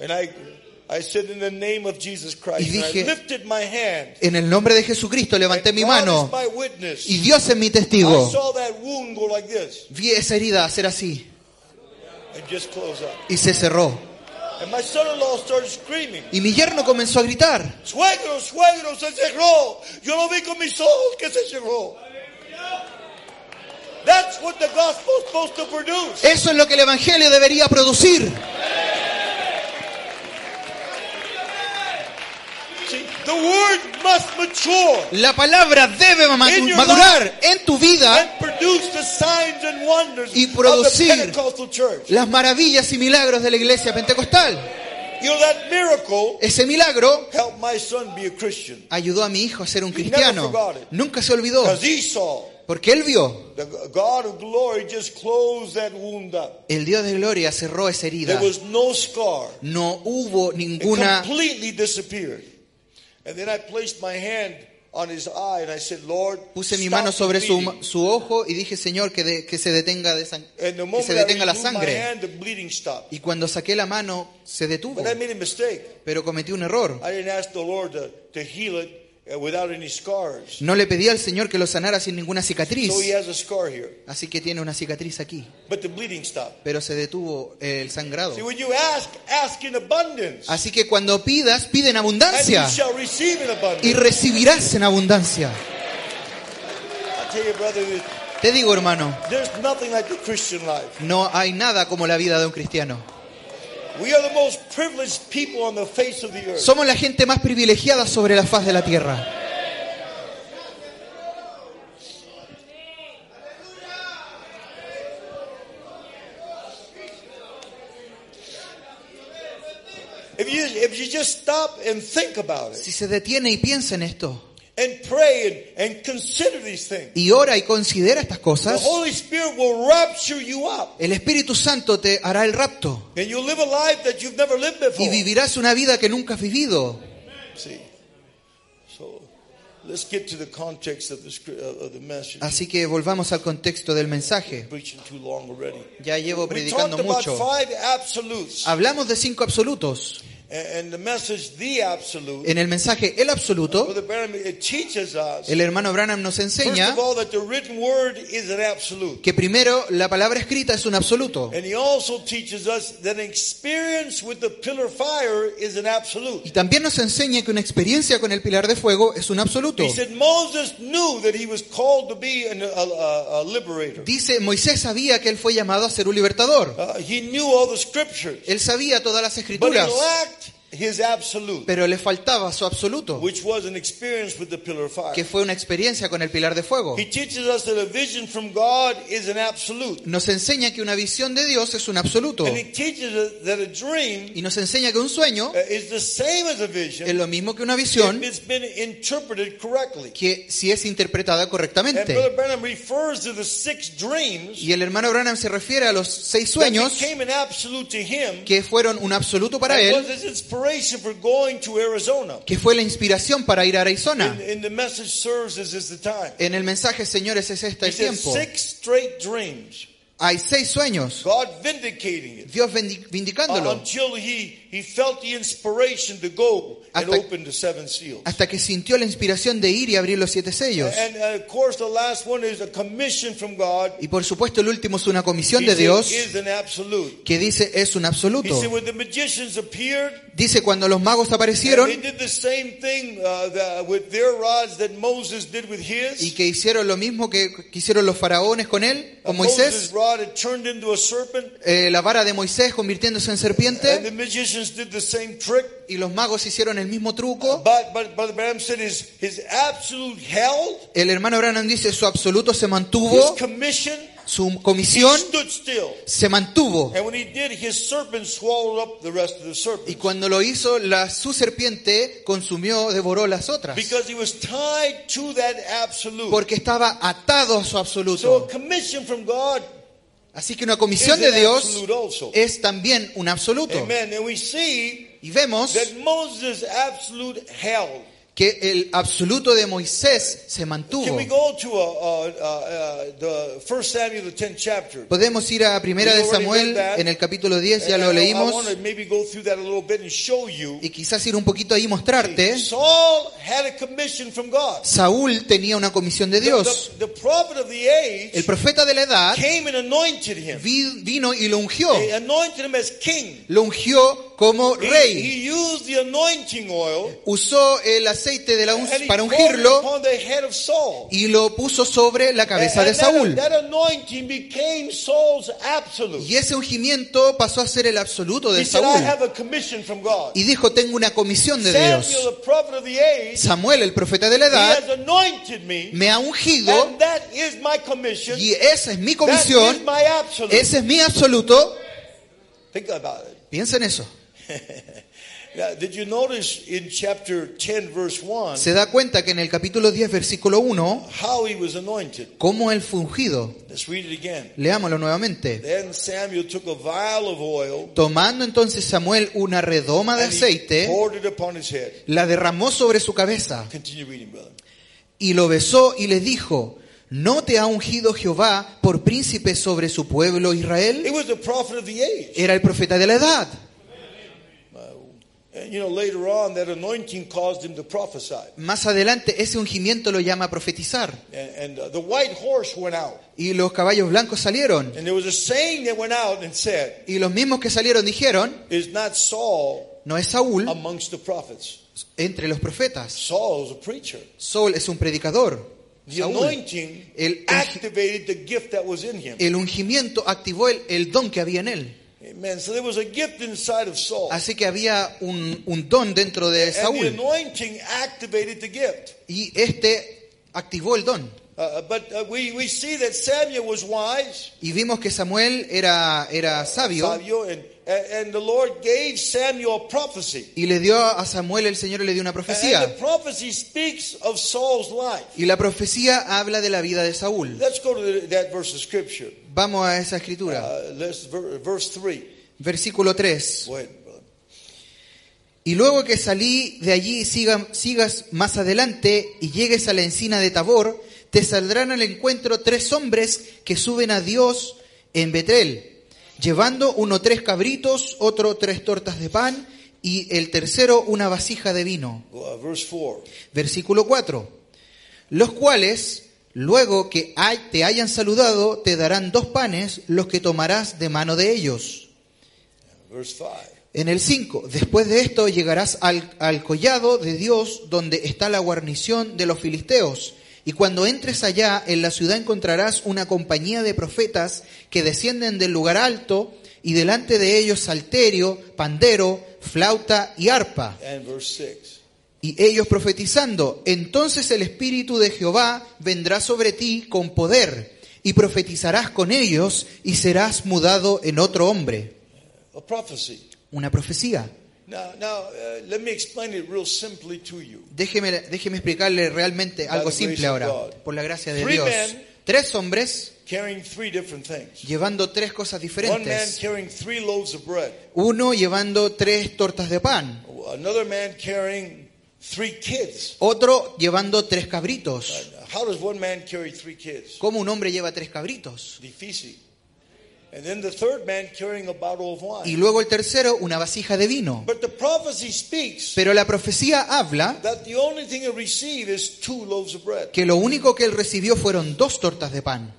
S8: Y dije-. En el nombre de Jesucristo levanté mi mano y Dios es mi testigo. Vi esa herida hacer así y se cerró. Y mi yerno comenzó a gritar.
S7: Suegro, suegro, se cerró. Yo lo vi con mis ojos que se cerró. That's what the gospel is supposed to produce.
S8: Eso es lo que el Evangelio debería producir.
S7: See, the word must mature
S8: La palabra debe madurar en tu vida
S7: and produce the signs and wonders
S8: Y
S7: of the
S8: producir
S7: Pentecostal church.
S8: las maravillas y milagros de la iglesia pentecostal.
S7: You know, that miracle
S8: Ese milagro
S7: helped my son be a Christian.
S8: ayudó a mi hijo a ser un
S7: He never
S8: cristiano.
S7: it.
S8: Nunca se olvidó.
S7: Because he saw
S8: Porque él vio.
S7: the God of glory just closed that wound up.
S8: El Dios de gloria cerró esa herida.
S7: There was no scar.
S8: No hubo
S7: It
S8: ninguna...
S7: completely disappeared. And then I placed my hand on his eye, and I said, Lord,
S8: Puse mi mano sobre su, su ojo y dije, Señor, que, de- que se detenga, de sang- que se
S7: I
S8: detenga la sangre.
S7: hand, the bleeding stopped.
S8: Y cuando saqué la mano, se detuvo.
S7: But I made a mistake.
S8: Pero cometí un error.
S7: I didn't ask the Lord to, to heal it uh, without any scars.
S8: No le pedí al Señor que lo sanara sin ninguna cicatriz.
S7: So he has a scar here,
S8: Así que tiene una cicatriz aquí.
S7: but the bleeding stopped.
S8: Pero se detuvo el sangrado.
S7: See, when you ask, ask in abundance,
S8: Así que cuando pidas, pide en
S7: and you
S8: abundancia.
S7: shall receive in abundance.
S8: Y recibirás en abundancia.
S7: I tell you, brother, that
S8: Te digo, hermano,
S7: there's nothing like the Christian life.
S8: no hay nada como la vida de un cristiano. Somos la gente más privilegiada sobre la faz de la tierra. Si se detiene y piensa en esto,
S7: and pray and, and consider these things,
S8: y ora y considera estas
S7: the
S8: cosas,
S7: Holy Spirit will rapture you up,
S8: el Espíritu Santo te hará el rapto
S7: and you'll live a life that you've never lived
S8: y
S7: before.
S8: vivirás una vida que nunca has vivido.
S7: See, so let's get to the context of the uh, of the message.
S8: Así que volvamos al contexto del mensaje.
S7: Preaching too long already.
S8: Ya llevo
S7: We
S8: predicando
S7: about
S8: mucho.
S7: five absolutes,
S8: Hablamos de cinco absolutos.
S7: And, and the message, the absolute.
S8: En el mensaje El absoluto, el hermano Branham nos enseña que primero la palabra escrita es un absoluto.
S7: And he also teaches us that an experience with the pillar fire is an absolute.
S8: Y también nos enseña que una experiencia con el pilar de fuego es un absoluto. Dice, Moisés sabía que él fue llamado a ser un libertador.
S7: Uh,
S8: Él sabía todas las escrituras,
S7: his absolute,
S8: pero le faltaba su absoluto,
S7: which was an experience with the pillar of fire.
S8: que fue una experiencia con el pilar de fuego.
S7: He teaches us that a vision from God is an absolute.
S8: Nos enseña que una visión de Dios es un absoluto.
S7: And he teaches us that a dream
S8: Y nos enseña que un sueño
S7: uh, is the same as a
S8: es
S7: vision
S8: lo mismo que una
S7: if
S8: visión
S7: it's been interpreted correctly.
S8: que si es interpretada
S7: And
S8: correctamente.
S7: Brother Branham refers to the six dreams
S8: Y el hermano Branham se refiere a los seis
S7: that
S8: sueños
S7: became an absolute to him
S8: que fueron un absoluto para él,
S7: was his inspiration for going to Arizona.
S8: que fue la inspiración para ir a Arizona.
S7: In, in the message services is the time.
S8: En el mensaje, señores, es este el tiempo.
S7: six straight dreams.
S8: Hay seis sueños,
S7: God vindicating it.
S8: Dios
S7: Uh,
S8: vindicándolo,
S7: until he, felt the inspiration to go and
S8: Hasta-
S7: open the seven seals.
S8: hasta que sintió la inspiración de ir y abrir los siete sellos.
S7: And uh, of course, the last one is a commission from God.
S8: Y por supuesto, el último es una comisión de Dios
S7: is an absolute.
S8: que dice es un
S7: He
S8: absoluto.
S7: said when the magicians appeared,
S8: Dice cuando los magos
S7: and
S8: aparecieron
S7: they did the same thing uh, with their rods that Moses did with his.
S8: y que hicieron lo mismo que, que hicieron los faraones con él, con Moisés, eh, la vara de Moisés convirtiéndose en serpiente
S7: magicians did the same trick.
S8: y los magos hicieron el mismo truco.
S7: But but Brother Branham said his his absolute held,
S8: El hermano Branham dice su absoluto se
S7: his
S8: mantuvo,
S7: commission,
S8: su comisión se mantuvo.
S7: And when he did, his serpent swallowed up the rest of the
S8: Y cuando lo hizo, la, su serpiente consumió, devoró las otras.
S7: Because he was tied to that absolute.
S8: Porque estaba atado a su
S7: So a
S8: absoluto. Así que una
S7: is
S8: comisión de Dios es también un absoluto. Y vemos que el absoluto de Moisés se mantuvo.
S7: Can we go to the First Samuel, the 10th chapter?
S8: Podemos ir a Primera de Samuel en el capítulo 10, ya lo leímos, y quizás ir un poquito ahí y mostrarte.
S7: Saul had a commission from God.
S8: Saúl tenía una comisión de Dios.
S7: The, the prophet of the age
S8: El profeta de la edad vino y lo ungió. Lo ungió como
S7: He,
S8: rey.
S7: he used the anointing oil
S8: Usó el aceite de la un-
S7: and he
S8: para
S7: poured it
S8: ungirlo
S7: upon the head of Saul.
S8: y lo puso sobre la cabeza
S7: And-
S8: de
S7: and that-
S8: Saúl.
S7: That, anointing became Saul's absolute.
S8: Y ese ungimiento pasó a ser el absoluto
S7: He
S8: de
S7: said, I
S8: Saúl.
S7: have a commission from God.
S8: Y dijo, tengo una comisión de
S7: Samuel,
S8: Dios.
S7: the prophet of the age,
S8: Samuel, el profeta de la
S7: he
S8: edad,
S7: has anointed me,
S8: me ha ungido
S7: and that is my commission.
S8: y esa es mi
S7: That is
S8: comisión,
S7: my absolute.
S8: ese es mi absoluto.
S7: Think about it.
S8: Piensa en eso.
S7: Did you notice in chapter 10, verse 1,
S8: Se da cuenta que en el capítulo 10, versículo 1,
S7: how he was anointed?
S8: cómo él fue ungido.
S7: Let's read it again.
S8: Leámoslo nuevamente.
S7: Then Samuel took a vial of oil
S8: Tomando entonces Samuel una redoma de aceite,
S7: poured it upon his head.
S8: la derramó sobre su cabeza.
S7: Continue reading, brother.
S8: y lo besó y le dijo, ¿no te ha ungido Jehová por príncipe sobre su pueblo Israel?
S7: was the prophet of the age.
S8: Era el profeta de la edad.
S7: And you know, later on, that anointing caused him to prophesy.
S8: Más adelante ese ungimiento lo llama a profetizar.
S7: Uh, the white horse went out.
S8: Y los caballos blancos salieron.
S7: And there was a saying that went out and said,
S8: Y los mismos que salieron dijeron,
S7: Is not Saul
S8: no es Saúl
S7: amongst the prophets?
S8: entre los profetas.
S7: Saul is a preacher.
S8: Saúl es un predicador.
S7: The
S8: Saúl.
S7: anointing
S8: El-
S7: activated the gift that was in him.
S8: El ungimiento activó el, el don que había en él.
S7: Amen. So there was a gift inside of Saul.
S8: Así que había un, un don dentro de
S7: And the
S8: Saúl.
S7: anointing activated the gift.
S8: Y este activó el don.
S7: But we, we see that Samuel was wise,
S8: Y vimos que Samuel era, era sabio
S7: Fabio, and, and the Lord gave Samuel a prophecy.
S8: y le dio a Samuel, el Señor le dio una
S7: And the
S8: profecía.
S7: prophecy speaks of Saul's life.
S8: Y la profecía habla de la vida de Saúl. Vamos a esa escritura.
S7: Uh, let's, ver- verse 3.
S8: Versículo 3.
S7: Go ahead, brother.
S8: Y luego que salí de allí siga- sigas más adelante y llegues a la encina de Tabor, te saldrán al encuentro tres hombres que suben a Dios en Betel, llevando uno tres cabritos, otro tres tortas de pan y el tercero una vasija de vino.
S7: Verse 4.
S8: Versículo 4. Los cuales, luego que te hayan saludado, te darán dos panes, los que tomarás de mano de ellos.
S7: Verse 5.
S8: En el 5, después de esto llegarás al, al collado de Dios donde está la guarnición de los filisteos. Y cuando entres allá, en la ciudad encontrarás una compañía de profetas que descienden del lugar alto y delante de ellos salterio, pandero, flauta y arpa.
S7: And verse 6.
S8: Y ellos profetizando, entonces el Espíritu de Jehová vendrá sobre ti con poder y profetizarás con ellos y serás mudado en otro hombre. Una profecía.
S7: Uh, let me explain it real simply to you.
S8: Déjeme, déjeme explicarle realmente algo simple ahora, por la gracia de
S7: Three
S8: Dios. Tres hombres
S7: Carrying three different things.
S8: llevando tres cosas
S7: One man
S8: diferentes.
S7: carrying three loaves of bread.
S8: Uno llevando tres tortas de pan.
S7: Another man carrying three kids.
S8: Otro llevando tres cabritos.
S7: How does one man carry three kids?
S8: ¿Cómo un hombre lleva tres cabritos?
S7: Difícil. And then the third man carrying a bottle of
S8: Y
S7: wine.
S8: luego el tercero una vasija de vino.
S7: But the prophecy speaks
S8: Pero la profecía habla
S7: that the only thing he received is two loaves of bread.
S8: que lo único que él recibió fueron dos tortas de pan.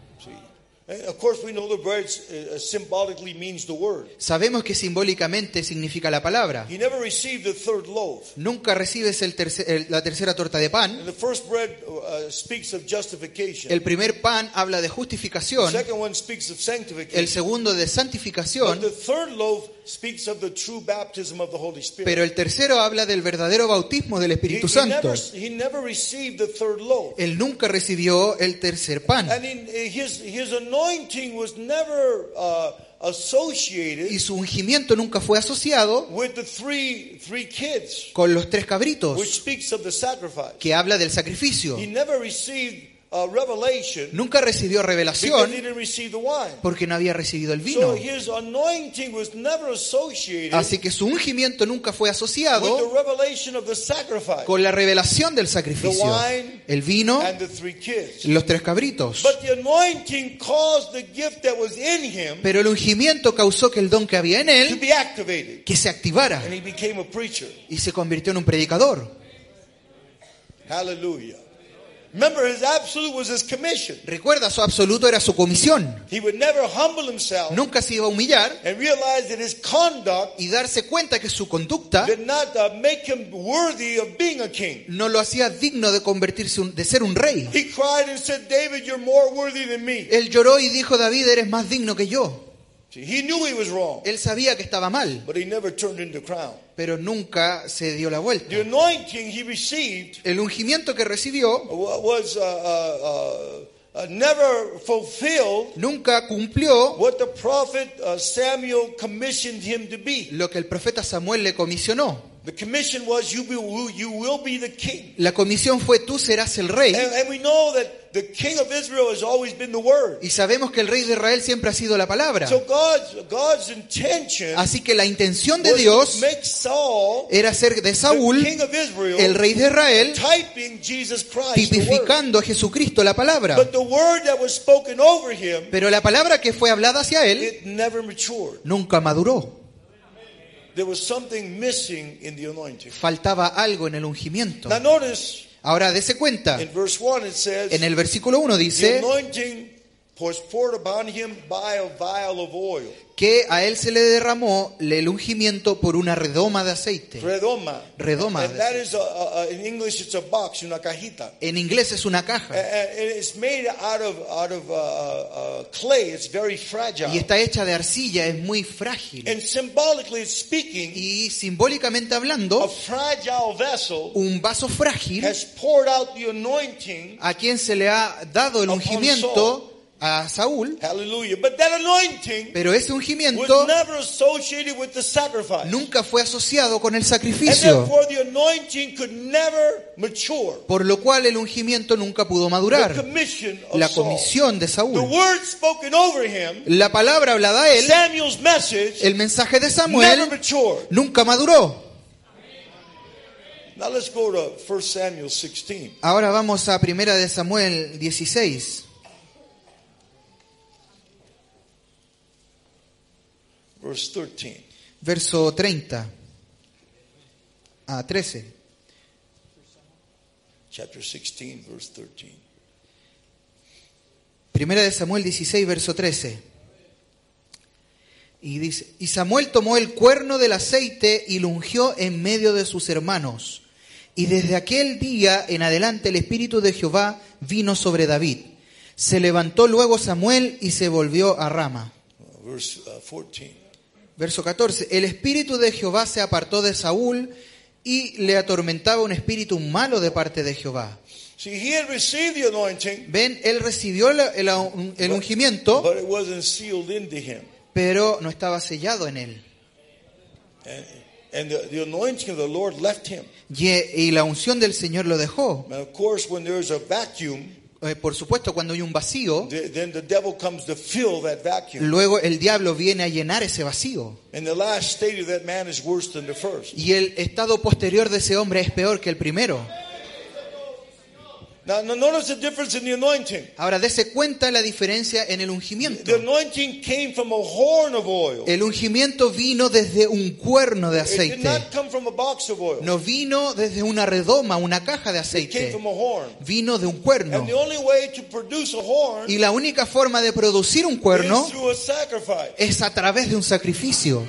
S8: Sabemos que simbólicamente significa la palabra.
S7: He never received the third loaf.
S8: Nunca recibes el terce- el- la tercera torta de pan.
S7: And the first bread uh, speaks of justification.
S8: El primer pan habla de
S7: The
S8: justificación.
S7: second one speaks of
S8: El segundo de santificación.
S7: The third loaf speaks of the true baptism of the Holy Spirit.
S8: Pero el tercero habla del verdadero bautismo del Espíritu Santo.
S7: never, he never received the third loaf.
S8: Él nunca recibió el tercer pan.
S7: And in, his, his anointing was never associated
S8: Y su ungimiento nunca fue asociado
S7: with the three, three kids,
S8: con los tres
S7: which
S8: cabritos,
S7: speaks of the sacrifice.
S8: que habla del sacrificio.
S7: He never received
S8: Nunca recibió revelación porque no había recibido el vino. Así que su ungimiento nunca fue
S7: with
S8: asociado
S7: the revelation of the sacrifice,
S8: con la revelación del sacrificio. El vino,
S7: and the three kids.
S8: los tres cabritos.
S7: But the anointing caused the gift that was in him
S8: Pero el ungimiento causó que el don que había en
S7: to
S8: él,
S7: be activated,
S8: que se activara
S7: and he became a preacher.
S8: y se convirtió en un predicador.
S7: Hallelujah. Remember, his absolute was his commission.
S8: Recuerda, su absoluto era su comisión.
S7: He would never humble himself
S8: Nunca se iba a humillar
S7: and realize that his conduct
S8: y darse cuenta que su conducta
S7: did not uh, make him worthy of being a king.
S8: no lo hacía digno de convertirse un- de ser un rey.
S7: He cried and said, David, you're more worthy than me.
S8: Él lloró y dijo, David, eres más digno que yo.
S7: He knew he was wrong,
S8: Él sabía que estaba mal,
S7: but he never turned in the crown.
S8: pero nunca se dio la vuelta.
S7: The anointing he received
S8: El ungimiento que recibió
S7: wa- was uh, uh, uh, uh, never fulfilled
S8: nunca cumplió
S7: what the prophet uh, Samuel commissioned him to be.
S8: lo que el profeta Samuel le comisionó.
S7: The commission was, you, be, you will be the king.
S8: La comisión fue, tú serás el rey.
S7: And, and we know that the king of Israel has always been the word.
S8: Y sabemos que el rey de Israel siempre ha sido la palabra.
S7: So God's God's intention
S8: Así que la intención de Dios
S7: to make Saul
S8: era hacer de
S7: the
S8: Saúl
S7: king of Israel,
S8: el rey de Israel,
S7: typing Jesus Christ.
S8: tipificando a Jesucristo la palabra.
S7: But the word that was spoken over him,
S8: Pero la palabra que fue hablada hacia él
S7: it never matured.
S8: nunca maduró.
S7: There was something missing in the anointing.
S8: Faltaba algo en el ungimiento.
S7: Now notice
S8: Ahora, dese cuenta.
S7: in verse 1 it says,
S8: En el versículo 1
S7: the
S8: dice
S7: anointing was poured upon him by a vial of oil.
S8: que a él se le derramó el ungimiento por una redoma de aceite.
S7: Redoma.
S8: Redoma.
S7: That is, a, a, a- in English, it's a box, una cajita.
S8: En inglés es una caja
S7: it's made out of, out of uh, uh, uh, clay. It's very fragile.
S8: y está hecha de arcilla, es muy frágil.
S7: And symbolically speaking,
S8: Y simbólicamente
S7: a
S8: hablando,
S7: fragile vessel
S8: un vaso frágil
S7: has poured out the anointing.
S8: a quien se le ha dado el ungimiento a Saúl,
S7: Hallelujah. But that anointing
S8: pero ese
S7: was
S8: ungimiento
S7: never associated with the sacrifice.
S8: nunca fue asociado con el
S7: And
S8: sacrificio,
S7: therefore the anointing could never mature.
S8: por lo cual el ungimiento nunca pudo
S7: The
S8: madurar.
S7: commission of
S8: La comisión de
S7: The
S8: Saúl.
S7: word spoken over him,
S8: La palabra hablada a él,
S7: Samuel's message,
S8: el mensaje de
S7: never
S8: Samuel,
S7: matured.
S8: nunca maduró.
S7: Now let's go to 1 Samuel 16.
S8: Ahora vamos a primera de Samuel 16,
S7: Verse 13.
S8: verso 30 a 13.
S7: Chapter 16, verse 13.
S8: Primera de Samuel 16, verso 13. Y dice, y Samuel tomó el cuerno del aceite y lo ungió en medio de sus hermanos. Y desde aquel día en adelante el Espíritu de Jehová vino sobre David. Se levantó luego Samuel y se volvió a Rama.
S7: Uh, verse uh, 14.
S8: Verso 14. El Espíritu de Jehová se apartó de Saúl y le atormentaba un espíritu malo de parte de Jehová.
S7: See, he had received the anointing,
S8: Ven, él recibió el, el- el ungimiento,
S7: but it wasn't sealed into him.
S8: pero no estaba sellado en él.
S7: And, and the, the anointing of the Lord left him.
S8: Y, y la unción del Señor lo dejó.
S7: And of course, when there's a vacuum,
S8: Eh, por supuesto, cuando hay un vacío,
S7: the, then the devil comes to fill that vacuum.
S8: luego el diablo viene a llenar ese vacío.
S7: And the last state of that man is worse than the first.
S8: Y el estado posterior de ese hombre es peor que el primero.
S7: Now, now notice the difference in the anointing.
S8: Ahora, dese cuenta la diferencia en el
S7: The
S8: ungimiento.
S7: anointing came from a horn of oil.
S8: El ungimiento vino desde un cuerno de
S7: It did
S8: aceite.
S7: not come from a box of oil.
S8: No vino desde una redoma, una caja de
S7: It came
S8: aceite.
S7: from a horn.
S8: Vino de un cuerno.
S7: And the only way to produce a horn
S8: Y la única forma de producir un cuerno
S7: is through a sacrifice.
S8: es a través de un sacrificio.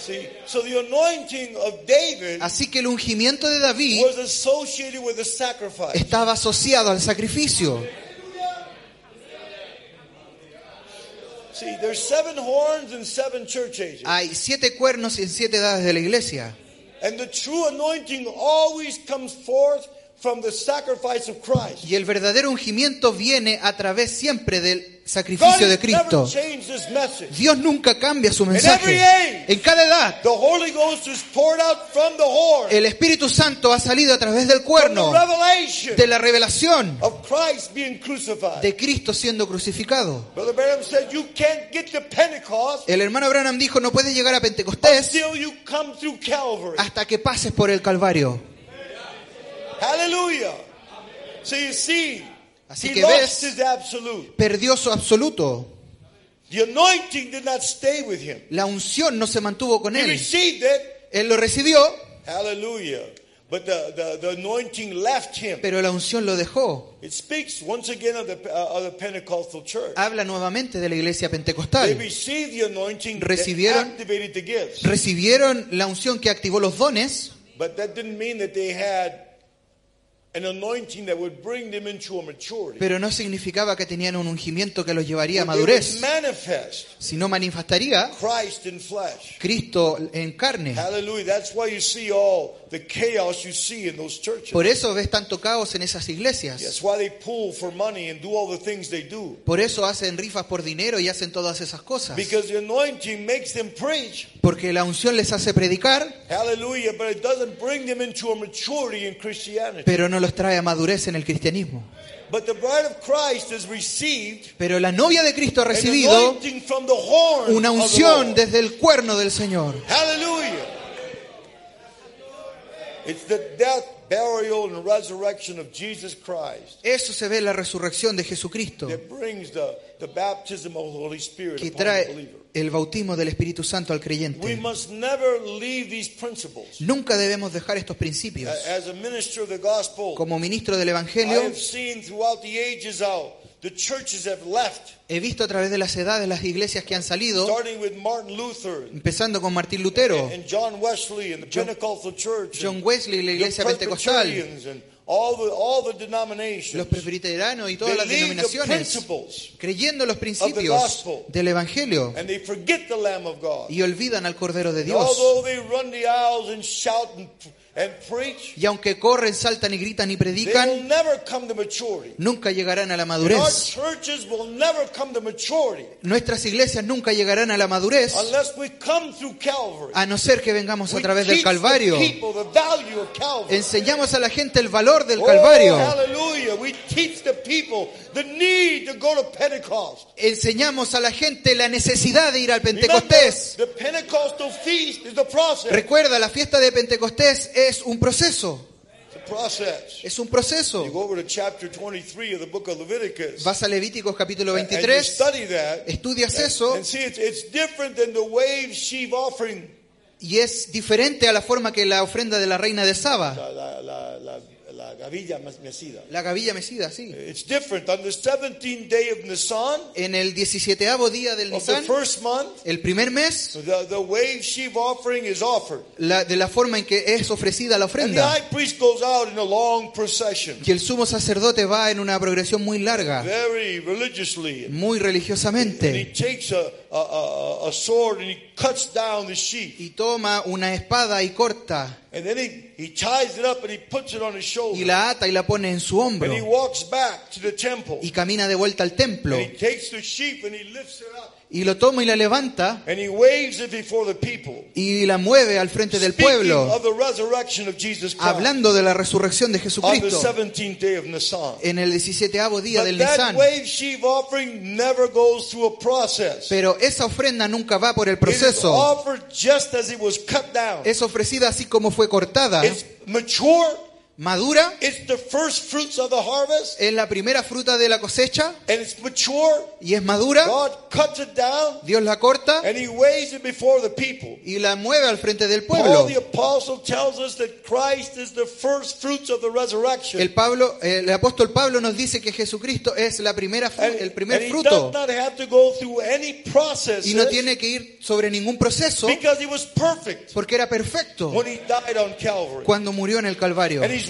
S7: See, so the anointing of David
S8: Así que el ungimiento de David
S7: was associated with a sacrifice.
S8: estaba asociado al sacrificio.
S7: See, there's seven horns and seven church ages.
S8: Hay siete cuernos en siete edades de la iglesia.
S7: And the true anointing always comes forth from the sacrifice of Christ.
S8: Y el verdadero ungimiento viene a través siempre del sacrificio de Cristo. Dios nunca cambia su mensaje. En cada edad, el Espíritu Santo ha salido a través del cuerno de la revelación de Cristo siendo crucificado. El hermano Branham dijo, no puedes llegar a Pentecostés
S7: until you come through Calvary.
S8: hasta que pases por el Calvario.
S7: Hallelujah. So you see,
S8: Así
S7: he
S8: que
S7: lost
S8: ves-
S7: his absolute.
S8: Perdió su absoluto.
S7: The anointing did not stay with him.
S8: La unción no se mantuvo con
S7: He
S8: él.
S7: received it.
S8: Él lo recibió,
S7: Hallelujah. But the, the, the anointing left him.
S8: pero la unción lo dejó.
S7: It speaks once again of the, uh, of the Pentecostal church.
S8: Habla nuevamente de la iglesia
S7: They
S8: pentecostal.
S7: received the anointing that
S8: Recibieron-
S7: activated the gifts.
S8: Recibieron la unción que activó los dones,
S7: But that didn't mean that they had
S8: pero no significaba que tenían un ungimiento que los llevaría a madurez, sino manifestaría. Cristo en carne.
S7: Hallelujah. The chaos you see in those churches.
S8: Por eso ves tanto caos en esas iglesias.
S7: That's why they pull for money and do all the things they do.
S8: Por eso hacen rifas por dinero y hacen todas esas cosas.
S7: Because the anointing makes them preach.
S8: Porque la unción les hace predicar,
S7: Hallelujah. But it doesn't bring them into a maturity in Christianity.
S8: pero no los trae a madurez en el cristianismo.
S7: But the bride of Christ has received
S8: Pero la novia de Cristo ha recibido
S7: anointing from the horn
S8: una unción desde el cuerno del Señor.
S7: Hallelujah. It's the death, burial, and resurrection of Jesus Christ
S8: Eso se ve en la resurrección de Jesucristo,
S7: that brings the, the baptism of the Holy Spirit
S8: que
S7: upon the
S8: trae
S7: believer.
S8: el bautismo del Espíritu Santo al
S7: We
S8: creyente.
S7: must never leave these principles.
S8: Nunca debemos dejar estos principios.
S7: As a minister of the gospel,
S8: Como ministro del
S7: I
S8: Evangelio,
S7: have seen throughout the ages how the churches have left,
S8: he visto a través de las edades las iglesias que han salido,
S7: starting with Martin Luther
S8: empezando con Martín Lutero,
S7: and John Wesley and the
S8: John-
S7: Pentecostal Church,
S8: John
S7: and
S8: Wesley y la
S7: the
S8: iglesia pentecostal,
S7: Presbyterians and all the all the denominations.
S8: los presbiterianos y
S7: They
S8: todas las
S7: the
S8: denominaciones, creyendo los
S7: of the
S8: principios
S7: gospel.
S8: del Evangelio
S7: and they forget the Lamb of God.
S8: y olvidan al Cordero de
S7: And
S8: Dios.
S7: although they run the aisles and shout and, and
S8: Y aunque corren, saltan y gritan y
S7: they will
S8: predican,
S7: never come to maturity.
S8: nunca llegarán a la madurez.
S7: churches will never come to maturity
S8: Nuestras iglesias nunca llegarán a la madurez
S7: unless we come through Calvary.
S8: a no ser que vengamos a través del Calvario. Enseñamos a la gente el valor del
S7: Oh,
S8: Calvario.
S7: hallelujah. We teach the people the need to go to Pentecost.
S8: Enseñamos a la gente la necesidad de ir al Pentecostés.
S7: the Pentecostal feast is the process.
S8: Recuerda, la fiesta de Pentecostés es un proceso. Es un proceso.
S7: You go over to chapter 23 of the book of Leviticus.
S8: Vas a Levíticos capítulo
S7: and you
S8: 23,
S7: study that.
S8: estudias eso y es diferente a la forma que la ofrenda de la reina de Saba,
S7: gavilla mecida.
S8: la gavilla mesida, sí.
S7: It's different. On the 17th day of Nisan,
S8: En el 17 día del Nisan,
S7: first month,
S8: el primer mes,
S7: the, the wave sheaf offering is offered.
S8: la- de la forma en que es ofrecida la
S7: And the
S8: ofrenda.
S7: high priest goes out in a long procession,
S8: Y el sumo sacerdote va en una progresión muy larga,
S7: very religiously.
S8: muy
S7: And he
S8: religiosamente,
S7: takes a, a, a, sword and he cuts down the sheaf.
S8: y toma una espada y corta,
S7: And then he, he ties it up and he puts it on his
S8: y
S7: shoulder.
S8: la ata y la pone en su
S7: And he
S8: hombro,
S7: walks back to the temple.
S8: y camina de vuelta al templo,
S7: And he takes the sheep and he lifts it up.
S8: Y lo toma y la levanta,
S7: And he waves it before the people.
S8: y la mueve al frente del pueblo,
S7: of the resurrection of Jesus Christ
S8: hablando de la resurrección de
S7: on the
S8: Jesucristo
S7: 17th day of Nisan.
S8: en el 17 día
S7: But
S8: del Nisan. Pero esa ofrenda nunca va por el proceso.
S7: offered just as it was cut down.
S8: Es ofrecida así como fue cortada,
S7: It's mature.
S8: Madura,
S7: It's the first fruits of the harvest.
S8: es la primera fruta de la cosecha
S7: And it's mature.
S8: y es madura.
S7: God cuts it down
S8: Dios la corta
S7: and he waves it before the people.
S8: y la mueve al frente del
S7: Paul
S8: pueblo.
S7: the apostle tells us that Christ is the first fruits of the resurrection.
S8: El Pablo, el apóstol Pablo nos dice que Jesucristo es la primera el primer
S7: and he
S8: fruto
S7: does not have to go through any process
S8: y no tiene que ir sobre ningún proceso
S7: because he was perfect
S8: porque era perfecto
S7: when he died on Calvary.
S8: cuando murió en el Calvario
S7: And he's resurrected.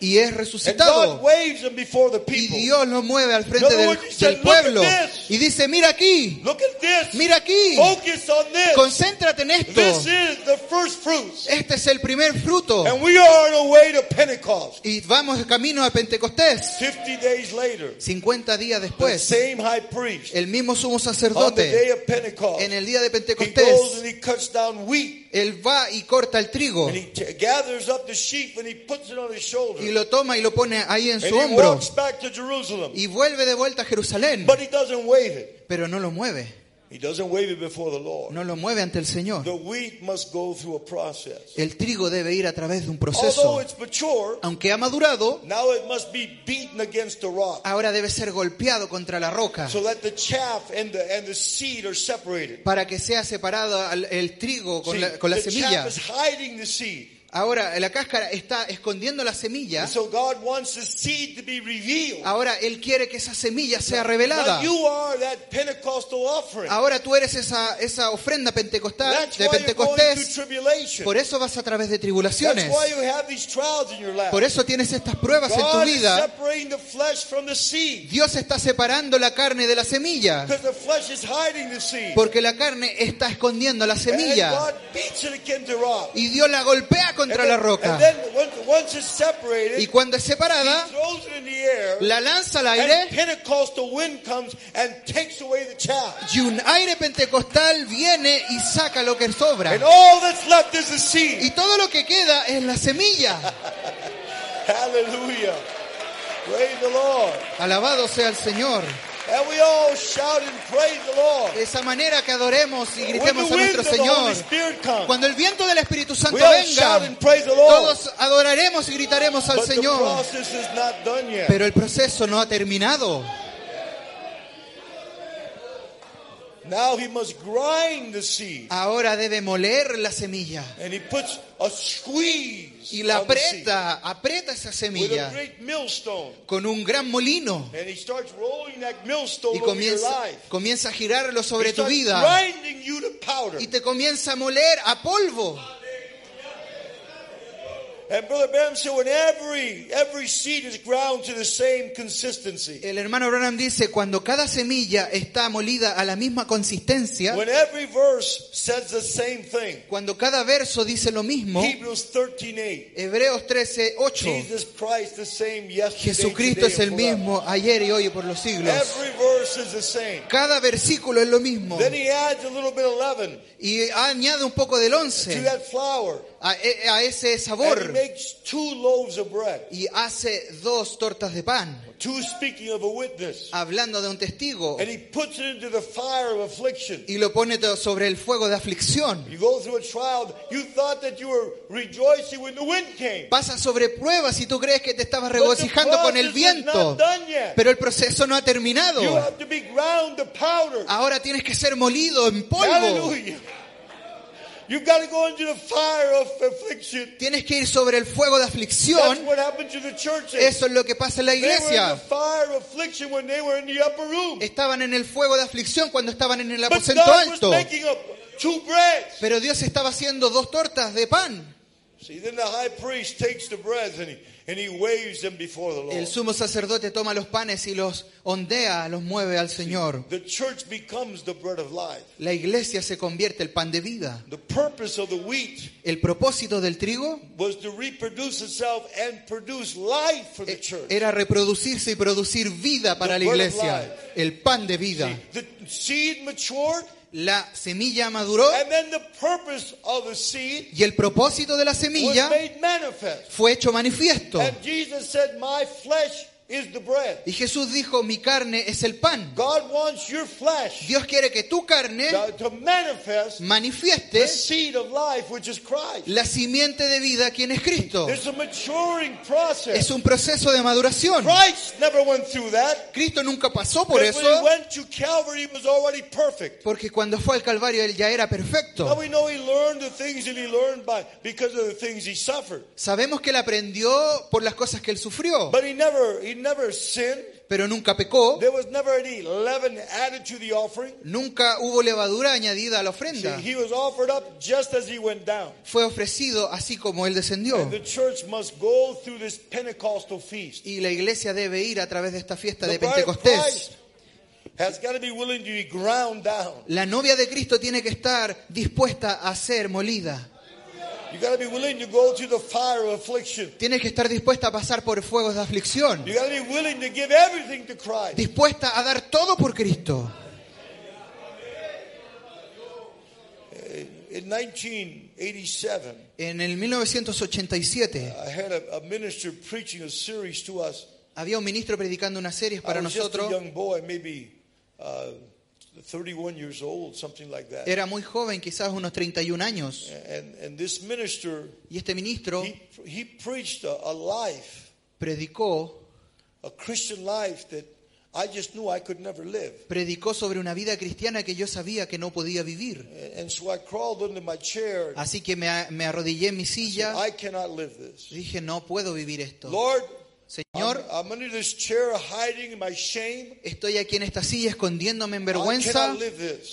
S8: Y es
S7: And God
S8: resucitado
S7: waves him before the
S8: y
S7: people.
S8: Dios lo mueve al frente del,
S7: words, he said,
S8: del
S7: "Look at
S8: pueblo
S7: this."
S8: y dice mira aquí,
S7: Look at this.
S8: mira aquí,
S7: Focus on this.
S8: concéntrate en esto.
S7: This is the first fruits.
S8: Este es el primer fruto
S7: And we are on our way to Pentecost.
S8: y vamos camino a Pentecostés.
S7: 50 days later,
S8: 50 días después,
S7: same high priest
S8: el mismo sumo
S7: on the day
S8: sacerdote
S7: of Pentecost,
S8: en el día de Pentecostés, él va y corta el trigo
S7: and he t- gathers up the sheep and he puts it on his shoulder.
S8: y lo toma y lo pone ahí en su hombro
S7: walks back to Jerusalem.
S8: y vuelve de vuelta a Jerusalén,
S7: But he doesn't wave it.
S8: pero no lo mueve,
S7: He doesn't wave it before the Lord.
S8: no lo mueve ante el Señor.
S7: The wheat must go through a process.
S8: El trigo debe ir a través de un
S7: Although
S8: proceso.
S7: it's mature,
S8: Aunque ha madurado,
S7: now it must be beaten against the rock
S8: ahora debe ser golpeado contra la roca
S7: so that the chaff and the, and the seed are separated.
S8: para que sea separado el trigo con
S7: See,
S8: la, con la
S7: the
S8: semilla.
S7: chaff is hiding the seed.
S8: Ahora la cáscara está escondiendo la semilla.
S7: And so God wants the seed to be revealed.
S8: Ahora Él quiere que esa semilla sea revelada.
S7: you are that Pentecostal offering.
S8: Ahora tú eres esa, esa ofrenda pentecostal
S7: That's
S8: de Pentecostés. Por eso vas a través de
S7: That's
S8: tribulaciones.
S7: why you have these trials in your life.
S8: Por eso tienes estas pruebas en tu
S7: God is
S8: vida.
S7: separating the flesh from the seed.
S8: Dios está separando la carne de la semilla.
S7: Because the flesh is hiding the seed.
S8: Porque la carne está escondiendo la
S7: And
S8: semilla.
S7: God beats it against the rock.
S8: Y Dios la golpea
S7: And
S8: contra la
S7: and
S8: roca.
S7: then once, once it's separated,
S8: Y cuando es separada, la lanza al aire
S7: Pentecostal wind comes and takes away the chaff.
S8: y un aire pentecostal viene y saca lo que sobra.
S7: And all that's left is the seed.
S8: Y todo lo que queda es la semilla.
S7: Hallelujah. Praise the Lord.
S8: Alabado sea el Señor.
S7: And we all shout and praise the Lord.
S8: De esa manera que adoremos y gritemos a nuestro Señor.
S7: Comes,
S8: Cuando el viento del Espíritu Santo venga, todos adoraremos y gritaremos al
S7: But the
S8: Señor. Pero el proceso no ha terminado.
S7: Now he must grind the seed.
S8: Ahora debe moler la semilla.
S7: And he puts a squeeze
S8: Y la aprieta, aprieta esa semilla con un gran molino. Y comienza, comienza a girarlo sobre tu vida. Y te comienza a moler a polvo.
S7: And Brother Bam said when every, every seed is ground to the same consistency,
S8: El hermano Branham dice, cuando cada semilla está molida a la misma consistencia,
S7: when every verse says the same thing,
S8: cuando cada verso dice lo mismo,
S7: Hebrews 13:8,
S8: Hebreos 13, 8,
S7: Jesus Christ the same yesterday,
S8: Jesucristo
S7: today,
S8: es el
S7: and forever.
S8: mismo ayer y hoy y por los siglos.
S7: Every verse is the same.
S8: Cada versículo es lo mismo.
S7: Then he adds a little bit of leaven
S8: Y añade un poco del
S7: to
S8: 11
S7: that flour.
S8: A, e, a ese
S7: And he
S8: sabor
S7: makes two loaves of bread.
S8: y hace dos tortas de pan,
S7: Two speaking of a witness.
S8: hablando de un testigo,
S7: And he puts it into the fire of affliction.
S8: y lo pone sobre el fuego de aflicción.
S7: You go through a trial, you thought that you were rejoicing when the wind came.
S8: Pasa sobre pruebas y tú crees que te estabas regocijando con el viento, pero el proceso no ha terminado.
S7: You have to be ground to powder.
S8: Ahora tienes que ser molido en polvo.
S7: Hallelujah. You've got to go into the fire of affliction.
S8: Tienes que ir sobre el fuego de
S7: That's
S8: aflicción.
S7: what happened to the churches.
S8: Eso es lo que pasa en la iglesia.
S7: fire of affliction when they were in the upper room.
S8: Estaban en el fuego de aflicción cuando estaban en el aposento alto. Pero Dios estaba haciendo dos tortas de pan.
S7: See, then the high priest takes the breads and he, and he waves them before the Lord.
S8: El sumo sacerdote toma los panes y los ondea, los mueve al Señor.
S7: The church becomes the bread of life.
S8: La iglesia se convierte el pan de vida.
S7: The purpose of the wheat
S8: El propósito del trigo
S7: was to reproduce itself and produce life for the church.
S8: era reproducirse y producir vida para la
S7: The of
S8: iglesia. El pan de vida.
S7: The seed matured,
S8: La semilla maduró
S7: and then the purpose of the seed
S8: y el propósito de la
S7: was
S8: semilla
S7: made manifest.
S8: fue hecho manifiesto.
S7: And Jesus said, My flesh is the bread.
S8: Y Jesús dijo, mi carne es el pan.
S7: God wants your flesh
S8: Dios quiere que tu carne
S7: to the
S8: manifieste
S7: seed of life, which is Christ.
S8: la simiente de vida, quien es Cristo.
S7: There's a maturing process.
S8: Es un proceso de maduración.
S7: Christ never went through that.
S8: Cristo nunca pasó por
S7: Because when he
S8: eso,
S7: went to Calvary, he was already perfect.
S8: porque cuando fue al Calvario él ya era
S7: Now
S8: perfecto.
S7: we know he learned the things that he learned by because of the things he suffered.
S8: Sabemos que él aprendió por las cosas que él sufrió,
S7: But he never he never sinned.
S8: pero nunca pecó,
S7: There was never any leaven added to the offering.
S8: nunca hubo levadura añadida a la
S7: See,
S8: ofrenda.
S7: he was offered up just as he went down.
S8: Fue ofrecido así como él descendió.
S7: And the church must go through this Pentecostal feast.
S8: Y la iglesia debe ir a través de esta fiesta
S7: The
S8: de Pentecostés.
S7: Christ has got to be willing to be ground down.
S8: La novia de Cristo tiene que estar dispuesta a ser molida.
S7: You got to be willing to go through the fire of affliction.
S8: Tiene que estar dispuesta a pasar por fuegos de aflicción.
S7: You got to be willing to give everything to Christ.
S8: Dispuesta a dar todo por Cristo.
S7: In 1987,
S8: En el 1987
S7: I had a, a minister preaching a series to us.
S8: había un ministro predicando unas series
S7: I
S8: para
S7: was just a
S8: nosotros.
S7: young boy, maybe uh, 31 years old, something like that.
S8: Era muy joven, quizás unos 31 años.
S7: And, and this minister,
S8: Y este ministro
S7: he, he preached a, a life,
S8: predicó,
S7: a Christian life that I just knew I could never live.
S8: predicó sobre una vida cristiana que yo sabía que no podía vivir.
S7: And, so I crawled under my chair.
S8: Así que me, me arrodillé en mi silla
S7: I cannot live this.
S8: Dije, no puedo vivir esto.
S7: Lord,
S8: Señor,
S7: I'm, I'm under this chair hiding in my shame.
S8: estoy aquí en esta silla escondiéndome en vergüenza.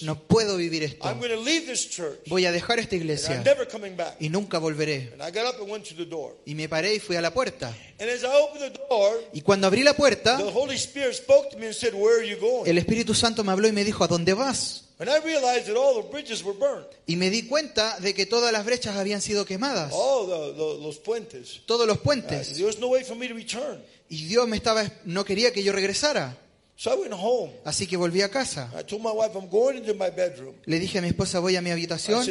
S8: No puedo vivir esto.
S7: I'm going to leave this church.
S8: Voy a dejar esta iglesia y nunca volveré.
S7: And I got up and went to the door.
S8: Y me paré y fui a la puerta.
S7: And as I opened the door,
S8: Y cuando abrí la puerta,
S7: the Holy Spirit spoke to me and said, Where are you going?
S8: el Espíritu Santo me habló y me dijo, ¿a dónde vas?
S7: And I realized that all the bridges were burned.
S8: Y me di cuenta de que todas las brechas habían sido quemadas.
S7: All the, the, los puentes.
S8: Todos los
S7: Uh,
S8: puentes.
S7: there was no way for me to return.
S8: Y Dios me estaba, no quería que yo regresara.
S7: So I went home.
S8: Así que volví a casa.
S7: I told my wife, I'm going into my bedroom.
S8: Le dije a mi esposa, voy a mi habitación,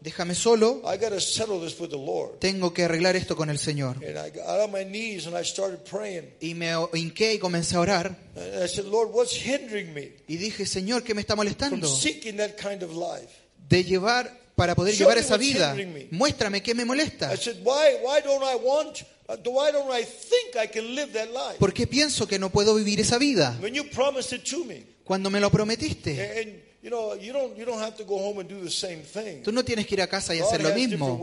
S8: déjame solo,
S7: I got to settle this with the Lord.
S8: tengo que arreglar esto con el Señor.
S7: And I got on my knees and I started praying.
S8: Y me hinqué y comencé a orar.
S7: And I said, Lord, what's hindering me
S8: Y dije, Señor, ¿qué me está
S7: from
S8: molestando?
S7: seeking that kind of life?
S8: De llevar, para poder
S7: Show
S8: llevar esa vida. Muéstrame qué me molesta.
S7: I said, why, why don't I want, why don't I think I can live that life?
S8: ¿Por qué pienso que no puedo vivir esa vida?
S7: When you promised it to me.
S8: Cuando me lo prometiste.
S7: And, you know, you don't, you don't have to go home and do the same thing.
S8: Tú no tienes que ir a casa y hacer lo mismo.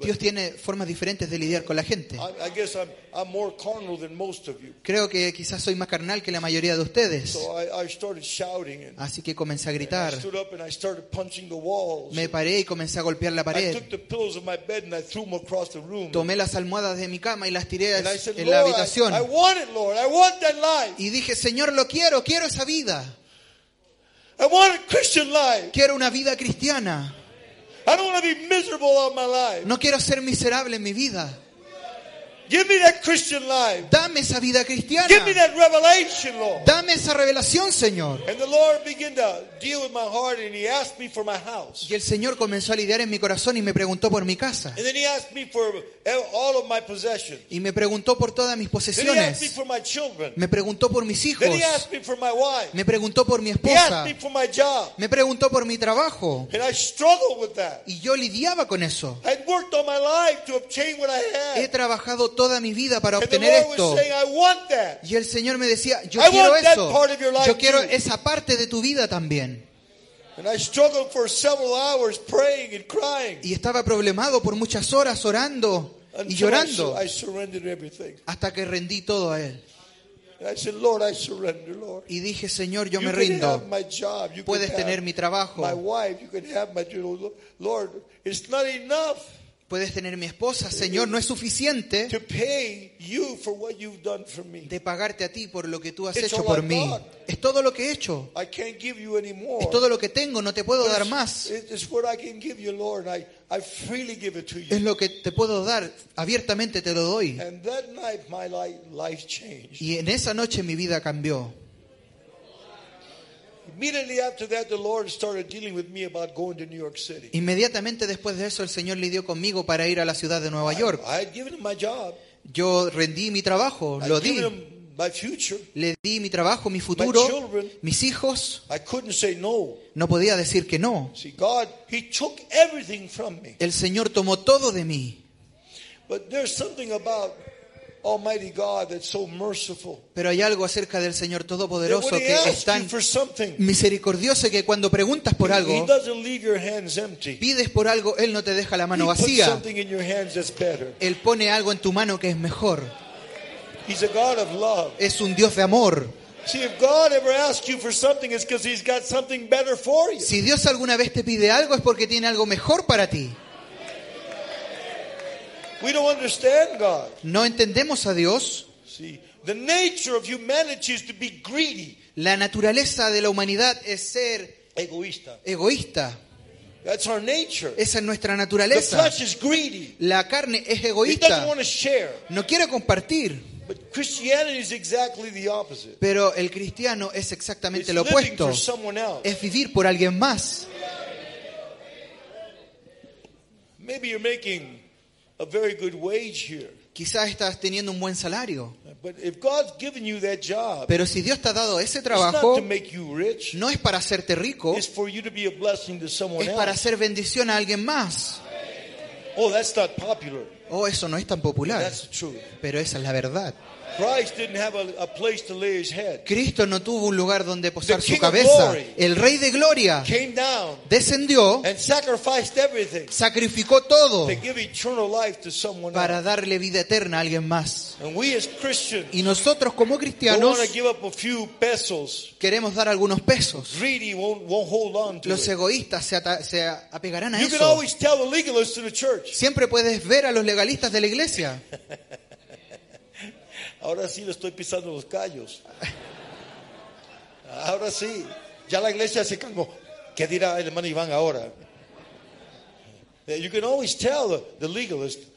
S8: Dios tiene formas diferentes de lidiar con la gente.
S7: I, I guess I'm, I'm more carnal than most of you.
S8: Creo que quizás soy más carnal que la mayoría de ustedes.
S7: So I, I started shouting and
S8: Así que comencé a
S7: I
S8: gritar.
S7: stood up and I started punching the walls.
S8: Me paré y comencé a golpear la
S7: I
S8: pared.
S7: took the pillows of my bed and I threw them across the room.
S8: Tomé las almohadas de mi cama y las tiré en la habitación.
S7: I want it, Lord. I want that life.
S8: Y dije, Señor, lo quiero, quiero esa vida.
S7: I want a Christian life.
S8: Quiero una vida cristiana.
S7: I don't want to be miserable all my life.
S8: No quiero ser miserable en mi vida.
S7: Give me that Christian life.
S8: Dame esa vida cristiana.
S7: Give me that revelation, Lord.
S8: Dame esa revelación, Señor.
S7: And the Lord began to deal with my heart and He asked me for my house.
S8: Y el Señor comenzó a lidiar en mi corazón y me preguntó por mi casa.
S7: And then He asked me for all of my possessions.
S8: Y me preguntó por todas mis
S7: Then He asked me
S8: posesiones.
S7: for my children.
S8: Me preguntó por mis hijos.
S7: Then He asked me for my wife.
S8: Me preguntó por mi
S7: He
S8: esposa.
S7: asked me for my job.
S8: Me preguntó por mi trabajo.
S7: And I struggled with that.
S8: Y yo lidiaba con eso.
S7: I'd worked all my life to obtain what I
S8: He
S7: had.
S8: trabajado toda mi vida para obtener esto. Y el Señor me decía, yo quiero eso. Yo quiero esa parte de tu vida también.
S7: And I struggled for several hours praying and crying.
S8: Y estaba problemado por muchas horas orando y llorando hasta que rendí todo a Él.
S7: And I said, Lord, I surrender, Lord.
S8: Y dije, Señor, yo
S7: you
S8: me rindo. Puedes tener mi trabajo. Puedes tener mi esposa. Señor, no es suficiente de pagarte a ti por lo que tú has hecho por mí. Es todo lo que he hecho.
S7: I can't give you any more.
S8: Es todo lo que tengo. No te puedo dar más.
S7: it- It's what I can give you, Lord. I, I freely give it to you.
S8: Es lo que te puedo dar. Abiertamente te lo doy. Y en esa noche mi vida cambió.
S7: Immediately after that, the Lord started dealing with me about going to New York City.
S8: Inmediatamente después de eso el Señor lidió conmigo para ir a la ciudad de Nueva York.
S7: I had given him my job.
S8: Yo rendí mi trabajo,
S7: I
S8: lo di. Le di mi trabajo, mi futuro, mis hijos.
S7: I couldn't say no.
S8: Podía decir que no.
S7: See, God, He took everything from me.
S8: El Señor tomó todo de mí.
S7: But there's something about
S8: Pero hay algo acerca del Señor Todopoderoso que es tan misericordioso que cuando preguntas por algo, pides por algo, Él no te deja la mano vacía. Él pone algo en tu mano que es mejor.
S7: He's a God of love.
S8: Es un Dios de amor. Si Dios alguna vez te pide algo es porque tiene algo mejor para ti.
S7: We don't understand God.
S8: No entendemos a Dios.
S7: See, the nature of humanity is to be greedy,
S8: La naturaleza de la humanidad es ser
S7: egoísta.
S8: egoísta.
S7: That's our nature.
S8: Esa es nuestra
S7: The
S8: naturaleza.
S7: flesh is greedy.
S8: La carne es
S7: It doesn't
S8: egoísta.
S7: want to share.
S8: No quiere compartir.
S7: But Christianity is exactly the opposite.
S8: Pero el cristiano es exactamente
S7: It's
S8: lo
S7: living
S8: opuesto.
S7: for someone else.
S8: Es vivir por alguien más.
S7: Maybe you're making a very good wage here.
S8: Quizás estás teniendo un buen salario.
S7: But if God's given you that job,
S8: Pero si Dios te ha dado ese
S7: it's not
S8: trabajo,
S7: to make you rich.
S8: no es para hacerte rico,
S7: It's for you to be a blessing to someone
S8: es para
S7: else.
S8: hacer bendición a alguien más.
S7: Oh, that's not popular.
S8: Oh, eso no es tan popular.
S7: That's the truth.
S8: Pero esa es la verdad.
S7: Christ didn't have a, a place to lay his head.
S8: Cristo no tuvo un lugar donde posar
S7: The
S8: su cabeza. El Rey de Gloria descendió,
S7: and sacrificed everything
S8: sacrificó todo para darle vida eterna a alguien más. Y nosotros como cristianos queremos dar algunos pesos. Los egoístas se, se apegarán a
S7: You can
S8: eso.
S7: always tell the legalists in the church.
S8: Siempre puedes ver a los legalistas de la iglesia.
S7: Ahora sí le estoy pisando los callos. Ahora sí. Ya la iglesia se calmó. ¿Qué dirá el hermano Iván ahora? Uh, You can always tell the, the legalist.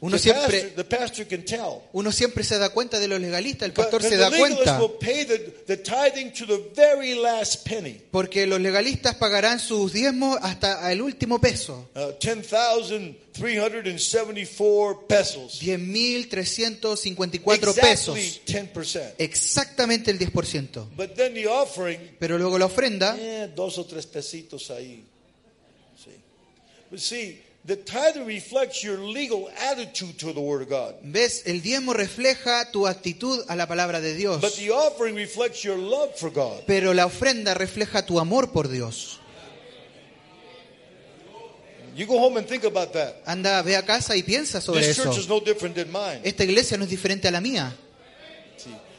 S8: Uno siempre-
S7: pastor, the pastor can tell.
S8: Uno siempre se da cuenta de los legalistas, el pastor se
S7: the
S8: da cuenta.
S7: will pay the, the tithing to the very last penny.
S8: Porque los legalistas pagarán sus diezmos hasta el último peso.
S7: Uh, 10,374 pesos.
S8: 10.354
S7: Exactly
S8: pesos.
S7: 10%.
S8: Exactamente el 10%.
S7: But then the offering,
S8: Pero luego la ofrenda,
S7: eh, dos o tres pesitos ahí. See. But see, the tithe reflects your legal attitude to the Word of God.
S8: ves, el diezmo refleja tu actitud a la palabra de Dios.
S7: But the offering reflects your love for God.
S8: Pero la ofrenda refleja tu amor por Dios.
S7: You go home and think about that.
S8: Anda, ve a casa y piensa sobre
S7: This church
S8: eso.
S7: is no different than mine.
S8: Esta iglesia no es diferente a la mía.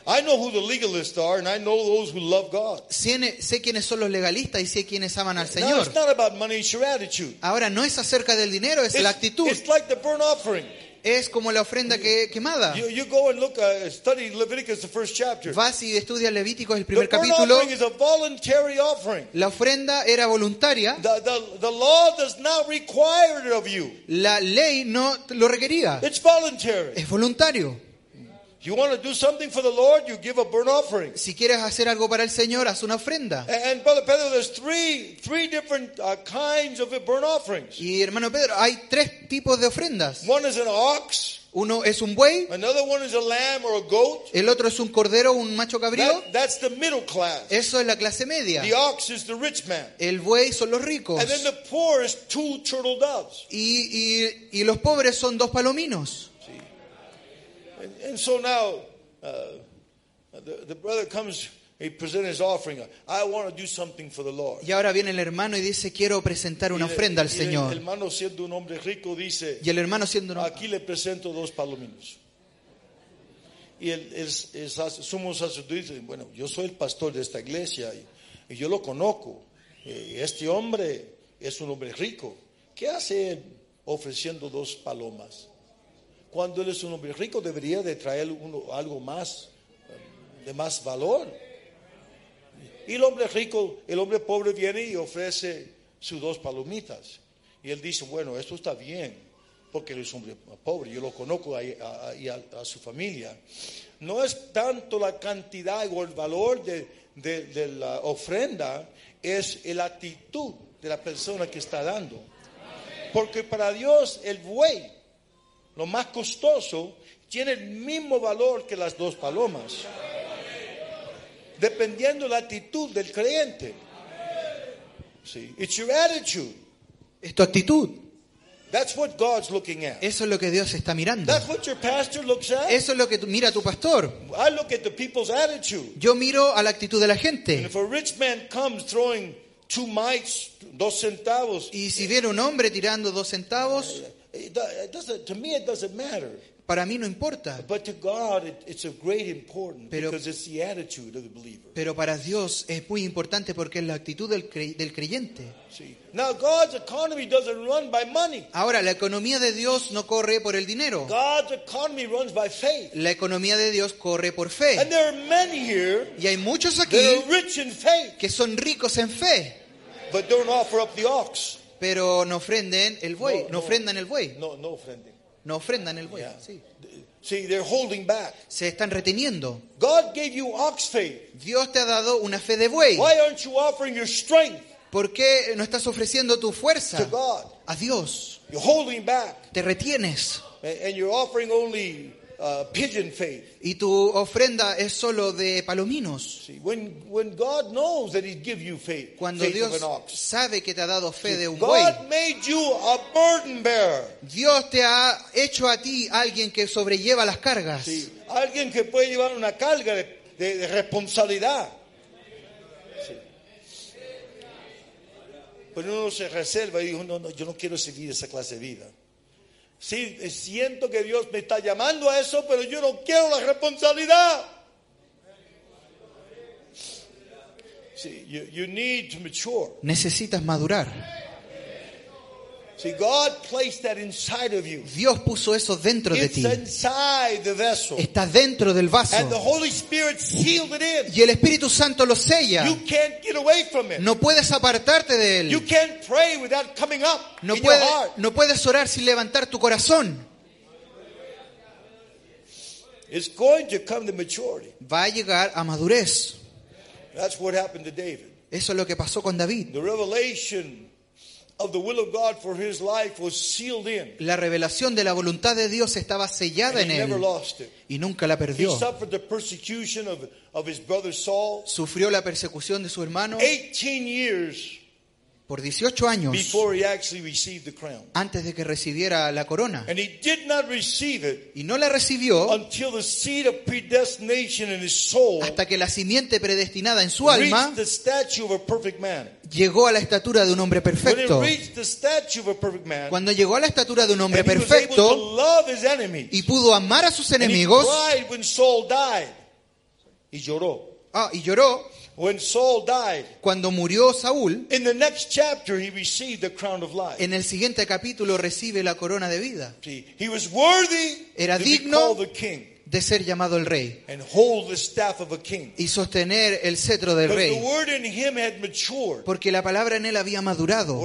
S7: I know who the legalists are, and I know those who love God.
S8: Sé, sé quiénes son los legalistas y sé quiénes aman al
S7: Now,
S8: Señor.
S7: it's not about money; it's your attitude.
S8: Ahora, no es acerca del dinero, es la
S7: It's,
S8: actitud.
S7: it's like the burnt offering.
S8: Es como la ofrenda que, quemada.
S7: You, you go and look, uh, study Leviticus, the first chapter.
S8: Vas y estudias Levíticos, el
S7: The
S8: primer
S7: burnt
S8: capítulo.
S7: offering is a voluntary offering.
S8: La ofrenda era voluntaria.
S7: The, the, the law does not require it of you.
S8: La ley no lo requería.
S7: It's voluntary.
S8: Es voluntario.
S7: You want to do something for the Lord, you give a burnt offering.
S8: Si quieres hacer algo para el Señor, haz una ofrenda.
S7: And, and Brother Pedro, there's three three different uh, kinds of burnt offerings.
S8: Y hermano Pedro, hay tres tipos de ofrendas.
S7: One is an ox,
S8: Uno es un buey,
S7: another one is a lamb or a goat.
S8: el otro es un cordero, un macho cabrío.
S7: That, that's the middle class.
S8: Eso es la clase media.
S7: The ox is the rich man.
S8: El buey son los ricos.
S7: And then the poor is two turtle doves.
S8: Y, y- y los pobres son dos palominos.
S7: And, and so now, uh, the, the brother comes, he presents his offering. I want to do something for the Lord.
S8: Y ahora viene el hermano y dice, quiero presentar una
S7: el-
S8: ofrenda al
S7: y el
S8: Señor.
S7: hermano siendo un hombre rico dice,
S8: Y el hermano siendo un
S7: aquí le presento dos palominos. Y el, el- el sac- sumo sacerdote dice, bueno, yo soy el pastor de esta iglesia y, y yo lo conozco. Y este hombre es un hombre rico. ¿Qué hace él ofreciendo dos palomas? Cuando él es un hombre rico debería de traer uno- algo más, eh, de más valor. Y el hombre rico, el hombre pobre viene y ofrece sus dos palomitas. Y él dice, bueno, esto está bien, porque él es un hombre pobre, yo lo conozco a, a- a- a su familia. No es tanto la cantidad o el valor de, de- de la ofrenda, es la actitud de la persona que está dando. Porque para Dios el buey, lo más costoso, tiene el mismo valor que las dos palomas dependiendo la actitud del creyente. See, it's your attitude.
S8: Es tu actitud.
S7: That's what God's looking at.
S8: Eso es lo que Dios está mirando.
S7: That's what your pastor looks at.
S8: Eso es lo que mira tu pastor.
S7: I look at the people's attitude.
S8: Yo miro a la actitud de la
S7: And
S8: gente.
S7: if a rich man comes throwing two mites, dos centavos,
S8: Y si viene un hombre tirando dos centavos,
S7: it do- it doesn't, to me it doesn't matter.
S8: para mí no importa.
S7: But to God, it, it's of great importance
S8: Pero-
S7: because it's the attitude of the believer.
S8: Pero para Dios es muy importante porque es la actitud del, cre- del creyente.
S7: See, now God's economy doesn't run by money.
S8: Ahora, la economía de Dios no corre por el dinero.
S7: God's economy runs by faith.
S8: La economía de Dios corre por
S7: And
S8: fe.
S7: there are many here
S8: Y hay muchos aquí
S7: are rich in faith,
S8: que son ricos en fe,
S7: but don't offer up the ox.
S8: Pero no ofrenden el buey, no ofrendan el buey,
S7: No, no offending.
S8: no ofrendan el buey.
S7: Yeah.
S8: sí.
S7: See, they're holding back.
S8: Se están reteniendo.
S7: God gave you ox faith.
S8: Dios te ha dado una fe de buey.
S7: Why aren't you offering your strength
S8: ¿Por qué no estás ofreciendo tu
S7: to
S8: fuerza
S7: God?
S8: a Dios?
S7: You're holding back,
S8: Te retienes
S7: and you're offering only uh, pigeon faith.
S8: y tu ofrenda es solo de palominos.
S7: See, when when God knows that He give you faith,
S8: Cuando
S7: faith
S8: Dios
S7: of an ox.
S8: sabe que te ha dado fe de un buey,
S7: God made you a burden bearer.
S8: Dios te ha hecho a ti alguien que sobrelleva las cargas.
S7: Alguien que puede llevar una carga de, de- de responsabilidad. Pero uno se reserva y dijo, no, no, yo no quiero seguir esa clase de vida. Sí, eh, siento que Dios me está llamando a eso, pero yo no quiero la responsabilidad.
S8: Necesitas madurar.
S7: See, God placed that inside of you.
S8: Dios puso eso dentro de ti. Está dentro del
S7: And the
S8: vaso.
S7: Holy Spirit sealed it in.
S8: Y el Espíritu Santo lo sella.
S7: You can't get away from it.
S8: No puedes apartarte de
S7: You
S8: él.
S7: can't pray without coming up
S8: No,
S7: in
S8: puede-
S7: your heart.
S8: no puedes orar sin levantar tu corazón.
S7: It's going to come to maturity.
S8: Va a llegar a madurez.
S7: That's what happened to David.
S8: Eso es lo que pasó con David.
S7: The revelation
S8: La revelación de la voluntad de Dios estaba sellada en él y nunca la perdió. Sufrió la persecución de su hermano.
S7: 18 years
S8: por 18 años
S7: before he actually received the crown.
S8: antes de que recibiera la corona.
S7: And he did not receive it
S8: Y no la recibió
S7: until the seed of predestination in his soul
S8: hasta que la simiente predestinada en su alma
S7: reached the statue of a perfect man.
S8: llegó a la estatura de un hombre perfecto.
S7: reached the statue of a perfect man,
S8: Cuando llegó a la estatura de un hombre perfecto
S7: love his enemies.
S8: y pudo amar a sus enemigos,
S7: cried when Saul died. Y lloró.
S8: ah, y lloró
S7: When Saul died,
S8: cuando murió Saúl,
S7: in the next chapter he received the crown of life.
S8: en el siguiente capítulo recibe la corona de vida,
S7: See, he was worthy
S8: Era
S7: to be
S8: digno
S7: called the king
S8: de ser llamado el rey
S7: and hold the staff of a king.
S8: y sostener el cetro del rey,
S7: the word in him had matured.
S8: porque la palabra en él había madurado.